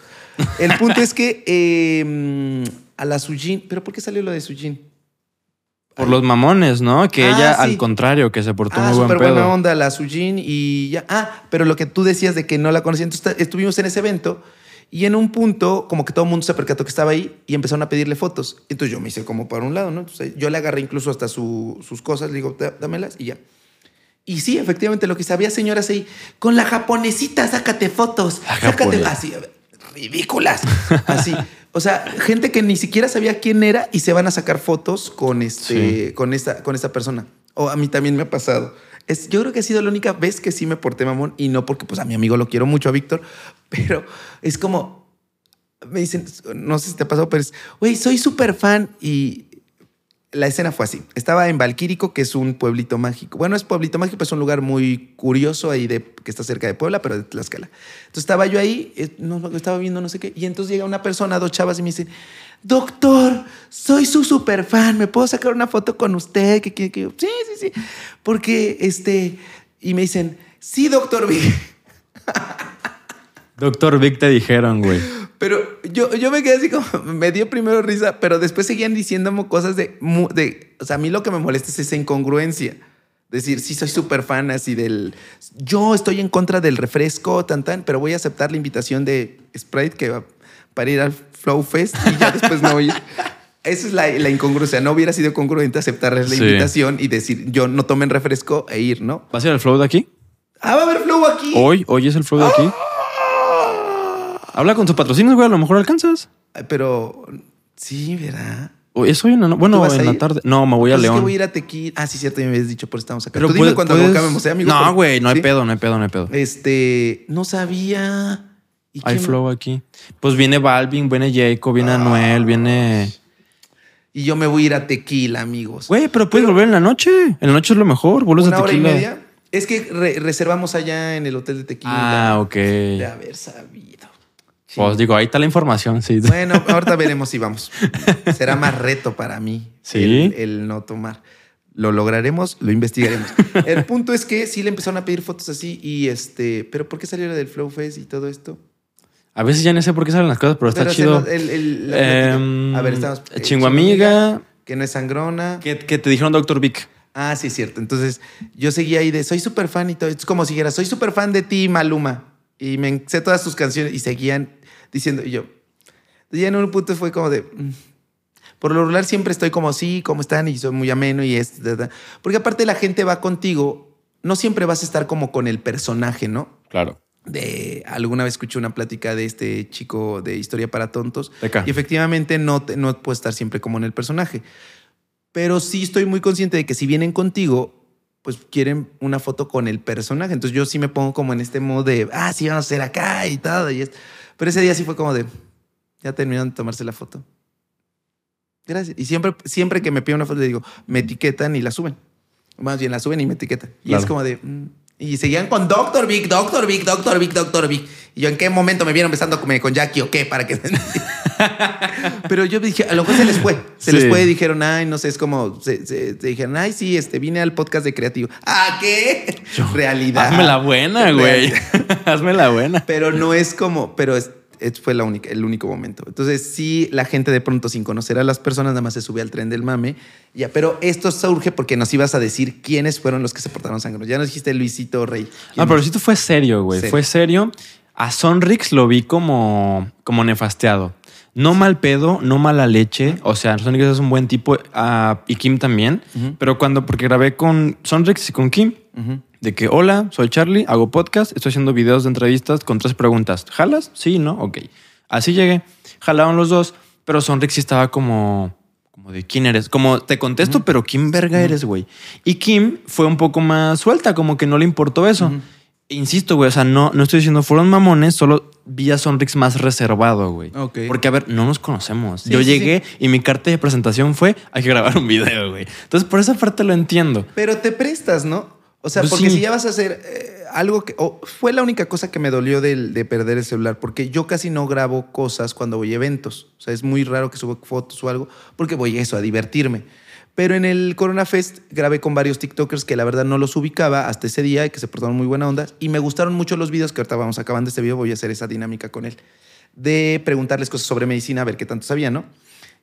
El punto es que eh, a la Sujin, ¿pero por qué salió lo de Sujin? Por los mamones, ¿no? Que Ah, ella, sí. al contrario, que se portó Ah, muy buen súper pedo. buena onda la Sujin y ya. Ah, pero lo que tú decías de que no la conocía. Entonces estuvimos en ese evento y en un punto, como que todo el mundo se percató que estaba ahí y empezaron a pedirle fotos. Entonces yo me hice como para un lado, ¿no? Entonces yo le agarré incluso hasta su- sus cosas, le digo, "Dá- dámelas y ya. Y sí, efectivamente, lo que había señoras ahí, con la japonesita, sácate fotos. La sácate, japonesa. así, ridículas. Así. O sea, gente que ni siquiera sabía quién era y se van a sacar fotos con, este, con, esta, con esta persona. O a mí también me ha pasado. Es, yo creo que ha sido la única vez que sí me porté mamón y no porque pues a mi amigo lo quiero mucho, a Víctor, pero es como, me dicen, no sé si te pasó, pero es, güey, soy súper fan y la escena fue así. Estaba en Valquírico, que es un pueblito mágico. Bueno, es pueblito mágico, pero es un lugar muy curioso ahí que está cerca de Puebla, pero de Tlaxcala. Entonces estaba yo ahí, eh, estaba viendo no sé qué, y entonces llega una persona, dos chavas, y me dicen, doctor, soy su super fan, ¿me puedo sacar una foto con usted? Que, que, que, sí, sí, sí. Porque, este, y me dicen, sí, doctor Vic. Doctor Vic te dijeron, güey. Pero yo, yo me quedé así como, me dio primero risa, pero después seguían diciéndome cosas de, de, o sea, a mí lo que me molesta es esa incongruencia. Decir, sí, soy súper fan así del, yo estoy en contra del refresco, tan, tan, pero voy a aceptar la invitación de Sprite que va para ir al Flow Fest y ya después no ir. Esa es la, la, incongruencia. No hubiera sido congruente aceptarles la invitación y decir, yo no tomen refresco e ir, ¿no? ¿Vas a ir al Flow de aquí? Ah, va a haber Flow aquí. Hoy, hoy es el Flow de aquí. Habla con tus patrocinios, güey, a lo mejor alcanzas. Pero sí, ¿verdad? ¿Es hoy no? Bueno, en la tarde. No, me voy a León. Es que voy a ir a Tequila. Ah, sí, cierto, me habías dicho, por eso estamos acá. Pero Tú dime cuando puedes... amigo. No, güey, no hay pedo, no hay pedo, no hay pedo. Este, no sabía. hay flow aquí. Pues viene Balvin, viene Jacob, viene Anuel, viene... Y yo me voy a ir a Tequila, amigos. Güey, pero puedes volver en la noche. En la noche es lo mejor, vuelves a Tequila. Hora y media. Es que reservamos allá en el hotel de Tequila. Ah, ok. De haber sabido. Pues digo, ahí está la información, sí. Bueno, ahorita veremos si vamos. Será más reto para mí ¿Sí? el, no tomar. Lo lograremos, lo investigaremos. El punto es que sí le empezaron a pedir fotos así y este, pero ¿por qué salió del Flow Fest y todo esto? A veces ya no sé por qué salen las cosas, pero, está chido. Em, a ver, estamos. Eh, Chinguamiga. Que no es sangrona. Que, que te dijeron Doctor Vic. Ah, sí, es cierto. Entonces yo seguía ahí de soy súper fan y todo. Es como si dijera, soy súper fan de ti, Maluma. Y me sé todas tus canciones y seguían diciendo, y yo, ya en un punto fue como de, mm". por lo regular siempre estoy como, sí, ¿cómo están? Y soy muy ameno y es, porque aparte la gente va contigo, no siempre vas a estar como con el personaje, ¿no? Claro. De alguna vez escuché una plática de este chico de historia para tontos y efectivamente no, no puedo estar siempre como en el personaje. Pero sí estoy muy consciente de que si vienen contigo, pues quieren una foto con el personaje. Entonces yo sí me pongo como en este modo de, ah, sí, vamos a ser acá y todo. Y es, pero ese día sí fue como de, ya terminaron de tomarse la foto. Gracias. Y siempre, siempre que me piden una foto, le digo, me etiquetan y la suben. Más bien, la suben y me etiquetan. Y es como de... Mm". Y seguían con Doctor Vic, Doctor Vic, Doctor Vic, Doctor Vic. Y yo, ¿en qué momento me vieron besando con Jackie o qué? Para que... Pero yo dije, a lo mejor se les fue. Se les fue y dijeron, ay, no sé, es como, se, dijeron, ay, sí, este, vine al podcast de creativo. ¿Ah, qué? Realidad. Hazme la buena, güey. hazme la buena. Pero no es como, pero es, fue la única, el único momento. Entonces, sí, la gente de pronto, sin conocer a las personas, nada más se sube al tren del mame. Ya, pero esto surge porque nos ibas a decir quiénes fueron los que se portaron sangre. Ya nos dijiste Luisito Rey. Ah, pero Luisito fue serio, güey. Fue serio. A Sonrix lo vi como, como nefasteado. No mal pedo, no mala leche. O sea, Sonrix es un buen tipo uh, y Kim también. Pero cuando, porque grabé con Sonrix y con Kim, de que, hola, soy Charlie, hago podcast, estoy haciendo videos de entrevistas con tres preguntas. ¿Jalas? Sí, ¿no? Ok. Así llegué. Jalaban los dos, pero Sonrix sí estaba como, como de quién eres. Como te contesto, pero ¿quién verga eres, güey? Y Kim fue un poco más suelta, como que no le importó eso. Insisto, güey, o sea, no, no estoy diciendo fueron mamones, solo vi a Sonrix más reservado, güey. Porque, a ver, no nos conocemos. Yo llegué y mi carta de presentación fue, hay que grabar un video, güey. Entonces, por esa parte lo entiendo. Pero te prestas, ¿no? O sea, pues porque si ya vas a hacer eh, algo que... fue la única cosa que me dolió de, de, perder el celular, porque yo casi no grabo cosas cuando voy a eventos. O sea, es muy raro que suba fotos o algo, porque voy a eso, a divertirme. Pero en el Corona Fest grabé con varios TikTokers que la verdad no los ubicaba hasta ese día y que se portaron muy buena onda. Y me gustaron mucho los videos que ahorita vamos acabando este video. Voy a hacer esa dinámica con él. De preguntarles cosas sobre medicina, a ver qué tanto sabían, ¿no?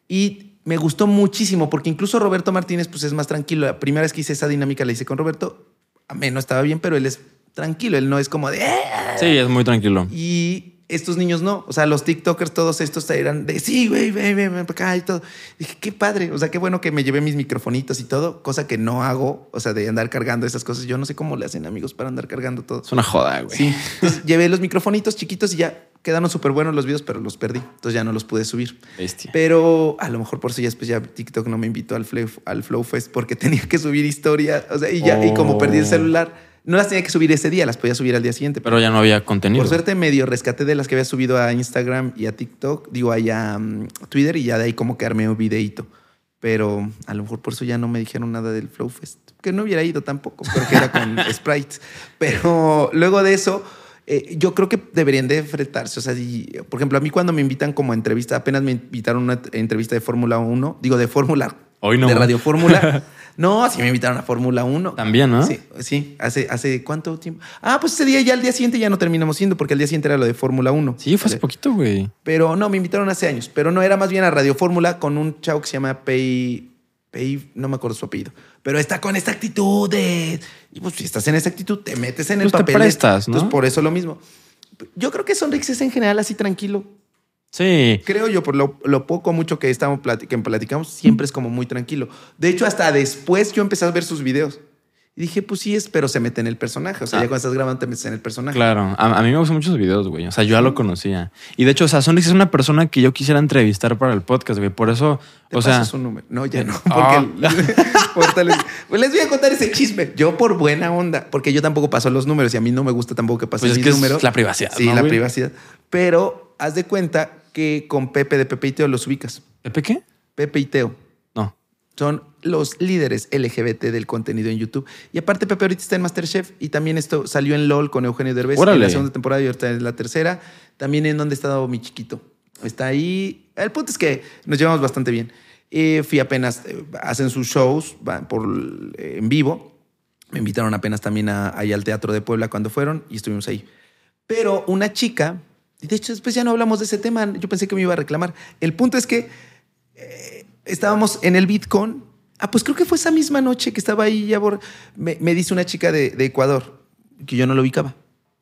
Y me gustó muchísimo porque incluso Roberto Martínez pues es más tranquilo. La primera vez que hice esa dinámica la hice con Roberto. A mí no estaba bien, pero él es tranquilo. Él no es como de... Sí, es muy tranquilo. Y estos niños no. O sea, los TikTokers, todos estos eran de sí, güey, ven, ven, ven acá y todo. dije, qué padre. O sea, qué bueno que me llevé mis microfonitos y todo, cosa que no hago. O sea, de andar cargando esas cosas. Yo no sé cómo le hacen amigos para andar cargando todo. Es una joda, güey. Sí. Entonces, llevé los microfonitos chiquitos y ya quedaron súper buenos los videos, pero los perdí. Entonces ya no los pude subir. Bestia. Pero a lo mejor por eso ya después ya TikTok no me invitó al Flow, al Flow Fest porque tenía que subir historia. O sea, y ya, y como perdí el oh. celular no las tenía que subir ese día, las podía subir al día siguiente. Pero ya no había contenido. Por suerte medio rescaté de las que había subido a Instagram y a TikTok, digo, ahí a mm, Twitter y ya de ahí como que armé un videíto. Pero a lo mejor por eso ya no me dijeron nada del Flow Fest. Que no hubiera ido tampoco, porque era con sprites. Pero luego de eso, eh, yo creo que deberían de enfrentarse. O sea, por ejemplo, a mí cuando me invitan como entrevista, apenas me invitaron a una entrevista de Fórmula 1, digo de Fórmula, Hoy no. de Radio Fórmula. no, sí me invitaron a Fórmula 1. También, ¿no? Sí, sí, hace, hace cuánto tiempo. Ah, pues ese día ya al día siguiente ya no terminamos siendo, porque el día siguiente era lo de Fórmula 1. Sí, fue hace poquito, güey. Pero no, me invitaron hace años. Pero no, era más bien a Radio Fórmula con un chavo que se llama Pei. Pei, no me acuerdo su apellido. Pero está con esta actitud de. Y pues si estás en esa actitud, te metes en el Pues te papel. prestas, ¿no? Entonces, por eso lo mismo. Yo creo que Sonrix es en general así tranquilo. Sí. Creo yo, por lo, lo poco o mucho que, estamos plati- que platicamos, siempre es como muy tranquilo. De hecho, hasta después yo empecé a ver sus videos. Y dije, pues sí es, pero se mete en el personaje. O sea, Ah. ya cuando estás grabando te metes en el personaje. Claro, a, a mí me gustan muchos videos, güey. O sea, yo ya lo conocía. Y de hecho, o sea, Sonrix es una persona que yo quisiera entrevistar para el podcast, güey. Por eso, Te o sea, número. No, ya no. Ah. Porque ahorita les, pues les voy a contar ese chisme. Yo por buena onda, porque yo tampoco paso los números y a mí no me gusta tampoco que pasen Pues mis que es la privacidad, Sí, ¿no, la güey? privacidad. Pero haz de cuenta que con Pepe de Pepe y Teo los ubicas. ¿Pepe qué? Pepe y Teo. Son los líderes LGBT del contenido en YouTube. Y aparte, Pepe ahorita está en Masterchef y también esto salió en LOL con Eugenio Derbez en Órale. la segunda temporada y ahorita en la tercera. También en donde estado mi chiquito. Está ahí. El punto es que nos llevamos bastante bien. Eh, fui apenas, eh, hacen sus shows van por, eh, en vivo. Me invitaron apenas también a, ahí al Teatro de Puebla cuando fueron y estuvimos ahí. Pero una chica, y de hecho después ya no hablamos de ese tema, yo pensé que me iba a reclamar. El punto es que eh, estábamos en el Bitcoin. Ah, pues creo que fue esa misma noche que estaba ahí. Ya por- me, me dice una chica de, de Ecuador, que yo no lo ubicaba.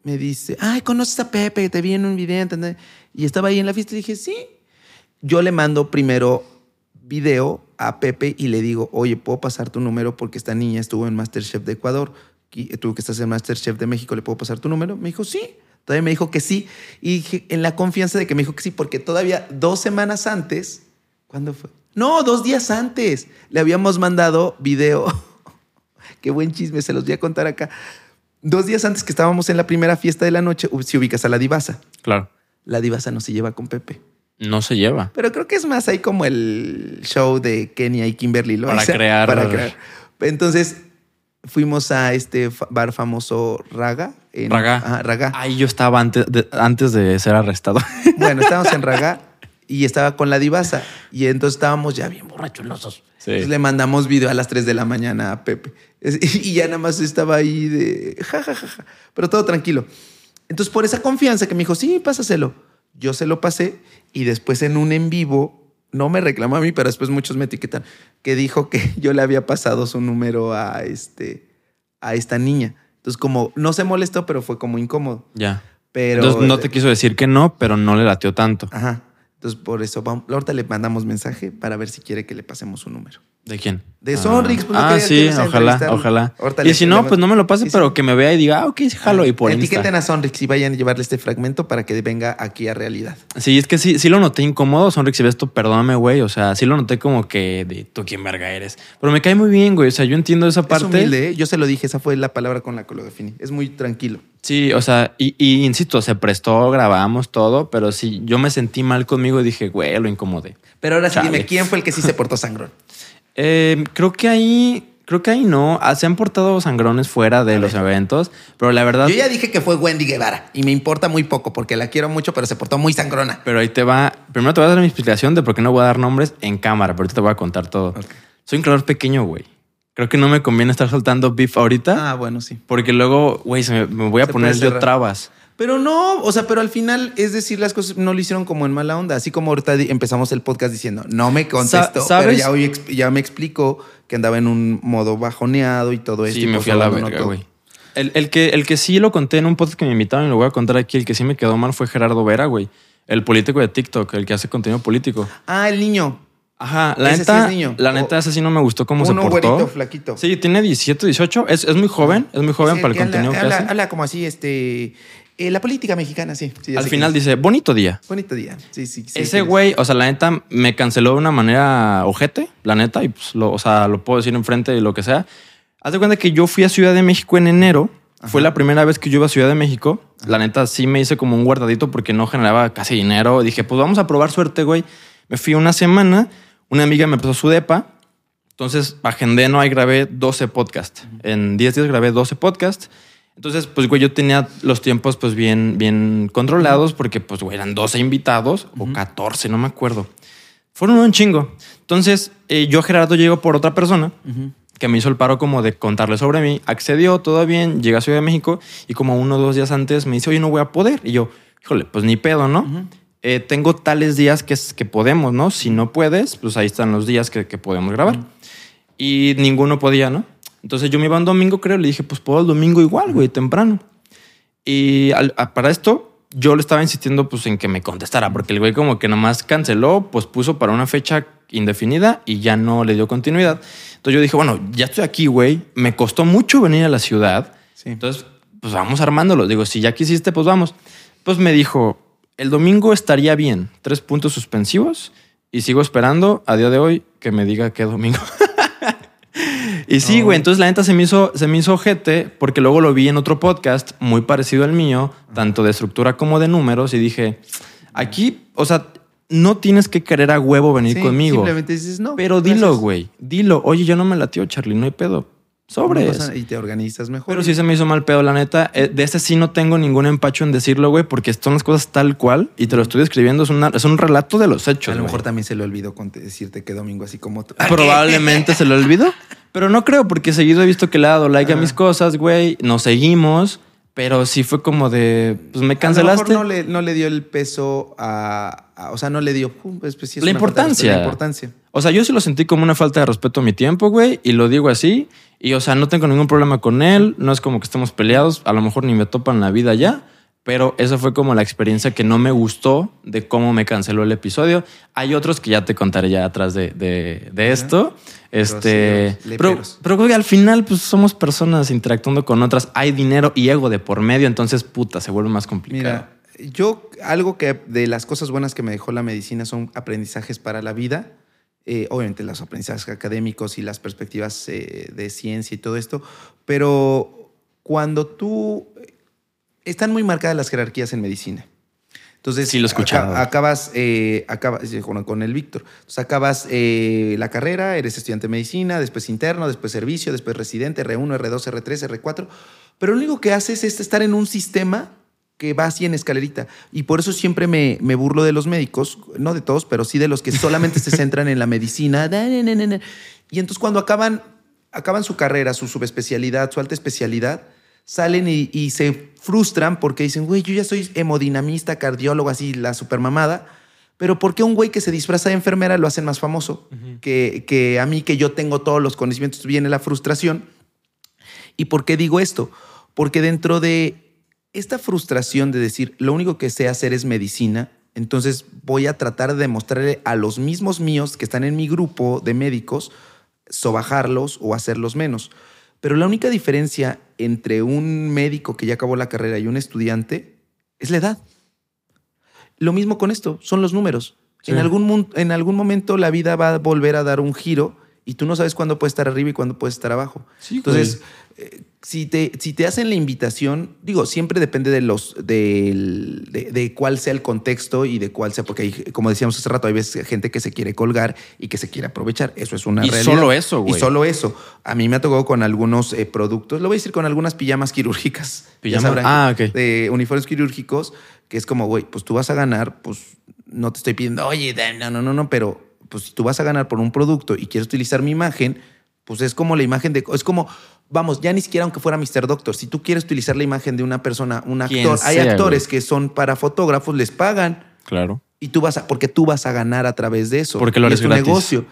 Me dice, ay, ¿conoces a Pepe? Te vi en un video. ¿entendés? Y estaba ahí en la fiesta y dije, sí. Yo le mando primero video a Pepe y le digo, oye, ¿puedo pasar tu número? Porque esta niña estuvo en Masterchef de Ecuador. Tú que estás en Masterchef de México, ¿le puedo pasar tu número? Me dijo, sí. Todavía me dijo que sí. Y dije, en la confianza de que me dijo que sí, porque todavía dos semanas antes, ¿cuándo fue? No, dos días antes, le habíamos mandado video. Qué buen chisme, se los voy a contar acá. Dos días antes que estábamos en la primera fiesta de la noche, si ubicas a la divasa. Claro. La divasa no se lleva con Pepe. No se lleva. Pero creo que es más ahí como el show de Kenia y Kimberly Loaiza. Para crear- Para crear. Entonces fuimos a este bar famoso Raga. en- Raga. Ajá, Raga. Ahí yo estaba antes de, antes de ser arrestado. Bueno, estábamos en Raga y estaba con la divasa. Y entonces estábamos ya bien borrachos los dos. Sí. Entonces le mandamos video a las 3 de la mañana a Pepe. Y ya nada más estaba ahí de ja, ja, ja, ja. Pero todo tranquilo. Entonces, por esa confianza que me dijo, sí, pásaselo. Yo se lo pasé y después en un en vivo, no me reclamó a mí, pero después muchos me etiquetan, que dijo que yo le había pasado su número a, este, a esta niña. Entonces, como no se molestó, pero fue como incómodo. ya. Pero, Entonces no te quiso decir que no, pero no le latió tanto. Ajá. Entonces, por eso, vamos, ahorita le mandamos mensaje para ver si quiere que le pasemos su número. ¿De quién? De Ah. Sonrix, pues, Ah, sí, ojalá, ojalá. Y si no, pues no me lo pase, Sí, sí. pero que me vea y diga, ah, ok, jalo y por Etiqueten Insta. a Sonrix y vayan a llevarle este fragmento para que venga aquí a realidad. Sí, es que sí, sí lo noté incómodo, Sonrix, si ves esto, perdóname, güey. O sea, sí lo noté como que de tú quién verga eres. Pero me cae muy bien, güey. O sea, yo entiendo esa Es parte. humilde, ¿eh? yo se lo dije, esa fue la palabra con la que lo definí. Es muy tranquilo. Sí, o sea, y, y insisto, se prestó, grabamos todo, pero sí, yo me sentí mal conmigo y dije, güey, lo incomodé. Pero ahora sí, dime, ¿quién fue el que sí se portó sangrón? Eh, creo que ahí, creo que ahí no. Ah, Se han portado sangrones fuera de los eventos, pero la verdad. Yo ya dije que fue Wendy Guevara y me importa muy poco porque la quiero mucho, pero se portó muy sangrona. Pero ahí te va. Primero te voy a dar mi explicación de por qué no voy a dar nombres en cámara, pero ahorita te voy a contar todo. Soy un creador pequeño, güey. Creo que no me conviene estar soltando beef ahorita, Ah, bueno, sí. porque luego, güey, me, me voy a Se poner yo trabas. Pero no, o sea, pero al final, es decir, las cosas no lo hicieron como en mala onda. Así como ahorita empezamos el podcast diciendo, no me contestó, pero ¿sabes? ya, hoy ya me explicó que andaba en un modo bajoneado y todo esto. Sí, y me fui a la verga, güey. El, el que, el que sí lo conté en un podcast que me invitaron y lo voy a contar aquí, el que sí me quedó mal fue Gerardo Vera, güey. El político de TikTok, el que hace contenido político. Ah, el niño. Ajá, la Ese sí neta, es niño. la neta, ese sí no me gustó cómo Uno se portó. güerito, flaquito. Sí, tiene 17, 18. Es, es muy joven, es muy joven Sí, para el que habla- contenido que habla, hace. habla como así, este... eh, la política mexicana, sí. Al final dice, bonito día. Bonito día. Sí, sí. sí, Ese güey, o sea, la neta, me canceló de una manera ojete, la neta, y pues, lo, o sea, lo puedo decir enfrente de lo que sea. Haz de cuenta que yo fui a Ciudad de México en enero. Fue la primera vez que yo iba a Ciudad de México. La neta, sí me hice como un guardadito porque no generaba casi dinero. Dije, pues vamos a probar suerte, güey. Me fui una semana. Una amiga me pasó su depa. Entonces agendé, ¿no? Ahí grabé 12 podcasts. En 10 días grabé 12 podcasts. Entonces, pues, güey, yo tenía los tiempos, pues, bien, bien controlados porque, pues, güey, eran 12 invitados o 14, no me acuerdo. Fueron un chingo. Entonces, eh, yo, Gerardo, llego por otra persona que me hizo el paro como de contarle sobre mí. Accedió, todo bien, llega a Ciudad de México y como uno o dos días antes me dice, oye, no voy a poder. Y yo, híjole, pues ni pedo, ¿no? Eh, tengo tales días que, que podemos, ¿no? Si no puedes, pues ahí están los días que, podemos grabar. Y ninguno podía, ¿no? Entonces yo me iba un domingo, creo, le dije, pues puedo el domingo igual, güey, temprano. Y para esto, yo le estaba insistiendo pues en que me contestara, porque el güey como que nomás canceló, pues puso para una fecha indefinida y ya no le dio continuidad. Entonces yo dije, bueno, ya estoy aquí, güey. Me costó mucho venir a la ciudad. Entonces, pues vamos armándolo. Digo, si ya quisiste, pues vamos. Pues me dijo, el domingo estaría bien. Tres puntos suspensivos. Y sigo esperando a día de hoy que me diga qué domingo. y sí, güey. Entonces la neta se me hizo, se me hizo ojete porque luego lo vi en otro podcast muy parecido al mío, tanto de estructura como de números. Y dije, aquí, o sea, no tienes que querer a huevo venir conmigo. Simplemente dices no. Pero dilo, güey. Dilo. Oye, yo no me latió, Charlie, no hay pedo. Sobre y te organizas mejor. Pero sí se me hizo mal pedo, la neta. Eh, de este sí no tengo ningún empacho en decirlo, güey, porque son las cosas tal cual y te lo estoy escribiendo. Es, es un relato de los hechos. A lo mejor también se le olvidó decirte que domingo así como tú. Probablemente se le olvidó. Pero no creo, porque seguido he visto que le ha dado like a mis cosas, güey. Nos seguimos. Pero sí fue como de, pues me cancelaste. A lo mejor no le, no le dio el peso a, o sea, no le dio pues, pues la, importancia. la importancia. O sea, yo sí lo sentí como una falta de respeto a mi tiempo, güey, y lo digo así. Y, o sea, no tengo ningún problema con él, no es como que estemos peleados, a lo mejor ni me topan la vida ya. Pero esa fue como la experiencia que no me gustó de cómo me canceló el episodio. Hay otros que ya te contaré ya atrás de, de, esto. Este, pero, pero, al final, pues somos personas interactuando con otras. Hay dinero y ego de por medio, entonces puta, se vuelve más complicado. Mira, yo algo que de las cosas buenas que me dejó la medicina son aprendizajes para la vida. Eh, obviamente los aprendizajes académicos y las perspectivas eh, de ciencia y todo esto, pero cuando tú están muy marcadas las jerarquías en medicina. Entonces, sí, lo escuchaba. acabas, eh, acabas con, el Víctor. Entonces, acabas eh, la carrera, eres estudiante de medicina, después interno, después servicio, después residente, R1, R2, R3, R4. Pero lo único que haces es estar en un sistema que va así en escalerita. Y por eso siempre me, me burlo de los médicos, no de todos, pero sí de los que solamente se centran en la medicina. Y entonces cuando acaban, acaban su carrera, su subespecialidad, su alta especialidad, salen y, se frustran porque dicen, güey, yo ya soy hemodinamista, cardiólogo, así, la supermamada. Pero ¿por qué un güey que se disfraza de enfermera lo hacen más famoso? que, que a mí, que yo tengo todos los conocimientos, viene la frustración. ¿Y por qué digo esto? Porque dentro de esta frustración de decir, lo único que sé hacer es medicina, entonces voy a tratar de demostrarle a los mismos míos que están en mi grupo de médicos, sobajarlos o hacerlos menos. Pero la única diferencia entre un médico que ya acabó la carrera y un estudiante es la edad. Lo mismo con esto, son los números. En, algún, en algún momento la vida va a volver a dar un giro y tú no sabes cuándo puede estar arriba y cuándo puede estar abajo. Entonces, eh, si, te, si te hacen la invitación, digo, siempre depende de los de, de, cuál sea el contexto y de cuál sea, porque hay, como decíamos hace rato, hay veces gente que se quiere colgar y que se quiere aprovechar. Eso es una y Solo eso, güey. Y solo eso. A mí me ha tocado con algunos eh, productos, lo voy a decir con algunas pijamas quirúrgicas. ¿Pijamas? Ah, ok. De uniformes quirúrgicos, que es como, güey, pues tú vas a ganar, pues no te estoy pidiendo, oye, no, no, no, no, pero pues si tú vas a ganar por un producto y quieres utilizar mi imagen, pues es como la imagen de, es como, vamos, ya ni siquiera aunque fuera Mr. Doctor, si tú quieres utilizar la imagen de una persona, un actor, hay actores que son para fotógrafos, les pagan. Claro. Y tú vas a, porque tú vas a ganar a través de eso. Porque lo eres es tu negocio.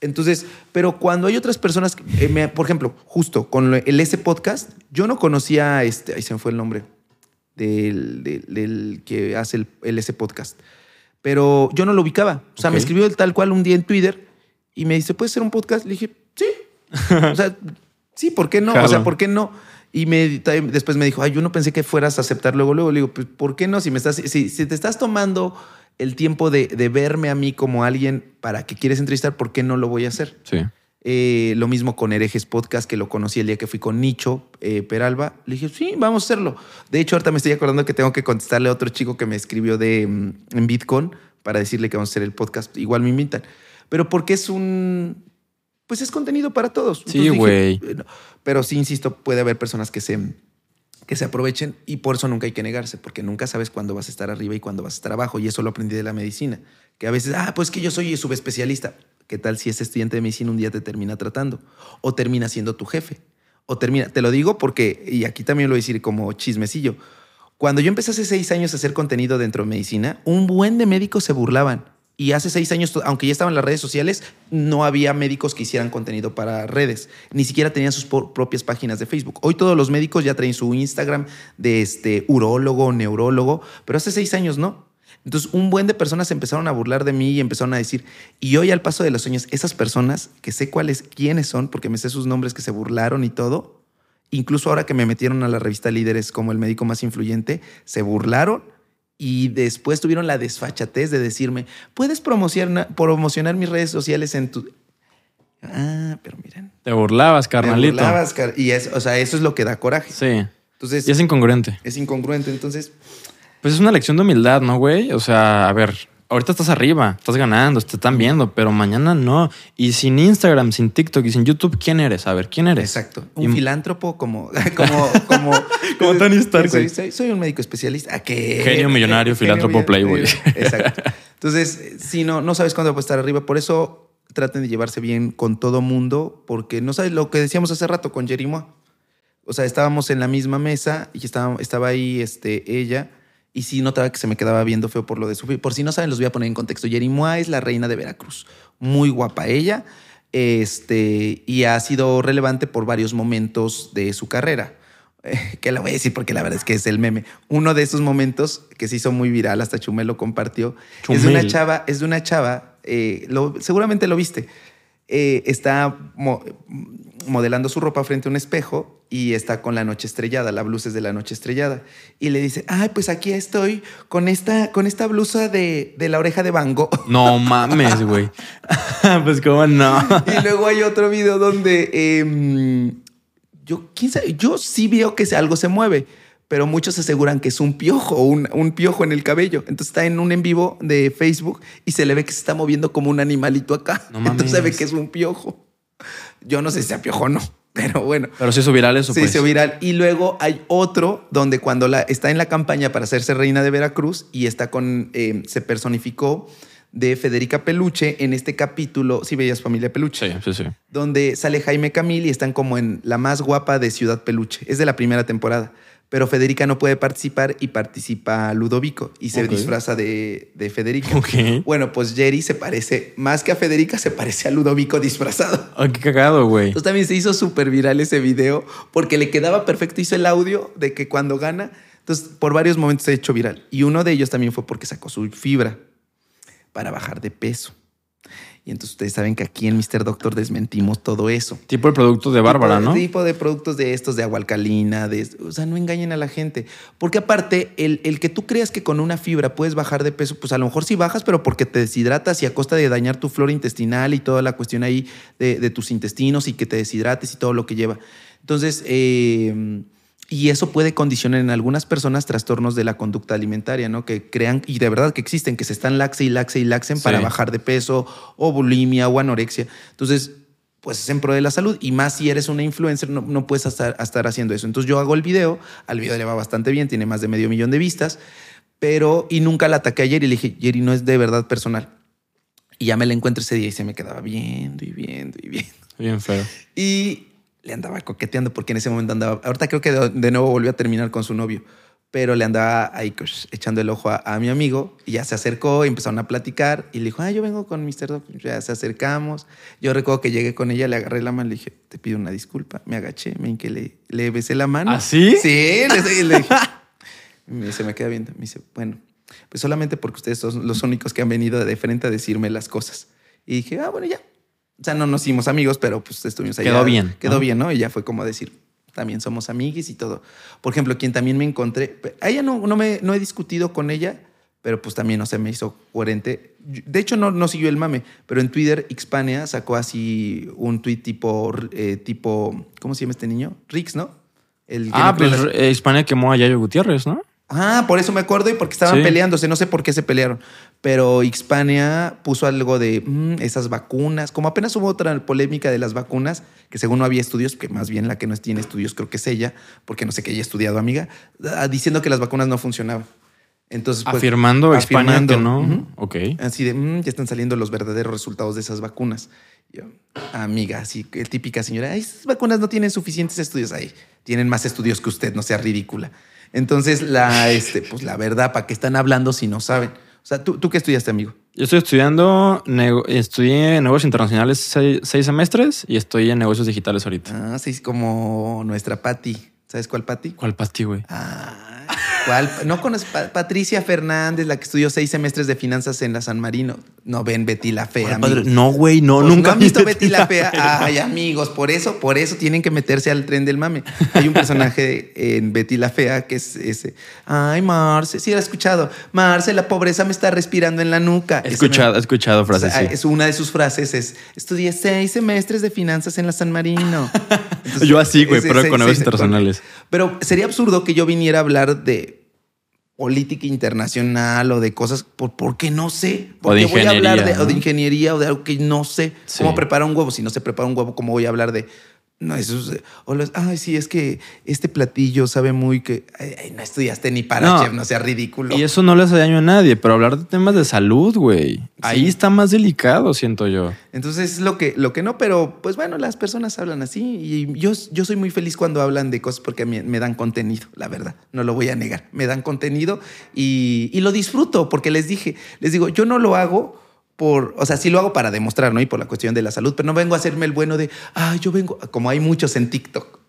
Entonces, pero cuando hay otras personas, eh, por ejemplo, justo con el S podcast, yo no conocía, este, ahí se me fue el nombre, del, del, que hace el, el S podcast pero yo no lo ubicaba. O sea, me escribió tal cual un día en Twitter y me dice, ¿puedes hacer un podcast? Le dije, sí. o sea, sí, ¿por qué no? O sea, ¿por qué no? Y me, después me dijo, ay, yo no pensé que fueras a aceptar luego, luego. Le digo, pues, ¿por qué no? Si, me estás, si, si te estás tomando el tiempo de, de, verme a mí como alguien para que quieres entrevistar, ¿por qué no lo voy a hacer? Sí. Eh, lo mismo con Herejes Podcast, que lo conocí el día que fui con Nicho eh, Peralba. Le dije, sí, vamos a hacerlo. De hecho, ahorita me estoy acordando que tengo que contestarle a otro chico que me escribió de, mm, en Bitcoin para decirle que vamos a hacer el podcast. Igual me invitan. pero porque es un, pues es contenido para todos. Sí, güey. eh, no. Pero sí, insisto, puede haber personas que se, que se aprovechen y por eso nunca hay que negarse, porque nunca sabes cuándo vas a estar arriba y cuándo vas a estar abajo. Y eso lo aprendí de la medicina, que a veces, ah, pues que yo soy subespecialista. ¿Qué tal si ese estudiante de medicina un día te termina tratando o termina siendo tu jefe? O termina, te lo digo porque, y aquí también lo voy a decir como chismecillo, cuando yo empecé hace seis años a hacer contenido dentro de medicina, un buen de médicos se burlaban. Y hace seis años, aunque ya estaban las redes sociales, no había médicos que hicieran contenido para redes. Ni siquiera tenían sus propias páginas de Facebook. Hoy todos los médicos ya traen su Instagram de este urólogo, neurólogo, pero hace seis años no. Entonces, un buen de personas empezaron a burlar de mí y empezaron a decir, y hoy al paso de los años, esas personas, que sé cuáles, quiénes son, porque me sé sus nombres que se burlaron y todo, incluso ahora que me metieron a la revista Líderes como el médico más influyente, se burlaron y después tuvieron la desfachatez de decirme, ¿puedes promocionar, promocionar mis redes sociales en tu... Ah, pero miren. Te burlabas, carnalito. burlabas, car- y es, o sea, eso es lo que da coraje. Sí. Entonces, Y es incongruente. es incongruente. Entonces, Pues es una lección de humildad, ¿no, güey? O sea, a ver, ahorita estás arriba, estás ganando, te están viendo, pero mañana no. Y sin Instagram, sin TikTok y sin YouTube, ¿quién eres? A ver, ¿quién eres? exacto. Y- Un filántropo como... Como, como, Como Tony Stark, Soy, soy- soy un médico especialista. ¿A qué? Genio millonario, filántropo, playboy. Exacto. Entonces, si no, no sabes cuándo va a estar arriba. Por eso traten de llevarse bien con todo mundo, porque no sabes lo que decíamos hace rato con Jerimoa. O sea, estábamos en la misma mesa y estaba, estaba ahí este, ella. Y sí notaba que se me quedaba viendo feo por lo de su... Por si no saben, los voy a poner en contexto. Jerimoa es la reina de Veracruz. Muy guapa ella. Este, y ha sido relevante por varios momentos de su carrera. Eh, que la voy a decir porque la verdad es que es el meme. Uno de esos momentos que se hizo muy viral, hasta Chumel lo compartió, es de una chava, es de una chava, eh, lo- seguramente lo viste. Eh, está mo- modelando su ropa frente a un espejo y está con la noche estrellada, la blusa es de la noche estrellada. Y le dice, ay, pues aquí estoy con esta, con esta blusa de, de la oreja de Bango. No mames, güey. pues cómo no. y luego hay otro video donde em, yo, quién sabe, yo sí veo que algo se mueve, pero muchos aseguran que es un piojo, un, un piojo en el cabello. Entonces está en un en vivo de Facebook y se le ve que se está moviendo como un animalito acá. No mames. Entonces se ve que es un piojo. Yo no sé si sea piojo o no, pero bueno. Pero si hizo viral eso, Se pues. hizo viral. Y luego hay otro donde cuando la, está en la campaña para hacerse reina de Veracruz y está con, eh, se personificó de Federica Peluche en este capítulo, si veías Familia Peluche, Sí, sí, sí. donde sale Jaime Camil y están como en la más guapa de Ciudad Peluche. Es de la primera temporada. Pero Federica no puede participar y participa Ludovico y se disfraza de, de Federica. Bueno, pues Jerry se parece, más que a Federica, se parece a Ludovico disfrazado. Ay, qué cagado, güey. Entonces también se hizo súper viral ese video porque le quedaba perfecto. Hizo el audio de que cuando gana. Entonces, por varios momentos se ha hecho viral. Y uno de ellos también fue porque sacó su fibra para bajar de peso. Y entonces ustedes saben que aquí en Mr. Doctor desmentimos todo eso. Tipo el producto de Bárbara, tipo, ¿no? Tipo de productos de estos, de agua alcalina, de, o sea, no engañen a la gente. Porque aparte, el, el que tú creas que con una fibra puedes bajar de peso, pues a lo mejor sí bajas, pero porque te deshidratas y a costa de dañar tu flora intestinal y toda la cuestión ahí de, de tus intestinos y que te deshidrates y todo lo que lleva. Entonces, eh, y eso puede condicionar en algunas personas trastornos de la conducta alimentaria, ¿no? Que crean, y de verdad que existen, que se están laxe y laxe y laxen Sí. para bajar de peso o bulimia o anorexia. Entonces, pues es en pro de la salud. Y más si eres una influencer, no, no puedes estar, estar haciendo eso. Entonces yo hago el video, al video le va bastante bien, tiene más de medio millón de vistas, pero y nunca la ataqué ayer y le dije, Jerry, no es de verdad personal. Y ya me la encuentro ese día y se me quedaba viendo y viendo y viendo. Bien feo. Y le andaba coqueteando porque en ese momento andaba, ahorita creo que de, de nuevo volvió a terminar con su novio, pero le andaba ahí echando el ojo a, a mi amigo y ya se acercó y empezaron a platicar y le dijo, ah, yo vengo con Mr. Doc, ya se acercamos. Yo recuerdo que llegué con ella, le agarré la mano, le dije, te pido una disculpa, me agaché, me hinqué, le, le besé la mano. ¿Ah, sí? Sí, le, dije. Me- se me queda viendo, me dice, bueno, pues solamente porque ustedes son los únicos que han venido de frente a decirme las cosas. Y dije, ah, bueno, ya. O sea, no nos hicimos amigos, pero pues estuvimos ahí. Quedó bien, Quedó ¿no? bien, ¿no? Y ya fue como decir, también somos amiguis y todo. Por ejemplo, quien también me encontré, a ella no, no, me, no he discutido con ella, pero pues también no se me hizo coherente. De hecho, no, no siguió el mame, pero en Twitter, Xpania sacó así un tweet tipo, eh, tipo, ¿cómo se llama este niño? Rix, ¿no? El Ah, pues eh, Hispania quemó a Yayo Gutiérrez, ¿no? Ah, por eso me acuerdo y porque estaban Sí. peleándose, no sé por qué se pelearon. Pero Hispania puso algo de mm, esas vacunas. Como apenas hubo otra polémica de las vacunas, que según no había estudios, que más bien la que no tiene estudios creo que es ella, porque no sé qué haya estudiado, amiga, ah, diciendo que las vacunas no funcionaban. Entonces, pues, afirmando España afirmando, que no. ujú. Ok. Así de, "Mm, ya están saliendo los verdaderos resultados de esas vacunas. Yo, amiga, así que típica señora, "Ay, esas vacunas no tienen suficientes estudios ahí. Tienen más estudios que usted, no sea ridícula. Entonces, la, este, pues la verdad, ¿para qué están hablando si no saben? O sea, ¿tú, tú qué estudiaste, amigo? Yo estoy estudiando, nego- estudié negocios internacionales seis, seis semestres y estoy en negocios digitales ahorita. Ah, sí, como nuestra Patti. ¿Sabes cuál Patti? ¿Cuál pasti, güey? Ah, ¿cuál? No conoces Pa- Patricia Fernández, la que estudió seis semestres de finanzas en la San Marino. No ven Betty la Fea. No, güey, no, Pues, nunca ¿No han visto vi Betty la Fea? Ay, amigos, por eso, por eso tienen que meterse al tren del mame. Hay un personaje en Betty la Fea que es ese. Ay, Marce, sí lo he escuchado. Marce, la pobreza me está respirando en la nuca. He escuchado, me- he escuchado o frases sea, así. es una de sus frases es estudié seis semestres de finanzas en la San Marino. Entonces, Yo así, güey, pero con ese- internacionales. Pero sería absurdo que yo viniera a hablar de política internacional o de cosas por- porque no sé. O de Porque voy a hablar de, ingeniería, o de ingeniería o de algo que no sé. Sí. ¿Cómo preparar un huevo? Si no se prepara un huevo, ¿cómo voy a hablar de no, eso es, o los, ay, sí, es que este platillo sabe muy que ay, ay, no estudiaste ni para No. chef, no sea ridículo. Y eso no le hace daño a nadie, pero hablar de temas de salud, güey. Ahí está más delicado, siento yo. Entonces es lo que, lo que no, pero pues bueno, las personas hablan así y yo, yo soy muy feliz cuando hablan de cosas porque me, me dan contenido, la verdad, no lo voy a negar, me dan contenido y, y lo disfruto porque les dije, les digo, yo no lo hago por, o sea, sí lo hago para demostrar, ¿no? Y por la cuestión de la salud, pero no vengo a hacerme el bueno de, ah, yo vengo, como hay muchos en TikTok.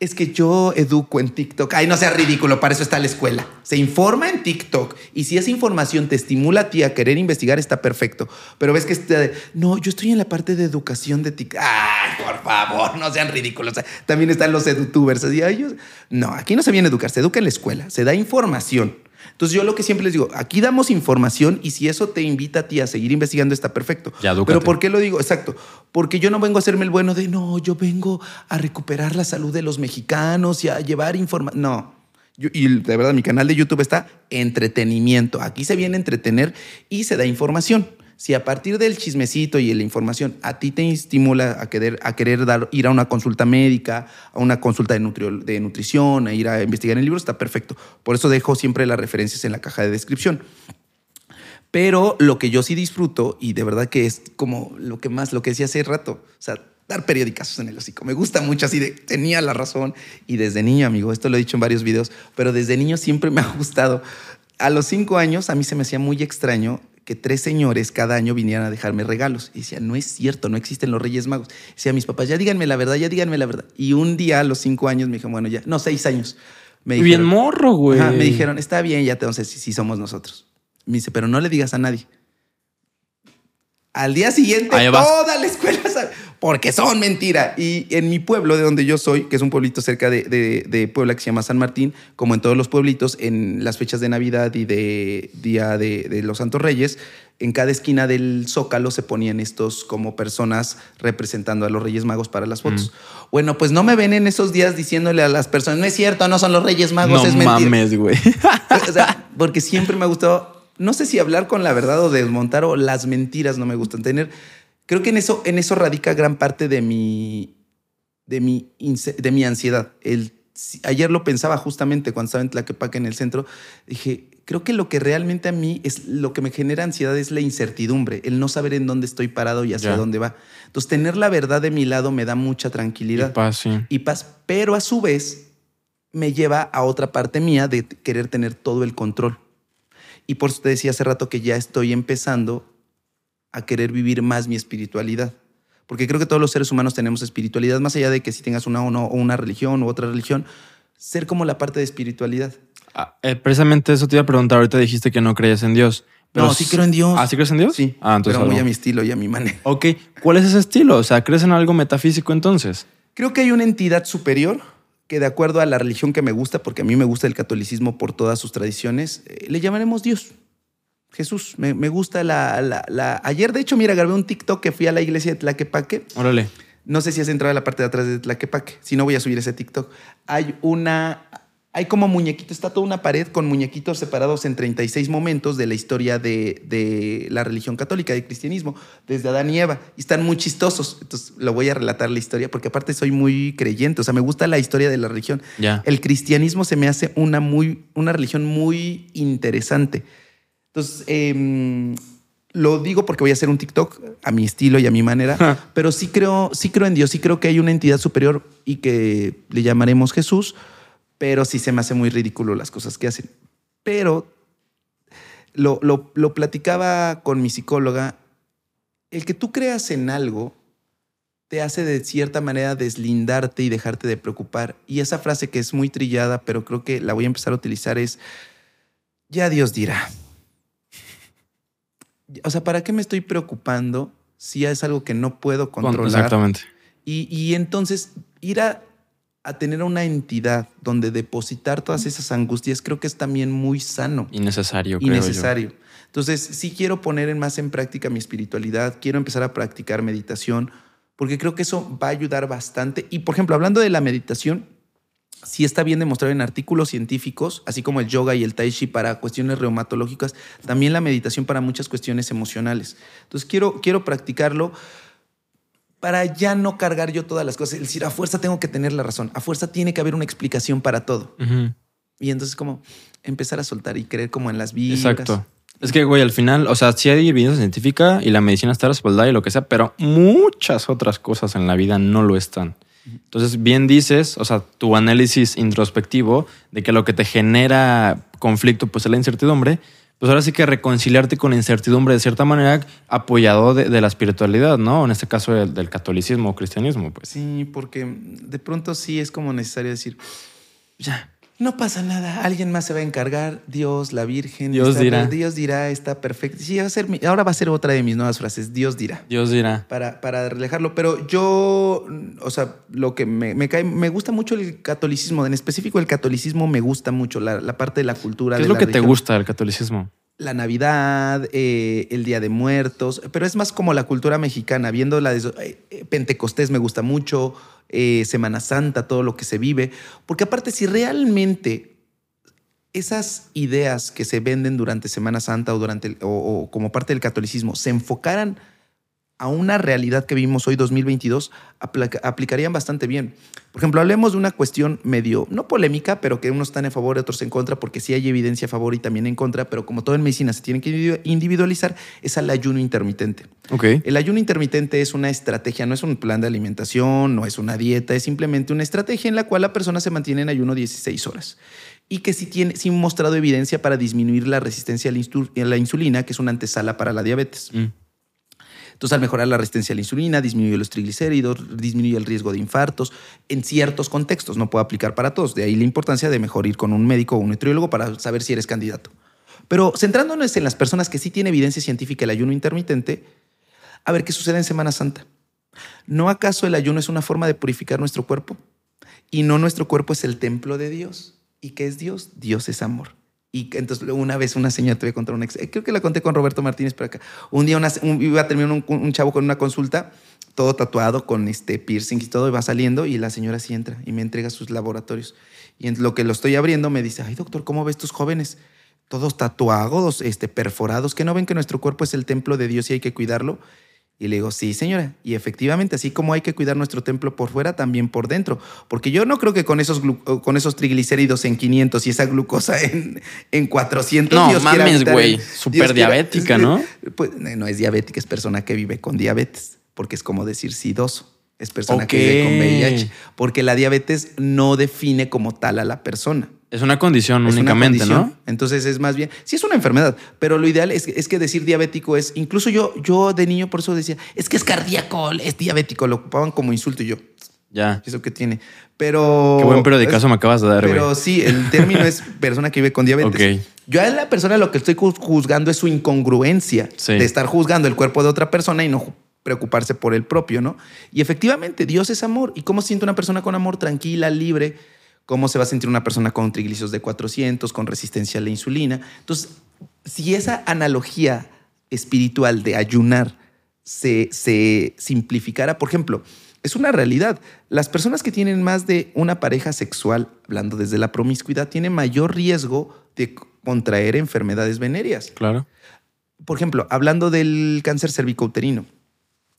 Es que yo educo en TikTok. Ay, no sea ridículo, para eso está la escuela. Se informa en TikTok y si esa información te estimula a ti a querer investigar, está perfecto. Pero ves que está de, no, yo estoy en la parte de educación de TikTok. Ay, por favor, no sean ridículos. También están los edutubers. Así, ay, yo- No, aquí no se viene a educar, se educa en la escuela, se da información. Entonces yo lo que siempre les digo, aquí damos información y si eso te invita a ti a seguir investigando está perfecto. Ya. Pero ¿por qué lo digo? Exacto. Porque yo no vengo a hacerme el bueno de, no, yo vengo a recuperar la salud de los mexicanos y a llevar información. No. Yo- y de verdad, mi canal de YouTube está entretenimiento. Aquí se viene a entretener y se da información. Si a partir del chismecito y la información a ti te estimula a querer, a querer dar, ir a una consulta médica, a una consulta de, nutrio- de nutrición, a ir a investigar en libros, está perfecto. Por eso dejo siempre las referencias en la caja de descripción. Pero lo que yo sí disfruto, y de verdad que es como lo que más, lo que decía hace rato, o sea, dar periódicos en el hocico. Me gusta mucho así de, tenía la razón. Y desde niño, amigo, esto lo he dicho en varios videos, pero desde niño siempre me ha gustado. A los cinco años, a mí se me hacía muy extraño que tres señores cada año vinieran a dejarme regalos. Y decía, no es cierto, no existen los Reyes Magos. Decía a mis papás, ya díganme la verdad, ya díganme la verdad. Y un día a los cinco años me dijeron, bueno, ya, no, seis años. Me Bien dijeron, morro, güey. Ajá, me dijeron, está bien, ya te entonces sí, sí somos nosotros. Me dice, pero no le digas a nadie. Al día siguiente, toda la escuela sabe, porque son mentira. Y en mi pueblo, de donde yo soy, que es un pueblito cerca de, de- de Puebla que se llama San Martín, como en todos los pueblitos, en las fechas de Navidad y de Día de, de los Santos Reyes, en cada esquina del Zócalo se ponían estos como personas representando a los Reyes Magos para las fotos. Bueno, pues no me ven en esos días diciéndole a las personas, no es cierto, no son los Reyes Magos, no es mentira. mames, güey. O sea, porque siempre me ha gustado, no sé si hablar con la verdad o desmontar o las mentiras no me gustan tener. Creo que en eso, en eso radica gran parte de mi, de mi, de mi ansiedad. El, ayer lo pensaba justamente cuando estaba en Tlaquepaque en el centro. Dije, creo que lo que realmente a mí es lo que me genera ansiedad es la incertidumbre, el no saber en dónde estoy parado y hacia Ya. dónde va. Entonces, tener la verdad de mi lado me da mucha Y tranquilidad paz, sí. y paz, pero a su vez me lleva a otra parte mía de querer tener todo el control. Y por eso te decía hace rato que ya estoy empezando a querer vivir más mi espiritualidad. Porque creo que todos los seres humanos tenemos espiritualidad, más allá de que si tengas una o, no, o una religión u otra religión, ser como la parte de espiritualidad. Ah, eh, precisamente eso te iba a preguntar. Ahorita dijiste que no creías en Dios. No, sí creo en Dios. ¿Ah, sí crees en Dios? Sí, Ah, entonces. pero muy algo. a mi estilo y a mi manera. Ok. ¿Cuál es ese estilo? O sea, ¿crees en algo metafísico entonces? Creo que hay una entidad superior que de acuerdo a la religión que me gusta, porque a mí me gusta el catolicismo por todas sus tradiciones, eh, le llamaremos Dios. Jesús, me, me gusta la, la- la- Ayer, de hecho, mira, grabé un TikTok que fui a la iglesia de Tlaquepaque. Órale. No sé si has entrado a la parte de atrás de Tlaquepaque. Si no, voy a subir ese TikTok. Hay una... hay como muñequitos, está toda una pared con muñequitos separados en 36 momentos de la historia de, de, la religión católica, del cristianismo, desde Adán y Eva. Y están muy chistosos. Entonces lo voy a relatar la historia porque aparte soy muy creyente, o sea, me gusta la historia de la religión. El cristianismo se me hace una, muy, una religión muy interesante. Entonces, eh, lo digo porque voy a hacer un TikTok a mi estilo y a mi manera, pero sí creo, sí creo en Dios, sí creo que hay una entidad superior y que le llamaremos Jesús pero sí se me hace muy ridículo las cosas que hacen. Pero lo, lo, lo, platicaba con mi psicóloga, el que tú creas en algo te hace de cierta manera deslindarte y dejarte de preocupar. Y esa frase que es muy trillada, pero creo que la voy a empezar a utilizar es, ya Dios dirá. O sea, ¿para qué me estoy preocupando si es algo que no puedo controlar? Exactamente. Y, y entonces ir a a tener una entidad donde depositar todas esas angustias, creo que es también muy sano. Y necesario. Y necesario. Entonces, sí quiero poner en más en práctica mi espiritualidad, quiero empezar a practicar meditación, porque creo que eso va a ayudar bastante. Y, por ejemplo, hablando de la meditación, sí está bien demostrado en artículos científicos, así como el yoga y el tai chi para cuestiones reumatológicas, también la meditación para muchas cuestiones emocionales. Entonces, quiero, quiero practicarlo para ya no cargar yo todas las cosas. Es decir, a fuerza tengo que tener la razón. A fuerza tiene que haber una explicación para todo. Uh -huh. Y entonces como empezar a soltar y creer como en las vidas. Exacto. Es que, güey, al final, o sea, sí hay evidencia científica y la medicina está respaldada y lo que sea, pero muchas otras cosas en la vida no lo están. Entonces, bien dices, o sea, tu análisis introspectivo de que lo que te genera conflicto, pues es la incertidumbre, pues ahora sí que reconciliarte con la incertidumbre de cierta manera apoyado de, la espiritualidad, ¿no? En este caso del, del, catolicismo o cristianismo, pues. Sí, porque de pronto sí es como necesario decir, ya, no pasa nada, alguien más se va a encargar, Dios, la Virgen. Dios está, dirá. Dios dirá, está perfecto. Sí, va a ser mi, ahora va a ser otra de mis nuevas frases, Dios dirá. Dios dirá. Para, para relajarlo, pero yo, o sea, lo que me, me, cae, me gusta mucho el catolicismo, en específico el catolicismo me gusta mucho, la, la parte de la cultura. ¿Qué de es lo que religión. te gusta del catolicismo? La Navidad, eh, el Día de Muertos, pero es más como la cultura mexicana, viendo la de eh, Pentecostés me gusta mucho, eh, Semana Santa, todo lo que se vive, porque aparte si realmente esas ideas que se venden durante Semana Santa o, durante o como parte del catolicismo se enfocaran a una realidad que vivimos hoy 2022, aplica, aplicarían bastante bien. Por ejemplo, hablemos de una cuestión medio, no polémica, pero que unos están en favor y otros en contra, porque sí hay evidencia a favor y también en contra, pero como todo en medicina se tiene que individualizar, es el ayuno intermitente. Okay. El ayuno intermitente es una estrategia, no es un plan de alimentación, no es una dieta, es simplemente una estrategia en la cual la persona se mantiene en ayuno 16 horas y que sí tiene sí mostrado evidencia para disminuir la resistencia a la insulina, que es una antesala para la diabetes. Mm. Entonces, al mejorar la resistencia a la insulina, disminuye los triglicéridos, disminuye el riesgo de infartos en ciertos contextos. No puede aplicar para todos. De ahí la importancia de mejor ir con un médico o un nutriólogo para saber si eres candidato. Pero centrándonos en las personas que sí tienen evidencia científica del ayuno intermitente, a ver qué sucede en Semana Santa. ¿No acaso el ayuno es una forma de purificar nuestro cuerpo? Y no nuestro cuerpo es el templo de Dios. ¿Y qué es Dios? Dios es amor. Y entonces una vez una señora te voy a contar una ex, creo que la conté con Roberto Martínez por acá. Un día una, un, iba a terminar un, un, chavo con una consulta, todo tatuado con este piercing y todo, y va saliendo y la señora sí entra y me entrega sus laboratorios. Y en lo que lo estoy abriendo me dice, ay doctor, ¿cómo ves tus jóvenes? Todos tatuados, este, perforados, que no ven que nuestro cuerpo es el templo de Dios y hay que cuidarlo. Y le digo, sí, señora. Y efectivamente, así como hay que cuidar nuestro templo por fuera, también por dentro. Porque yo no creo que con esos, con esos triglicéridos en 500 y esa glucosa en, en 400... No, Dios mames, güey. Súper diabética, quiera, ¿no? Pues no es diabética, es persona que vive con diabetes. Porque es como decir sidoso. Es persona que vive con VIH. Porque la diabetes no define como tal a la persona. Es una condición Es una únicamente, condición. ¿no? Entonces es más bien, sí es una enfermedad, pero lo ideal es, es que decir diabético es, incluso yo, yo de niño por eso decía, es que es cardíaco, es diabético, lo ocupaban como insulto y yo, Ya. eso que tiene. Pero... Qué buen periodicazo me acabas de dar. Pero sí, el término es persona que vive con diabetes. Yo a la persona lo que estoy ju- juzgando es su incongruencia Sí. de estar juzgando el cuerpo de otra persona y no preocuparse por el propio, ¿no? Y efectivamente, Dios es amor. ¿Y cómo siente una persona con amor tranquila, libre? ¿Cómo se va a sentir una persona con triglicéridos de 400, con resistencia a la insulina? Entonces, si esa analogía espiritual de ayunar se, se simplificara. Por ejemplo, es una realidad. Las personas que tienen más de una pareja sexual, hablando desde la promiscuidad, tienen mayor riesgo de contraer enfermedades venéreas. Claro. Por ejemplo, hablando del cáncer cervicouterino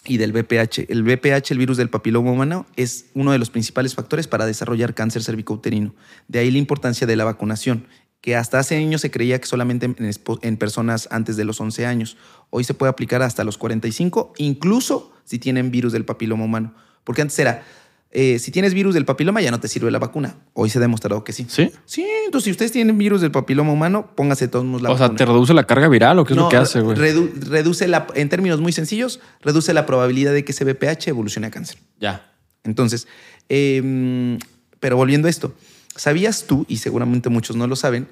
y del VPH. El VPH, el virus del papiloma humano, es uno de los principales factores para desarrollar cáncer cervicouterino. De ahí la importancia de la vacunación, que hasta hace años se creía que solamente en, en personas antes de los 11 años. Hoy se puede aplicar hasta los 45, incluso si tienen virus del papiloma humano. Porque antes era, eh, si tienes virus del papiloma ya no te sirve la vacuna. Hoy se ha demostrado que sí. ¿Sí? Sí, entonces si ustedes tienen virus del papiloma humano, póngase todos la o sea, vacuna. ¿te reduce la carga viral o qué es lo que hace, güey? redu- reduce la, en términos muy sencillos, reduce la probabilidad de que ese VPH evolucione a cáncer. Ya. Entonces, eh, pero volviendo a esto, ¿sabías tú, y seguramente muchos no lo saben,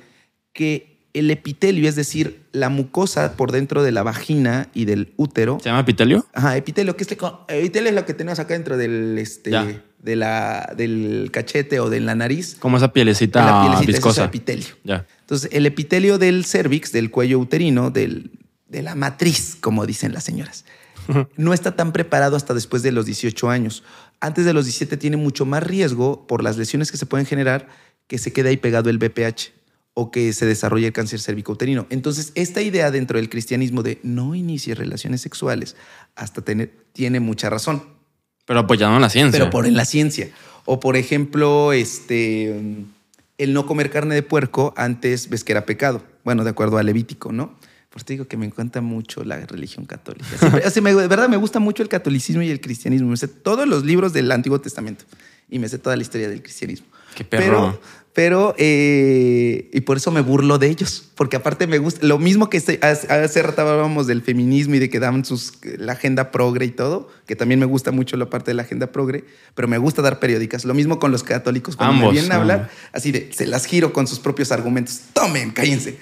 que el epitelio, es decir, la mucosa por dentro de la vagina y del útero, ¿Se llama epitelio? Ajá, epitelio, que este, co- epitelio es lo que tenemos acá dentro del, este, Ya. De la, del cachete o de la nariz. Como esa pielecita, la pielecita, es viscosa. epitelio. Entonces, el epitelio del cervix, del cuello uterino, del, de la matriz, como dicen las señoras, no está tan preparado hasta después de los 18 años. Antes de los 17 tiene mucho más riesgo por las lesiones que se pueden generar que se quede ahí pegado el BPH o que se desarrolle el cáncer cervicouterino. Entonces, esta idea dentro del cristianismo de no inicie relaciones sexuales hasta tener, tiene mucha razón Pero apoyando en la ciencia. pero por en la ciencia. O por ejemplo, este, el no comer carne de puerco antes ves que era pecado. Bueno, de acuerdo al Levítico, ¿no? Por te digo que me encanta mucho la religión católica. Siempre- sea, me- de verdad me gusta mucho el catolicismo y el cristianismo. Me sé todos los libros del Antiguo Testamento y me sé toda la historia del cristianismo. Qué perro. Pero, pero eh, y por eso me burlo de ellos, porque aparte me gusta, lo mismo que hace, hace rato hablábamos del feminismo y de que daban sus, la agenda progre y todo, que también me gusta mucho la parte de la agenda progre, pero me gusta dar periódicas. Lo mismo con los católicos, cuando Ambos, me vienen a hablar, así de, se las giro con sus propios argumentos. Tomen, cállense.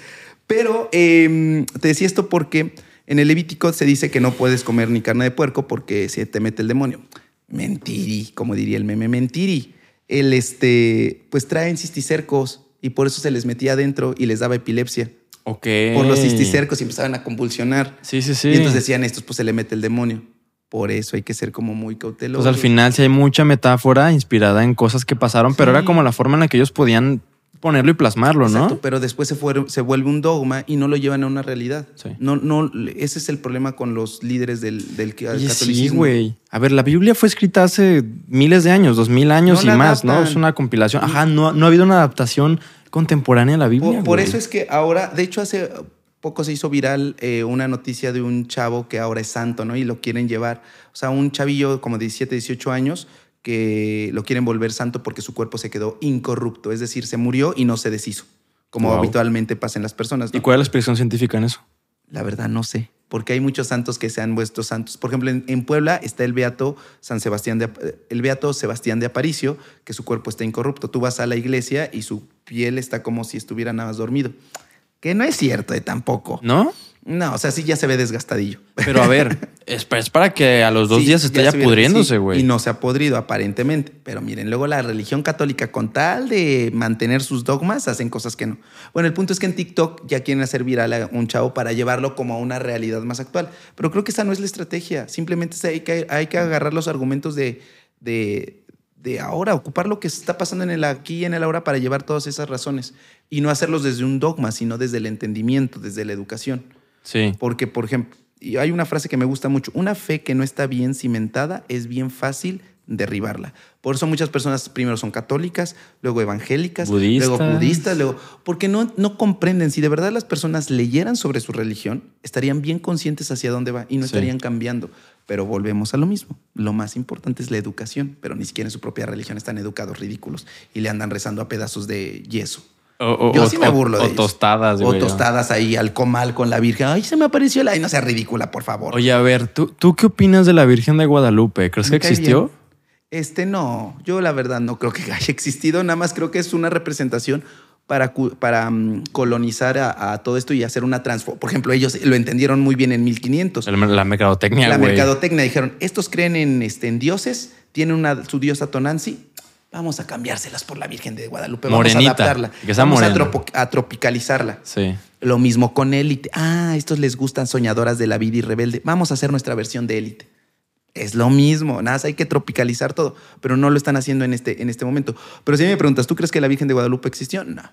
Pero eh, te decía esto porque en el Levítico se dice que no puedes comer ni carne de puerco porque se te mete el demonio. Mentiri, como diría el meme, mentiri. El este, pues traen cisticercos y por eso se les metía adentro y les daba epilepsia. Ok. Por los cisticercos y empezaban a convulsionar. Sí, sí, sí. Y entonces decían estos, pues se le mete el demonio. Por eso hay que ser como muy cauteloso. Pues al final sí hay mucha metáfora inspirada en cosas que pasaron, pero era como la forma en la que ellos podían ponerlo y plasmarlo, Exacto, ¿no? pero después se, se vuelve un dogma y no lo llevan a una realidad. Sí. No, no, ese es el problema con los líderes del, del catolicismo. sí, güey. A ver, la Biblia fue escrita hace miles de años, dos mil años No y más, ¿no? Es una compilación. Ajá, no, no ha habido una adaptación contemporánea a la Biblia. Por, por eso es que ahora, de hecho, hace poco se hizo viral eh, una noticia de un chavo que ahora es santo, ¿no? Y lo quieren llevar. O sea, un chavillo como de 17, 18 años que lo quieren volver santo porque su cuerpo se quedó incorrupto. Es decir, se murió y no se deshizo, como Wow. habitualmente pasa en las personas. ¿no? ¿Y cuál es la expresión científica en eso? La verdad no sé, porque hay muchos santos que se han vuelto santos. Por ejemplo, en, en Puebla está el beato San Sebastián de el beato Sebastián de Aparicio, que su cuerpo está incorrupto. Tú vas a la iglesia y su piel está como si estuviera nada más dormido. Que no es cierto eh, tampoco. ¿No? No, o sea, sí ya se ve desgastadillo. Pero a ver, es, pa- es para que a los dos Sí, días esté ya, se hubiera- pudriéndose, sí, güey. y no se ha podrido, aparentemente. Pero miren, luego la religión católica, con tal de mantener sus dogmas, hacen cosas que no. Bueno, el punto es que en TikTok ya quieren hacer viral a un chavo para llevarlo como a una realidad más actual. Pero creo que esa no es la estrategia. Simplemente hay que, hay que agarrar los argumentos de, de, de ahora, ocupar lo que está pasando en el aquí y en el ahora para llevar todas esas razones. Y no hacerlos desde un dogma, sino desde el entendimiento, desde la educación. Sí. Porque, por ejemplo, y hay una frase que me gusta mucho, una fe que no está bien cimentada es bien fácil derribarla. Por eso muchas personas primero son católicas, luego evangélicas, Budistas. luego budistas, luego porque no, no comprenden, si de verdad las personas leyeran sobre su religión, estarían bien conscientes hacia dónde va y no Sí. estarían cambiando. Pero volvemos a lo mismo. Lo más importante es la educación, pero ni siquiera en su propia religión están educados ridículos y le andan rezando a pedazos de yeso. O, o- Yo sí me o- burlo de O ellos. tostadas, O güey. tostadas ahí al comal con la Virgen. Ay, se me apareció la. Ay, no sea ridícula, por favor. Oye, a ver, ¿tú, ¿tú qué opinas de la Virgen de Guadalupe? ¿Crees que existió? bien. Este no, yo la verdad no creo que haya existido, nada más creo que es una representación para, para mm, colonizar a, a todo esto y hacer una transformación. Por ejemplo, ellos lo entendieron muy bien en 1500. El- la mercadotecnia, la mercadotecnia dijeron, estos creen en, este, en dioses, tienen una, su diosa Tonanzi, Vamos a cambiárselas por la Virgen de Guadalupe. Morenita, vamos a adaptarla. que sea vamos a, tropicalizarla. Sí. Lo mismo con Élite. Ah, estos les gustan soñadoras de la vida y rebelde. Vamos a hacer nuestra versión de Élite. Es lo mismo, nada, hay que tropicalizar todo, pero no lo están haciendo en este, en este momento. Pero si me preguntas, ¿tú crees que la Virgen de Guadalupe existió? No.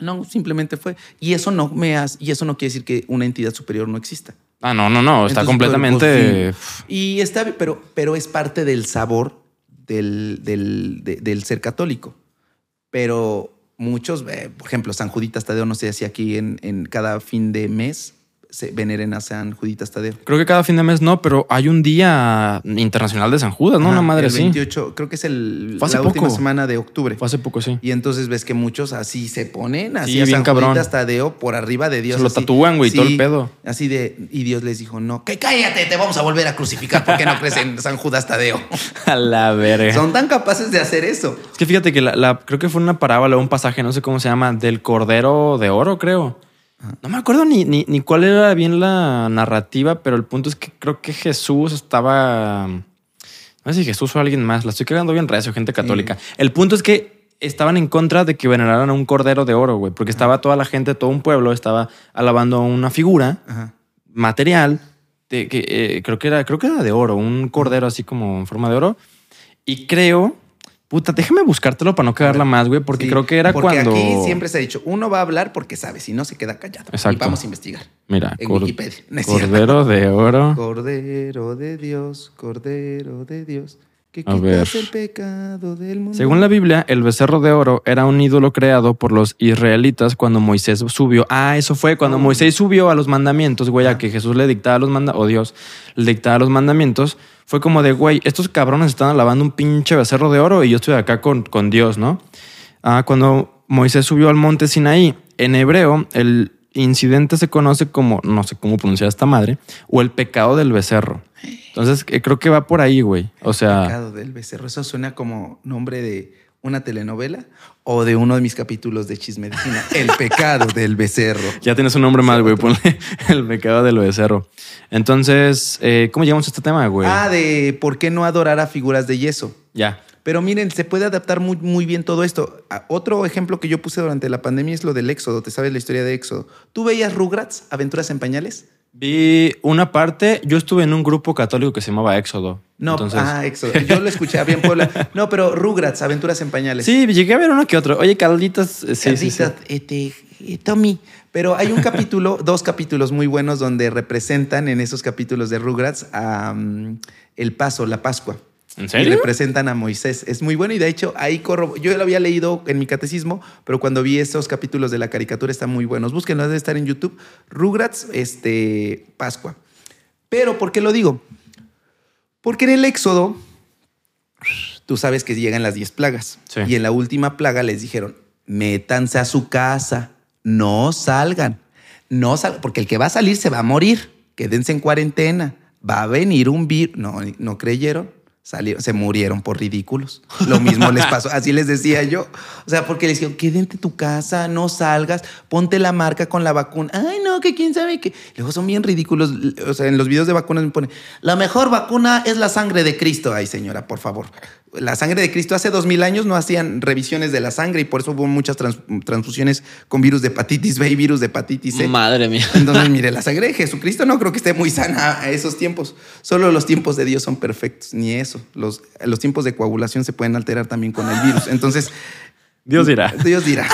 No, simplemente fue. Y eso no me hace, y eso no quiere decir que una entidad superior no exista. Ah, no, no, no. Está Entonces, completamente. pues, Y está, pero, pero es parte del sabor del, del, de- del ser católico. Pero muchos, eh, por ejemplo, San Juditas Tadeo, no sé si aquí en, en cada fin de mes se veneren a San Juditas Tadeo. Creo que cada fin de mes no, pero hay un día internacional de San Judas, ¿no? Ajá, Una madre el así. 28, creo que es el, Fue hace la última semana de octubre. Fue hace poco, sí. Y entonces ves que muchos así se ponen, así Sí, a bien San cabrón. Juditas Tadeo por arriba de Dios. Se lo así. tatúan, güey, todo el pedo. Así de, y Dios les dijo, no, que cállate, te vamos a volver a crucificar porque no crees en San Judas Tadeo. A la verga. Son tan capaces de hacer eso. Es que fíjate que la, la- creo que fue una parábola, un pasaje, no sé cómo se llama, del Cordero de Oro, creo. No me acuerdo ni, ni, ni cuál era bien la narrativa, pero el punto es que creo que Jesús estaba. No sé si Jesús o alguien más. La estoy quedando bien recio, gente católica. El punto es que estaban en contra de que veneraran a un Cordero de Oro, güey, porque estaba toda la gente, todo un pueblo estaba alabando a una figura Ajá. material de que eh, creo que era creo que era de oro, un cordero así como en forma de oro y creo puta, déjame buscártelo para no cagarla más, güey, porque Sí, creo que era porque cuando aquí siempre se ha dicho, uno va a hablar porque sabe, si no se queda callado. Exacto. Y vamos a investigar. mira, en cor- Wikipedia, no cordero de oro. Cordero de Dios, Cordero de Dios, que A quitas ver. el pecado del mundo. Según la Biblia, el becerro de oro era un ídolo creado por los israelitas cuando Moisés subió. Ah, eso fue cuando Oh. Moisés subió a los mandamientos, güey, a que Jesús le dictaba los mandamientos, o Dios le dictaba los mandamientos. Fue como de, güey, estos cabrones están alabando un pinche becerro de oro y yo estoy acá con, con Dios, ¿no? Ah, cuando Moisés subió al monte Sinaí, en hebreo, el incidente se conoce como, no sé cómo pronunciar esta madre, o el pecado del becerro. Entonces, eh, creo que va por ahí, güey. O sea, Pecado del becerro. Eso suena como nombre de una telenovela o de uno de mis capítulos de Chismedicina. El pecado del becerro. Ya tienes un nombre más, güey. Ponle el pecado del becerro. Entonces, eh, ¿cómo llegamos a este tema, güey? Ah, de por qué no adorar a figuras de yeso. Ya. Pero miren, se puede adaptar muy, muy bien todo esto. Otro ejemplo que yo puse durante la pandemia es lo del Éxodo. ¿Te sabes la historia de Éxodo? ¿Tú veías Rugrats, Aventuras en Pañales? Vi una parte. Yo estuve en un grupo católico que se llamaba Éxodo. No, Entonces, ah, Éxodo. Yo lo escuché había en Puebla. No, pero Rugrats, Aventuras en Pañales. sí, llegué a ver uno que otro. Oye, Carlitas. eh, Sí, sí, sí. Este, eh, Tommy. Pero hay un capítulo, dos capítulos muy buenos donde representan en esos capítulos de Rugrats a, el paso, la Pascua. ¿En Y serio? representan a Moisés. Es muy bueno y de hecho ahí corro. Yo lo había leído en mi catecismo, pero cuando vi esos capítulos de la caricatura están muy buenos. Búsquenlo, debe estar en YouTube. Rugrats, este, Pascua. Pero, ¿por qué lo digo? Porque en el Éxodo, tú sabes que llegan las 10 plagas. Sí. Y en la última plaga les dijeron, métanse a su casa, no salgan. No sal porque el que va a salir se va a morir. Quédense en cuarentena. Va a venir un virus. No, no creyeron. Salieron, se murieron por ridículos. Lo mismo les pasó. Así les decía yo. O sea, porque les dijeron, quédate en tu casa, no salgas, ponte la marca con la vacuna. Ay, no, que quién sabe qué. Luego son bien ridículos. O sea, en los videos de vacunas me ponen, la mejor vacuna es la sangre de Cristo. Ay, señora, por favor. La sangre de Cristo hace dos mil años no hacían revisiones de la sangre y por eso hubo muchas trans- transfusiones con virus de hepatitis B y virus de hepatitis C. Madre mía. Entonces, mire, la sangre de Jesucristo no creo que esté muy sana a esos tiempos. Solo los tiempos de Dios son perfectos, ni eso. Los, los tiempos de coagulación se pueden alterar también con el virus. Entonces, Dios dirá. Dios dirá.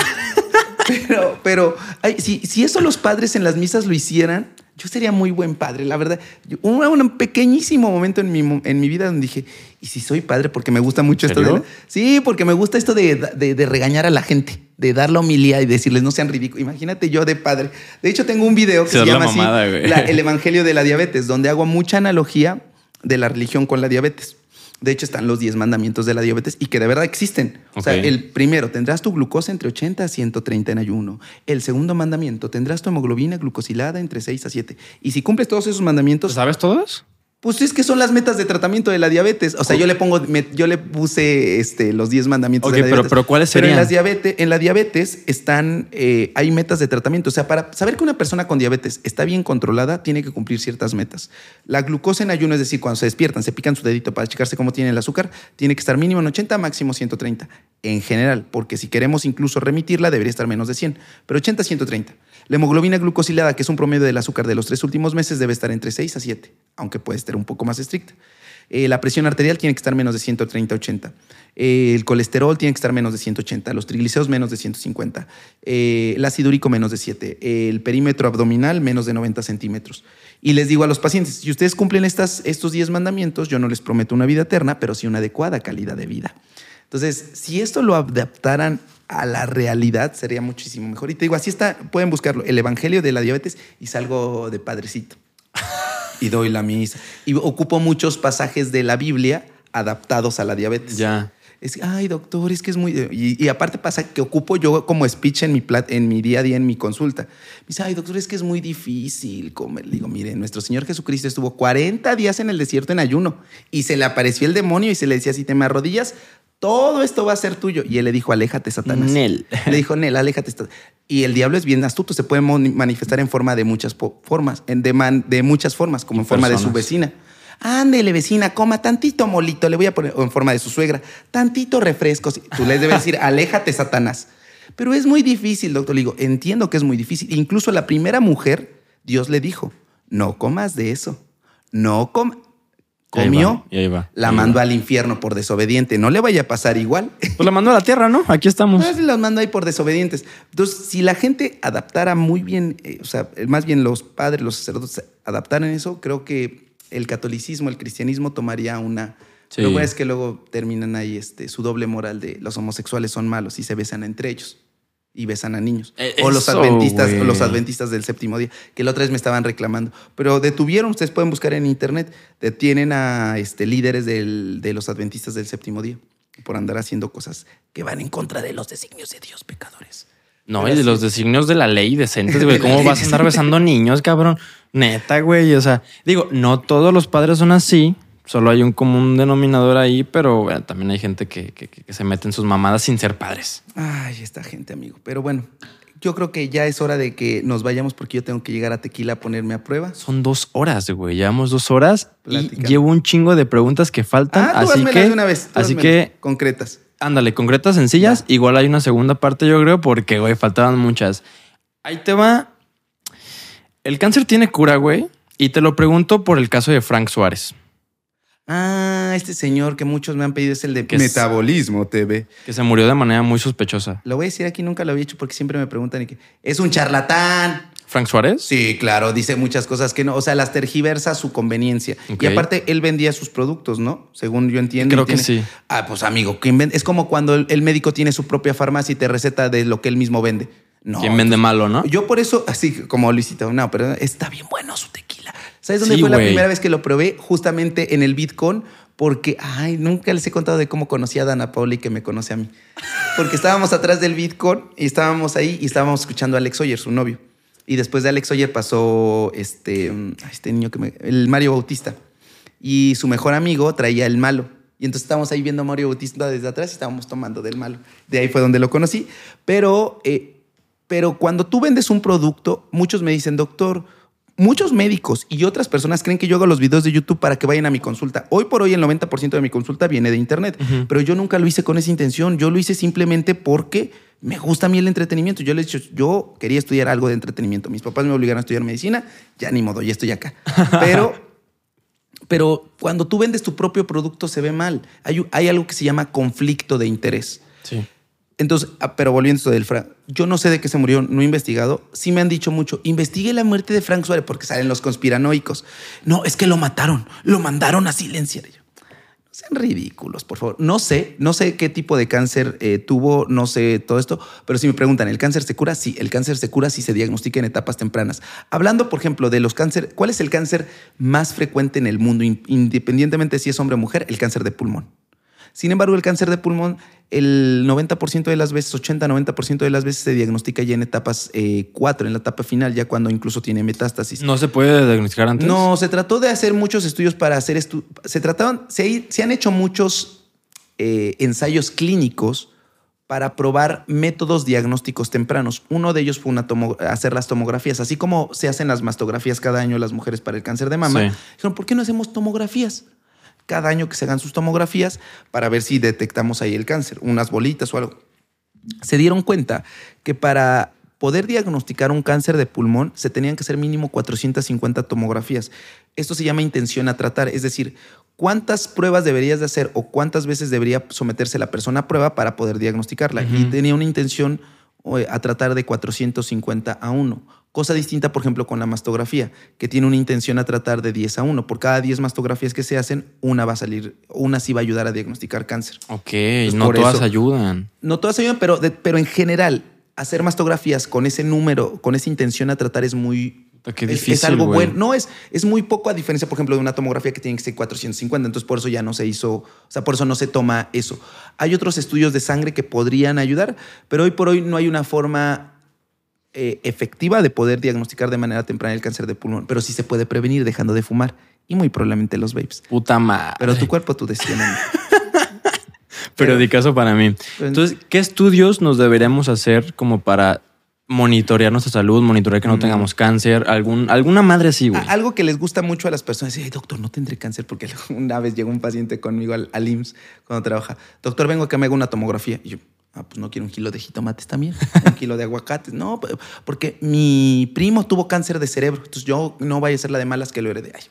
Pero, ay, si, si eso los padres en las misas lo hicieran, yo sería muy buen padre, la verdad. Yo- Un, un pequeñísimo momento en mi, en mi vida donde dije, ¿y si soy padre? Porque me gusta mucho esto de... Sí, porque me gusta esto de, de- de regañar a la gente, de dar la homilía y decirles no sean ridículos. Imagínate yo de padre. De hecho, tengo un video que Se llama así, mamada, güey. la- El Evangelio de la Diabetes, donde hago mucha analogía de la religión con la diabetes. De hecho, están los 10 mandamientos de la diabetes y que de verdad existen. O sea, el primero, tendrás tu glucosa entre 80 a 130 en ayuno. El segundo mandamiento, tendrás tu hemoglobina glucosilada entre 6 a 7. Y si cumples todos esos mandamientos, ¿Sabes todos? Pues es que son las metas de tratamiento de la diabetes. O sea, yo le pongo, me- yo le puse este, los 10 mandamientos Ok, de la pero- diabetes. pero ¿cuáles Pero en, serían? las diabetes, en la diabetes están, eh, hay metas de tratamiento. O sea, para saber que una persona con diabetes está bien controlada, tiene que cumplir ciertas metas. La glucosa en ayuno, es decir, cuando se despiertan, se pican su dedito para checarse cómo tiene el azúcar, tiene que estar mínimo en 80, máximo 130. En general, porque si queremos incluso remitirla, debería estar menos de 100. Pero 80, 130. La hemoglobina glucosilada, que es un promedio del azúcar de los tres últimos meses, debe estar entre 6 a 7, aunque puede estar un poco más estricta. Eh, la presión arterial tiene que estar menos de 130-80. Eh, el colesterol tiene que estar menos de 180. Los triglicéridos menos de 150. Eh, el ácido úrico menos de 7. el perímetro abdominal menos de 90 centímetros. Y les digo a los pacientes, si ustedes cumplen estos 10 mandamientos, yo no les prometo una vida eterna, pero sí una adecuada calidad de vida. Entonces, si esto lo adaptaran a la realidad, sería muchísimo mejor. Y te digo, así está, pueden buscarlo, el Evangelio de la Diabetes y salgo de padrecito y doy la misa. Y ocupo muchos pasajes de la Biblia adaptados a la diabetes. Ya. Es, ay, doctor, es que es muy... Y, y aparte pasa que ocupo yo como speech en mi, plat- en mi día a día, en mi consulta. Me dice, ay, doctor, es que es muy difícil comer. Le digo, mire, nuestro Señor Jesucristo estuvo 40 días en el desierto en ayuno y se le apareció el demonio y se le decía, si te me arrodillas, todo esto va a ser tuyo. Y él le dijo, aléjate, Satanás. Nel. Le dijo, Nel, aléjate. Sat-". Y el diablo es bien astuto, se puede manifestar en forma de muchas formas, en de, man- de muchas formas, como en forma de su vecina. Ándele, vecina, coma tantito molito, le voy a poner, o en forma de su suegra, tantito refresco. Sí, Tú les debes decir, aléjate, Satanás. Pero es muy difícil, doctor. Le digo, entiendo que es muy difícil. Incluso la primera mujer, Dios le dijo, no comas de eso. No comas. Y ahí Comió, va, y ahí va, la ahí mandó va. al infierno por desobediente. No le vaya a pasar igual. Pues la mandó a la tierra, ¿no? Aquí estamos. Pues los manda ahí por desobedientes. Entonces, si la gente adaptara muy bien, eh, o sea, más bien los padres, los sacerdotes adaptaran eso, creo que el catolicismo, el cristianismo tomaría una... Sí. Lo bueno es que luego terminan ahí este, su doble moral de los homosexuales son malos y se besan entre ellos y besan a niños. Eh, o los eso, adventistas, o los adventistas del séptimo día, que la otra vez me estaban reclamando. Pero detuvieron, ustedes pueden buscar en internet, detienen a este, líderes del- de los adventistas del séptimo día por andar haciendo cosas que van en contra de los designios de Dios, pecadores. No, Pero y de los designios de la ley decentes, güey. ¿Cómo vas a decente. besando niños, cabrón? Neta, güey. O sea, digo, no todos los padres son así. Solo hay un común denominador ahí, pero bueno, también hay gente que, que- que se mete en sus mamadas sin ser padres. Ay, esta gente, amigo. Pero bueno, yo creo que ya es hora de que nos vayamos porque yo tengo que llegar a Tequila a ponerme a prueba. Son dos horas, güey. Llevamos dos horas y llevo un chingo de preguntas que faltan. Ah, tú así que, de una vez. tú así que Concretas. Ándale, concretas sencillas. Igual hay una segunda parte, yo creo, porque, güey, faltaban muchas. Ahí te va. El cáncer tiene cura, güey. Y te lo pregunto por el caso de Frank Suárez, Ah, este señor que muchos me han pedido es el de Que es- Metabolismo TV. que se murió de manera muy sospechosa. Lo voy a decir aquí, nunca lo había hecho porque siempre me preguntan y que es un charlatán. ¿Frank Suárez? Sí, claro, dice muchas cosas que no, o sea, las tergiversa a su conveniencia. Y aparte, él vendía sus productos, ¿no? Según yo entiendo. Creo que sí. Ah, pues amigo, ¿quién vende? es como cuando el, el médico tiene su propia farmacia y te receta de lo que él mismo vende. No. ¿Quién vende malo, no? Yo por eso, así como Luisito, no, pero está bien bueno su tequila. ¿Sabes dónde Sí, fue la güey. primera vez que lo probé? Justamente en el Bitcoin, porque, ay, nunca les he contado de cómo conocí a Dana Pauli que me conoce a mí. Porque estábamos atrás del Bitcoin y estábamos ahí y estábamos escuchando a Alex Oyer, su novio. Y después de Alex Oyer pasó este, mm, este niño que me, el Mario Bautista. Y su mejor amigo traía el malo. Y entonces estábamos ahí viendo a Mario Bautista desde atrás y estábamos tomando del malo. De ahí fue donde lo conocí. Pero, eh, pero cuando tú vendes un producto, muchos me dicen, doctor, muchos médicos y otras personas creen que yo hago los videos de YouTube para que vayan a mi consulta. Hoy por hoy el 90% de mi consulta viene de internet, pero yo nunca lo hice con esa intención. Yo lo hice simplemente porque me gusta a mí el entretenimiento. Yo le he dicho, yo quería estudiar algo de entretenimiento. Mis papás me obligaron a estudiar medicina, ya ni modo, ya estoy acá. Pero pero cuando tú vendes tu propio producto se ve mal. Hay, hay algo que se llama conflicto de interés. Sí. Entonces, ah, pero volviendo a esto del Frank, yo no sé de qué se murió, no he investigado. Sí me han dicho mucho, investigue la muerte de Frank Suárez porque salen los conspiranoicos. No, es que lo mataron, lo mandaron a silenciar. No sean ridículos, por favor. No sé, no sé qué tipo de cáncer eh, tuvo, no sé todo esto, pero si me preguntan, ¿el cáncer se cura? Sí, el cáncer se cura si se diagnostica en etapas tempranas. Hablando, por ejemplo, de los cánceres, ¿cuál es el cáncer más frecuente en el mundo, in- independientemente si es hombre o mujer? El cáncer de pulmón. Sin embargo, el cáncer de pulmón, el 90% de las veces, 80-90% de las veces se diagnostica ya en etapas 4, en la etapa final, ya cuando incluso tiene metástasis. ¿No se puede diagnosticar antes? No, se trató de hacer muchos estudios para hacer estu se trataban, se, se han hecho muchos eh, ensayos clínicos para probar métodos diagnósticos tempranos. Uno de ellos fue una hacer las tomografías, así como se hacen las mastografías cada año las mujeres para el cáncer de mama. Sí. Dijeron, ¿por qué no hacemos tomografías? Cada año que se hagan sus tomografías para ver si detectamos ahí el cáncer, unas bolitas o algo. Se dieron cuenta que para poder diagnosticar un cáncer de pulmón se tenían que hacer mínimo 450 tomografías. Esto se llama intención a tratar, es decir, cuántas pruebas deberías de hacer o cuántas veces debería someterse la persona a prueba para poder diagnosticarla. Y tenía una intención a tratar de 450 a 1. Cosa distinta, por ejemplo, con la mastografía, que tiene una intención a tratar de 10 a 1. Por cada 10 mastografías que se hacen, una va a salir, una sí va a ayudar a diagnosticar cáncer. Ok, no todas ayudan. No todas ayudan, pero, pero en general, hacer mastografías con ese número, con esa intención a tratar es muy, Qué difícil, es, algo bueno. No, es, es muy poco a diferencia, por ejemplo, de una tomografía que tiene que ser 450. Entonces, por eso ya no se hizo, o sea, por eso no se toma eso. Hay otros estudios de sangre que podrían ayudar, pero hoy por hoy no hay una forma eh, efectiva de poder diagnosticar de manera temprana el cáncer de pulmón, pero sí se puede prevenir dejando de fumar y muy probablemente los vapes. Puta madre. Pero tu cuerpo, tu decisión. pero de caso para mí. Entonces, ¿qué estudios nos deberíamos hacer como para monitorear nuestra salud, monitorear que no tengamos cáncer, algún, alguna madre así, güey. Algo que les gusta mucho a las personas es, doctor, no tendré cáncer, porque una vez llegó un paciente conmigo al, al IMSS cuando trabaja. Doctor, vengo a que me haga una tomografía. Y yo, ah, pues no quiero un kilo de jitomates también, un kilo de aguacates. No, porque mi primo tuvo cáncer de cerebro, entonces yo no vaya a ser la de malas que lo herede. Ay,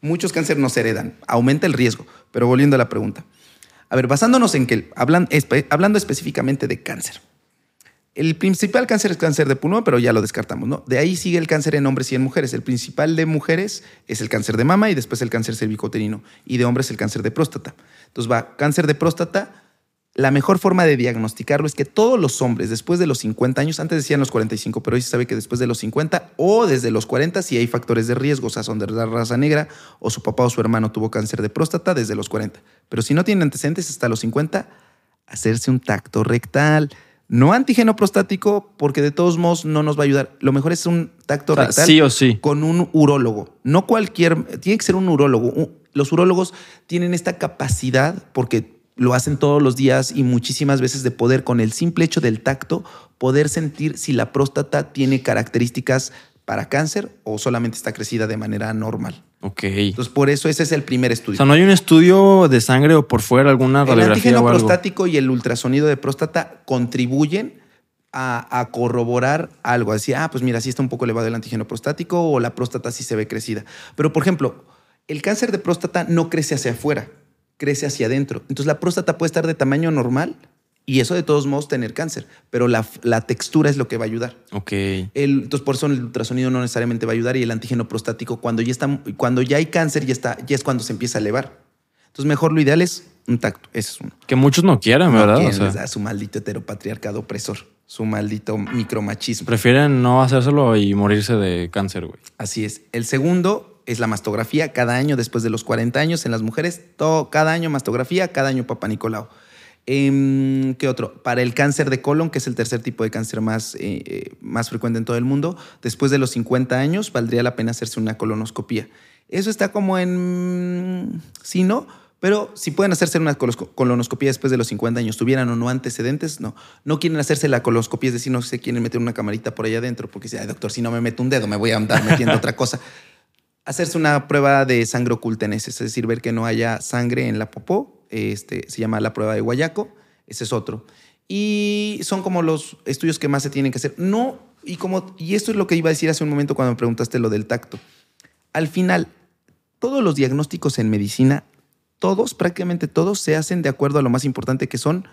muchos cánceres no se heredan, aumenta el riesgo. Pero volviendo a la pregunta. A ver, basándonos en que, hablan, hablando específicamente de cáncer, el principal cáncer es cáncer de pulmón, pero ya lo descartamos, ¿no? De ahí sigue el cáncer en hombres y en mujeres. El principal de mujeres es el cáncer de mama y después el cáncer cervicouterino. Y de hombres el cáncer de próstata. Entonces va cáncer de próstata. La mejor forma de diagnosticarlo es que todos los hombres después de los 50 años, antes decían los 45, pero hoy se sabe que después de los 50 o desde los 40 si hay factores de riesgo, o sea, son de la raza negra o su papá o su hermano tuvo cáncer de próstata desde los 40. Pero si no tienen antecedentes hasta los 50, hacerse un tacto rectal no antígeno prostático, porque de todos modos no nos va a ayudar. Lo mejor es un tacto rectal sí o sí. con un urólogo. No cualquier, tiene que ser un urólogo. Los urólogos tienen esta capacidad, porque lo hacen todos los días y muchísimas veces de poder, con el simple hecho del tacto, poder sentir si la próstata tiene características para cáncer o solamente está crecida de manera normal. Ok. Entonces, por eso ese es el primer estudio. O sea, ¿no hay un estudio de sangre o por fuera alguna radiografía El antígeno o algo? prostático y el ultrasonido de próstata contribuyen a, a, corroborar algo. Así, ah, pues mira, sí está un poco elevado el antígeno prostático o la próstata sí se ve crecida. Pero, por ejemplo, el cáncer de próstata no crece hacia afuera, crece hacia adentro. Entonces, la próstata puede estar de tamaño normal y eso de todos modos tener cáncer, pero la, la textura es lo que va a ayudar. Ok. El, entonces por eso el ultrasonido no necesariamente va a ayudar y el antígeno prostático cuando ya, está, cuando ya hay cáncer ya, está, ya es cuando se empieza a elevar. Entonces mejor lo ideal es un tacto, ese es uno. Que muchos no quieran, ¿verdad? Quieren, o sea, su maldito heteropatriarcado opresor, su maldito micromachismo. Prefieren no hacérselo y morirse de cáncer, güey. Así es. El segundo es la mastografía cada año después de los 40 años en las mujeres. Todo, cada año mastografía, cada año papá Nicolau. Eh, ¿Qué otro? Para el cáncer de colon, que es el tercer tipo de cáncer más, eh, más frecuente en todo el mundo, después de los 50 años valdría la pena hacerse una colonoscopía. Eso está como en... Sí, ¿no? Pero si pueden hacerse una colonoscopía después de los 50 años, tuvieran o no antecedentes, no. No quieren hacerse la colonoscopía, es decir, no se quieren meter una camarita por allá adentro, porque si, Ay, doctor, si no me meto un dedo, me voy a andar metiendo otra cosa. Hacerse una prueba de sangre oculta en ese, es decir, ver que no haya sangre en la popó este, se llama la prueba de Guayaco, ese es otro. Y son como los estudios que más se tienen que hacer. No, y, como, y esto es lo que iba a decir hace un momento cuando me preguntaste lo del tacto. Al final, todos los diagnósticos en medicina, todos, prácticamente todos, se hacen de acuerdo a lo más importante que son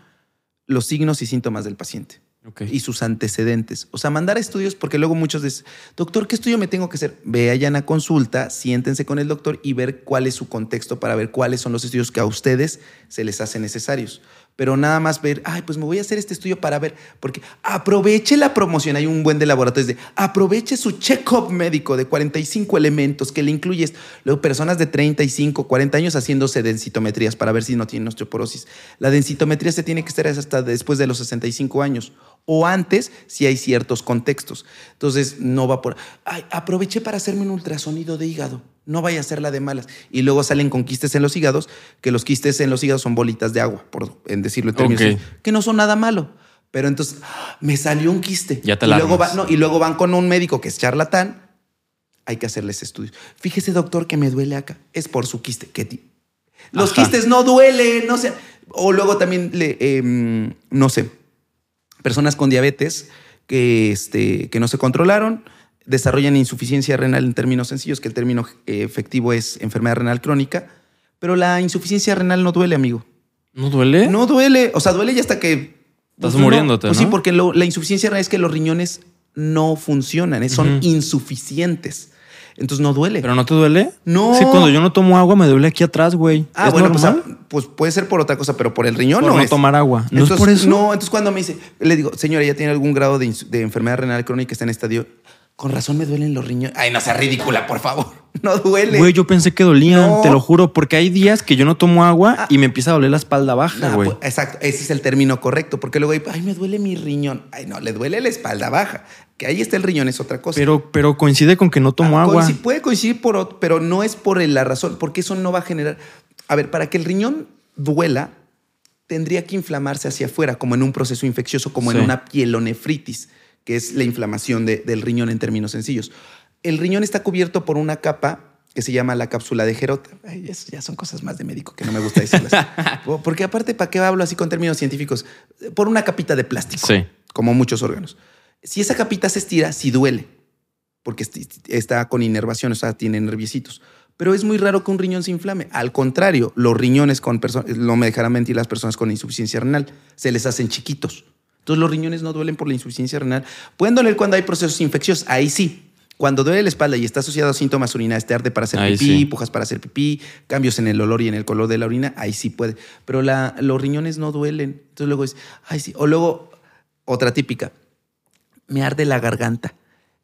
los signos y síntomas del paciente. Okay. y sus antecedentes. O sea, mandar estudios, porque luego muchos dicen, doctor, ¿qué estudio me tengo que hacer? Vayan a consulta, siéntense con el doctor y ver cuál es su contexto para ver cuáles son los estudios que a ustedes se les hacen necesarios. pero nada más ver, ay, pues me voy a hacer este estudio para ver, porque aproveche la promoción, hay un buen de laboratorios de, aproveche su check-up médico de 45 elementos que le incluyes, luego personas de 35, 40 años haciéndose densitometrías para ver si no tienen osteoporosis. La densitometría se tiene que hacer hasta después de los 65 años o antes si hay ciertos contextos. Entonces, no va por, ay, aproveché para hacerme un ultrasonido de hígado. No vaya a ser la de malas. Y luego salen con quistes en los hígados, que los quistes en los hígados son bolitas de agua, por en decirlo en términos, que no son nada malo. Pero entonces, me salió un quiste. Ya te y la luego, va- no, y luego van con un médico que es charlatán. Hay que hacerles estudios. Fíjese, doctor, que me duele acá. Es por su quiste. ¿Qué ti- Los Ajá. quistes no duelen, no sé. O luego también, le, em, no sé, personas con diabetes que, este, que no se controlaron, desarrollan insuficiencia renal en términos sencillos, que el término eh, efectivo es enfermedad renal crónica, pero la insuficiencia renal no duele, amigo. ¿No duele? No duele, o sea, duele ya hasta que... Estás pues, no, muriéndote, Pues ¿no? sí, porque lo- la insuficiencia renal es que los riñones no funcionan, eh, son insuficientes. Entonces no duele. ¿Pero no te duele? No. Sí, cuando yo no tomo agua me duele aquí atrás, güey. Ah, ¿Es bueno, pues, ah, pues puede ser por otra cosa, pero por el riñón Por no, no es. tomar agua. ¿No es entonces, por eso? No, entonces cuando me dice, le digo, señora, ya tiene algún grado de, enfermedad renal crónica, está en estadio. Con razón me duelen los riñones. Ay, no sea ridícula, por favor. No duele. Güey, yo pensé que dolían, No. te lo juro, porque hay días que yo no tomo agua Ah. y me empieza a doler la espalda baja, Nah, güey. pues, exacto, ese es el término correcto, porque luego hay, ay, me duele mi riñón. Ay, no, le duele la espalda baja. Que ahí está el riñón, es otra cosa. pero, pero coincide con que no tomo Ah, agua. coinci- puede coincidir, por, pero no es por la razón, porque eso no va a generar. A ver, para que el riñón duela, tendría que inflamarse hacia afuera, como en un proceso infeccioso, como Sí. en una pielonefritis, que es la inflamación de- del riñón en términos sencillos. El riñón está cubierto por una capa que se llama la cápsula de Gerota. Ay, eso ya son cosas más de médico que no me gusta decirlas. Porque aparte, ¿para qué hablo así con términos científicos? Por una capita de plástico, Sí. como muchos órganos. Si esa capita se estira, sí duele porque está con inervación, o sea, tiene nerviecitos. Pero es muy raro que un riñón se inflame. Al contrario, los riñones con personas, no me dejarán mentir las personas con insuficiencia renal, se les hacen chiquitos. Entonces los riñones no duelen por la insuficiencia renal. Pueden doler cuando hay procesos infecciosos, ahí sí. Cuando duele la espalda y está asociado a síntomas urinarios, te arde para hacer Ahí pipí, sí. pujas para hacer pipí, cambios en el olor y en el color de la orina, ahí sí puede. Pero la- los riñones no duelen. Entonces luego es, ay sí. O luego, otra típica, me arde la garganta.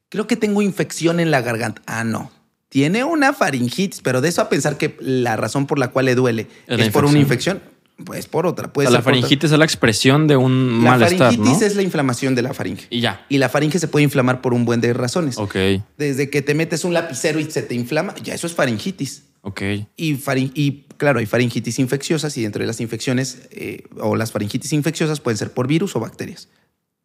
Creo que tengo infección en la garganta. Ah, no. Tiene una faringitis, pero de eso a pensar que la razón por la cual le duele Es es, la por una infección. pues por otra. O sea, la faringitis es la expresión de un La malestar, faringitis ¿no? es la inflamación de la faringe. Y ya. Y la faringe se puede inflamar por un buen de razones. Ok, Desde que te metes un lapicero y se te inflama, ya eso es faringitis. ok. Y, farin- y claro, hay faringitis infecciosas y dentro de las infecciones eh, o las faringitis infecciosas pueden ser por virus o bacterias.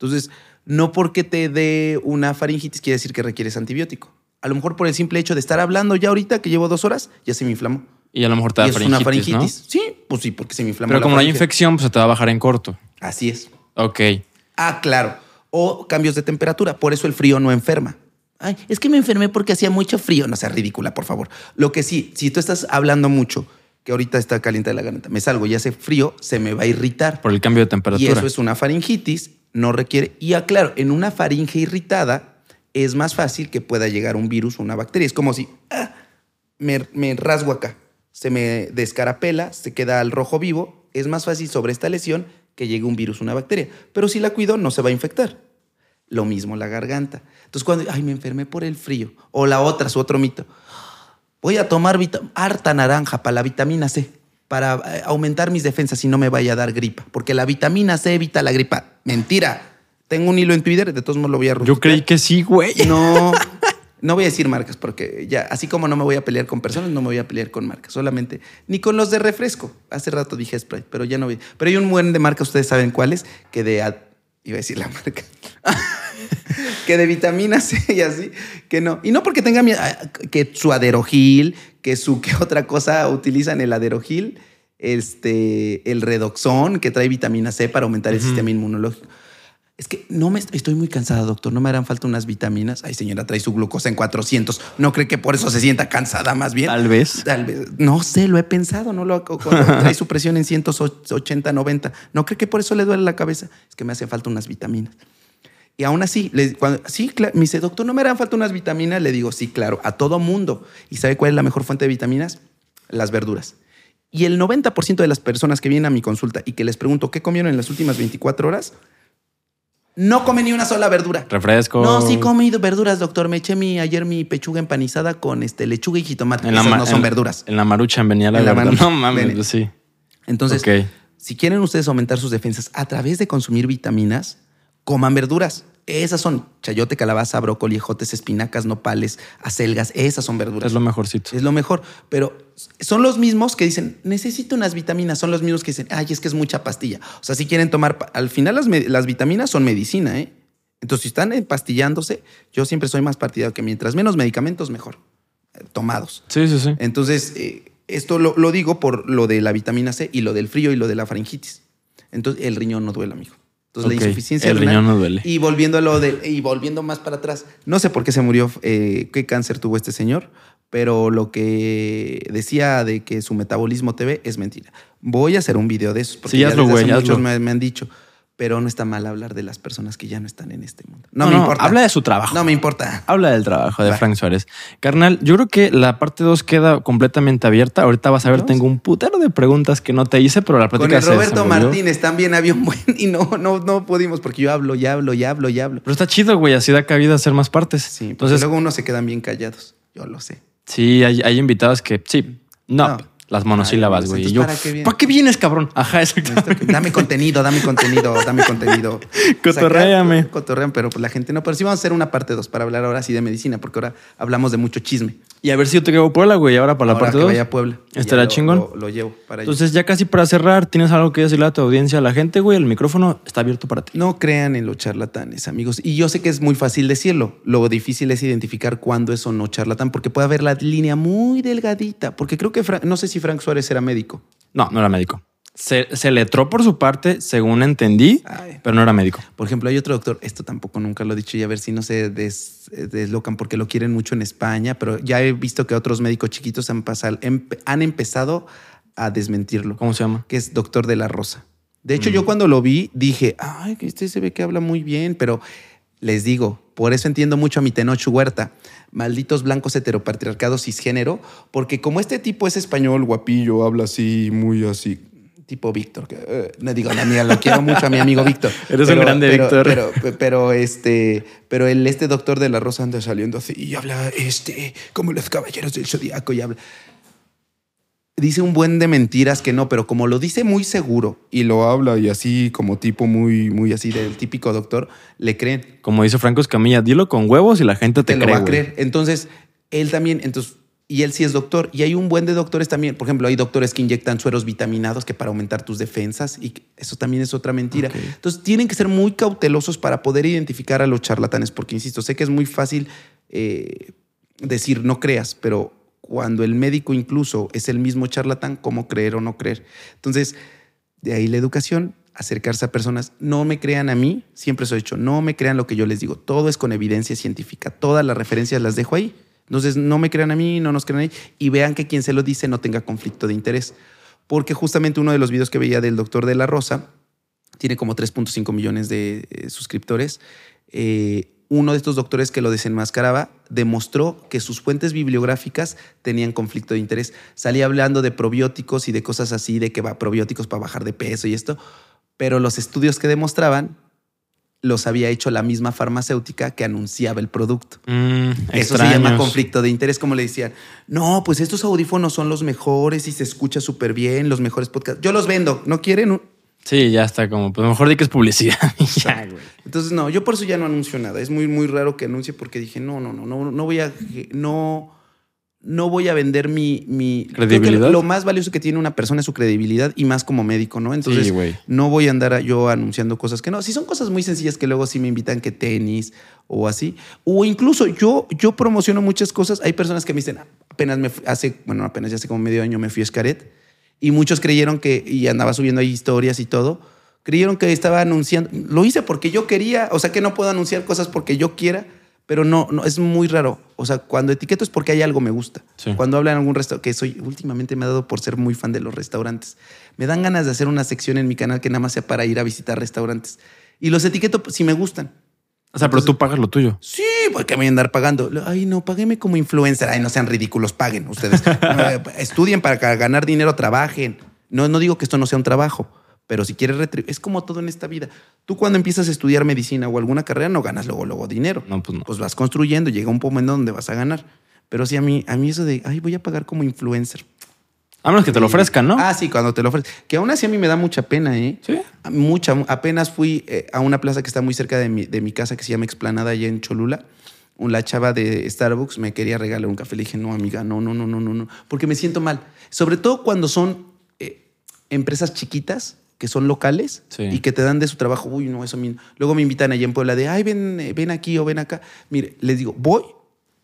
Entonces, no porque te dé una faringitis quiere decir que requieres antibiótico. A lo mejor por el simple hecho de estar hablando ya ahorita, que llevo dos horas, ya se me inflamó. Y a lo mejor te y da es faringitis, una faringitis. ¿no? Sí, pues sí, porque se me inflamó. Pero la como no hay infección, pues se te va a bajar en corto. Así es. Ok. Ah, claro. O cambios de temperatura. Por eso el frío no enferma. Ay, es que me enfermé porque hacía mucho frío. No sea ridícula, por favor. Lo que sí, si tú estás hablando mucho, que ahorita está caliente la garganta, me salgo y hace frío, se me va a irritar. Por el cambio de Y temperatura. eso es una faringitis, no requiere. Y aclaro, en una faringe irritada es más fácil que pueda llegar un virus o una bacteria. Es como si ah, me, me rasgo acá, se me descarapela, se queda al rojo vivo. Es más fácil sobre esta lesión que llegue un virus o una bacteria. Pero si la cuido, no se va a infectar. Lo mismo la garganta. Entonces, cuando, ay, me enfermé por el frío. O la otra, su otro mito. Voy a tomar harta naranja para la vitamina C, para eh, aumentar mis defensas y no me vaya a dar gripa. Porque la vitamina C evita la gripa. Mentira. Tengo un hilo en Twitter, de todos modos lo voy a Yo rubricar. creí que sí, güey. No, no voy a decir marcas porque ya, así como no me voy a pelear con personas, no me voy a pelear con marcas. Solamente, ni con los de refresco. Hace rato dije Sprite, pero ya no voy. Pero hay un buen de marca, ustedes saben cuáles, que de. ad- Iba a decir la marca. que de vitamina C y así, que no. Y no porque tenga mi- ah, que su aderogil, que su que otra cosa utilizan el aderogil, este, el redoxón, que trae vitamina C para aumentar el sistema inmunológico. Es que no me estoy muy cansada, doctor. No me harán falta unas vitaminas. Ay, señora, trae su glucosa en 400. ¿No cree que por eso se sienta cansada más bien? Tal vez. Tal vez. No sé, lo he pensado. No lo trae su presión en 180, 90. ¿No cree que por eso le duele la cabeza? Es que me hace falta unas vitaminas. Y aún así, le- cuando- sí, me dice, doctor, ¿no me harán falta unas vitaminas? Le digo, sí, claro, a todo mundo. ¿Y sabe cuál es la mejor fuente de vitaminas? Las verduras. Y el 90% de las personas que vienen a mi consulta y que les pregunto qué comieron en las últimas 24 horas, no come ni una sola verdura. Refresco. No, sí he comido verduras, doctor. Me eché mi, ayer mi pechuga empanizada con este, lechuga y jitomate. En la Esas ma- no son en- verduras. En la marucha venía la En la marucha. No mames, Ven- pues sí. Entonces, si quieren ustedes aumentar sus defensas a través de consumir vitaminas, coman verduras. Esas son chayote, calabaza, brócoli, ejotes, espinacas, nopales, acelgas. Esas son verduras. Es lo mejorcito. Es lo mejor. Pero son los mismos que dicen, necesito unas vitaminas. Son los mismos que dicen, ay, es que es mucha pastilla. O sea, si quieren tomar, al final las, vitaminas son medicina, ¿eh? Entonces, si están empastillándose, yo siempre soy más partidario que mientras menos medicamentos, mejor. Tomados. Sí, sí, sí. Entonces, eh, esto lo, lo digo por lo de la vitamina C y lo del frío y lo de la faringitis. Entonces, el riñón no duele, amigo. Entonces, la insuficiencia el renal- riñón no duele. Y volviendo a lo de, y volviendo más para atrás, no sé por qué se murió, eh, qué cáncer tuvo este señor, pero lo que decía de que su metabolismo TV es mentira. Voy a hacer un video de eso, porque Sí, ya hazlo, güey, muchos me, me han dicho. Pero no está mal hablar de las personas que ya no están en este mundo. No, No, me no, importa. habla de su trabajo. No me importa. Habla del trabajo de Va. Frank Suárez. Carnal, yo creo que la parte 2 queda completamente abierta. Ahorita vas a ver, tengo un putero de preguntas que no te hice, pero la Con plática el se Roberto. Martínez también había un buen y no, no, no pudimos porque yo hablo y hablo y hablo y hablo. Pero está chido, güey. Así da cabida hacer más partes. Sí, Entonces, luego unos se quedan bien callados. Yo lo sé. sí, hay, hay invitados que sí. No, No. Las monosílabas, güey. entonces, Y yo, ¿para qué vienes? ¿para qué vienes, cabrón? Ajá, exactamente. Dame contenido, dame contenido, dame contenido. Cotorréame. Sacar- Cotorrean, pero pues la gente no. Pero sí vamos a hacer una parte 2 para hablar ahora sí de medicina, porque ahora hablamos de mucho chisme. Y a ver si yo te quedo Puebla, güey. Ahora para la ahora parte que 2. vaya a Puebla. Estará lo- chingón. Lo, lo llevo para allá. Entonces, ya casi para cerrar, ¿tienes algo que decirle a tu audiencia, a la gente, güey? El micrófono está abierto para ti. No crean en los charlatanes, amigos. Y yo sé que es muy fácil decirlo. Lo difícil es identificar cuándo es o no charlatán, porque puede haber la línea muy delgadita. Porque creo que, no sé si Frank Suárez era médico. No, no era médico. Se, se letró por su parte, según entendí, Ay. pero no era médico. Por ejemplo, hay otro doctor, esto tampoco nunca lo he dicho y a ver si no se des- eh, deslocan porque lo quieren mucho en España, pero ya he visto que otros médicos chiquitos han, pasado, empe- han empezado a desmentirlo, ¿Cómo se llama? que es doctor de la Rosa. De hecho, yo cuando lo vi dije, ay, que este se ve que habla muy bien, pero les digo, por eso entiendo mucho a mi Tenoch Huerta, malditos blancos heteropatriarcados cisgénero, porque como este tipo es español, guapillo, habla así, muy así, tipo Víctor, que eh, no digo, la mía, lo quiero mucho a mi amigo Víctor. Eres un grande, pero- Víctor. Pero, pero, este, pero el este doctor de la Rosa anda saliendo así y habla este, como los caballeros del zodiaco y habla. Dice un buen de mentiras que no, pero como lo dice muy seguro y lo habla y así como tipo muy, muy así del típico doctor, le creen. Como dice Franco Escamilla, dilo con huevos y la gente te, Te, lo cree, va a creer. Entonces, él también, entonces, y él sí es doctor. Y hay un buen de doctores también. Por ejemplo, hay doctores que inyectan sueros vitaminados que para aumentar tus defensas y eso también es otra mentira. Entonces, tienen que ser muy cautelosos para poder identificar a los charlatanes, porque, insisto, sé que es muy fácil eh, decir no creas, pero cuando el médico incluso es el mismo charlatán, ¿cómo creer o no creer? Entonces, de ahí la educación, acercarse a personas, no me crean a mí, siempre eso he hecho, no me crean lo que yo les digo, todo es con evidencia científica, todas las referencias las dejo ahí. Entonces, no me crean a mí, no nos crean ahí, y vean que quien se lo dice no tenga conflicto de interés. Porque justamente uno de los videos que veía del doctor de la Rosa tiene como 3.5 millones de eh, suscriptores. Eh, uno de estos doctores que lo desenmascaraba demostró que sus fuentes bibliográficas tenían conflicto de interés. Salía hablando de probióticos y de cosas así, de que va probióticos para bajar de peso y esto, pero los estudios que demostraban los había hecho la misma farmacéutica que anunciaba el producto. Mm, Eso se llama conflicto de interés, como le decían. No, pues estos audífonos son los mejores y se escucha súper bien, los mejores podcasts. Yo los vendo, ¿no quieren? Sí, ya está como, pues mejor di que es publicidad. ya, güey. Entonces, no, yo por eso ya no anuncio nada. Es muy, muy raro que anuncie porque dije, no, no, no, no, no voy a, no, no voy a vender mi, mi ¿Credibilidad? lo más valioso que tiene una persona es su credibilidad y más como médico, ¿no? Entonces, Sí, no voy a andar yo anunciando cosas que no. Si son cosas muy sencillas que luego sí me invitan que tenis o así. O incluso yo, yo promociono muchas cosas. Hay personas que me dicen, apenas me hace, bueno, apenas ya hace como medio año me fui a Escaret y muchos creyeron que, y andaba subiendo ahí historias y todo, creyeron que estaba anunciando. Lo hice porque yo quería, o sea que no puedo anunciar cosas porque yo quiera, pero no, no es muy raro. O sea, cuando etiqueto es porque hay algo me gusta. Sí. Cuando hablan en algún restaurante, que soy, últimamente me ha dado por ser muy fan de los restaurantes. Me dan ganas de hacer una sección en mi canal que nada más sea para ir a visitar restaurantes. Y los etiqueto si me gustan. O sea, pero tú pagas lo tuyo. Sí, porque me voy a andar pagando. Ay, no, págueme como influencer. Ay, no sean ridículos, paguen ustedes. Eh, Estudien para ganar dinero, trabajen. No, no digo que esto no sea un trabajo, pero si quieres retribuir, es como todo en esta vida. Tú cuando empiezas a estudiar medicina o alguna carrera no ganas luego, luego dinero. No, pues no. Pues vas construyendo, llega un momento donde vas a ganar. Pero sí, a mí, a mí eso de, ay, voy a pagar como influencer. A menos que te lo ofrezcan, ¿no? Ah, sí, cuando te lo ofrecen. Que aún así a mí me da mucha pena, ¿eh? Sí. Mucha. Apenas fui eh, a una plaza que está muy cerca de mi, de mi casa que se llama Explanada allá en Cholula. La chava de Starbucks me quería regalar un café. Le dije, no, amiga, no, no, no, no, no, no. Porque me siento mal. Sobre todo cuando son eh, empresas chiquitas que son locales Sí. y que te dan de su trabajo. Uy, no, eso a mí. Luego me invitan allá en Puebla de, ay, ven, eh, ven aquí o ven acá. Mire, les digo, voy,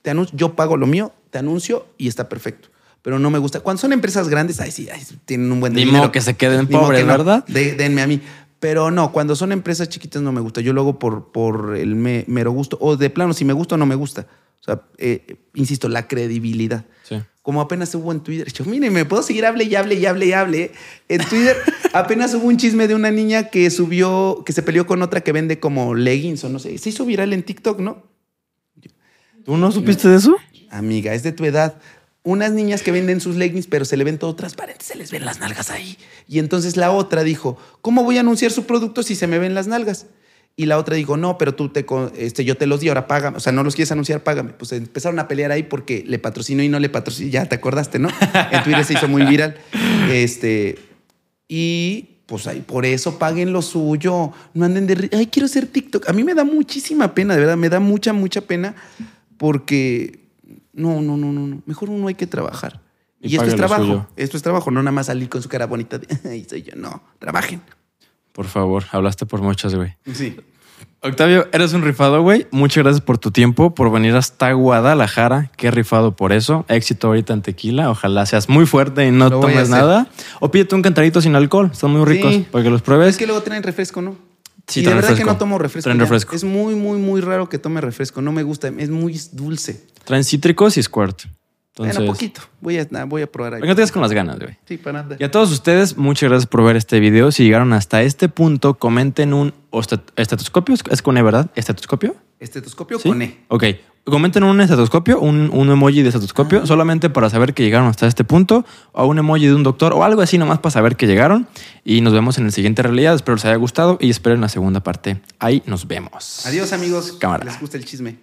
te anuncio, yo pago lo mío, te anuncio y está perfecto. Pero no me gusta. Cuando son empresas grandes, ay, sí, ay, tienen un buen Ni dinero. que se queden pobres, que no. ¿verdad? De- denme a mí. Pero no, cuando son empresas chiquitas no me gusta. Yo lo hago por, por el me- mero gusto. O de plano, si me gusta o no me gusta. O sea, eh, insisto, la credibilidad. Sí. Como apenas hubo en Twitter. Yo, mire, me puedo seguir hable y hable y hable y hable. En Twitter apenas hubo un chisme de una niña que subió, que se peleó con otra que vende como leggings o no sé. Se hizo viral en TikTok, ¿no? ¿Tú no supiste de eso? Amiga, es de tu edad. Unas niñas que venden sus leggings, pero se le ven todo transparente, se les ven las nalgas ahí. Y entonces la otra dijo, ¿cómo voy a anunciar su producto si se me ven las nalgas? Y la otra dijo, no, pero tú te, este, yo te los di, ahora págame. O sea, no los quieres anunciar, págame. Pues empezaron a pelear ahí porque le patrocinó y no le patrocinó. Ya te acordaste, ¿no? En Twitter se hizo muy viral. Este, y pues ahí, por eso paguen lo suyo. No anden de, ay, quiero ser TikTok. A mí me da muchísima pena, de verdad, me da mucha, mucha pena porque no, no, no, no, no. Mejor uno hay que trabajar. Y Y, esto es trabajo. suyo. Esto es trabajo, no nada más salir con su cara bonita de, soy yo. No, trabajen. Por favor, hablaste por muchas, güey. Sí. Octavio, eres un rifado, güey. Muchas gracias por tu tiempo, por venir hasta Guadalajara. Qué rifado por eso. Éxito ahorita en tequila. Ojalá seas muy fuerte y no Lo tomes nada. O pídete un cantadito sin alcohol. Están muy ricos. Sí. Porque los pruebes. Es que luego traen refresco, ¿no? Sí, y de verdad refresco. que no tomo refresco. Traen refresco. Es muy, muy, muy raro que tome refresco. No me gusta. Es muy dulce. Traen cítricos y squirt. Entonces, bueno, poquito. Voy a, voy a probar ahí. venga, te con las ganas, güey. Sí, para nada. Y a todos ustedes, muchas gracias por ver este video. Si llegaron hasta este punto, comenten un estetoscopio. Es con E, ¿verdad? ¿Estetoscopio? Estetoscopio ¿Sí? con E. Ok. Comenten un estetoscopio, un, un emoji de estetoscopio, solamente para saber que llegaron hasta este punto, o un emoji de un doctor, o algo así nomás para saber que llegaron. Y nos vemos en el siguiente realidad. Espero les haya gustado y esperen la segunda parte. Ahí nos vemos. Adiós, amigos. Cámara. Les gusta el chisme.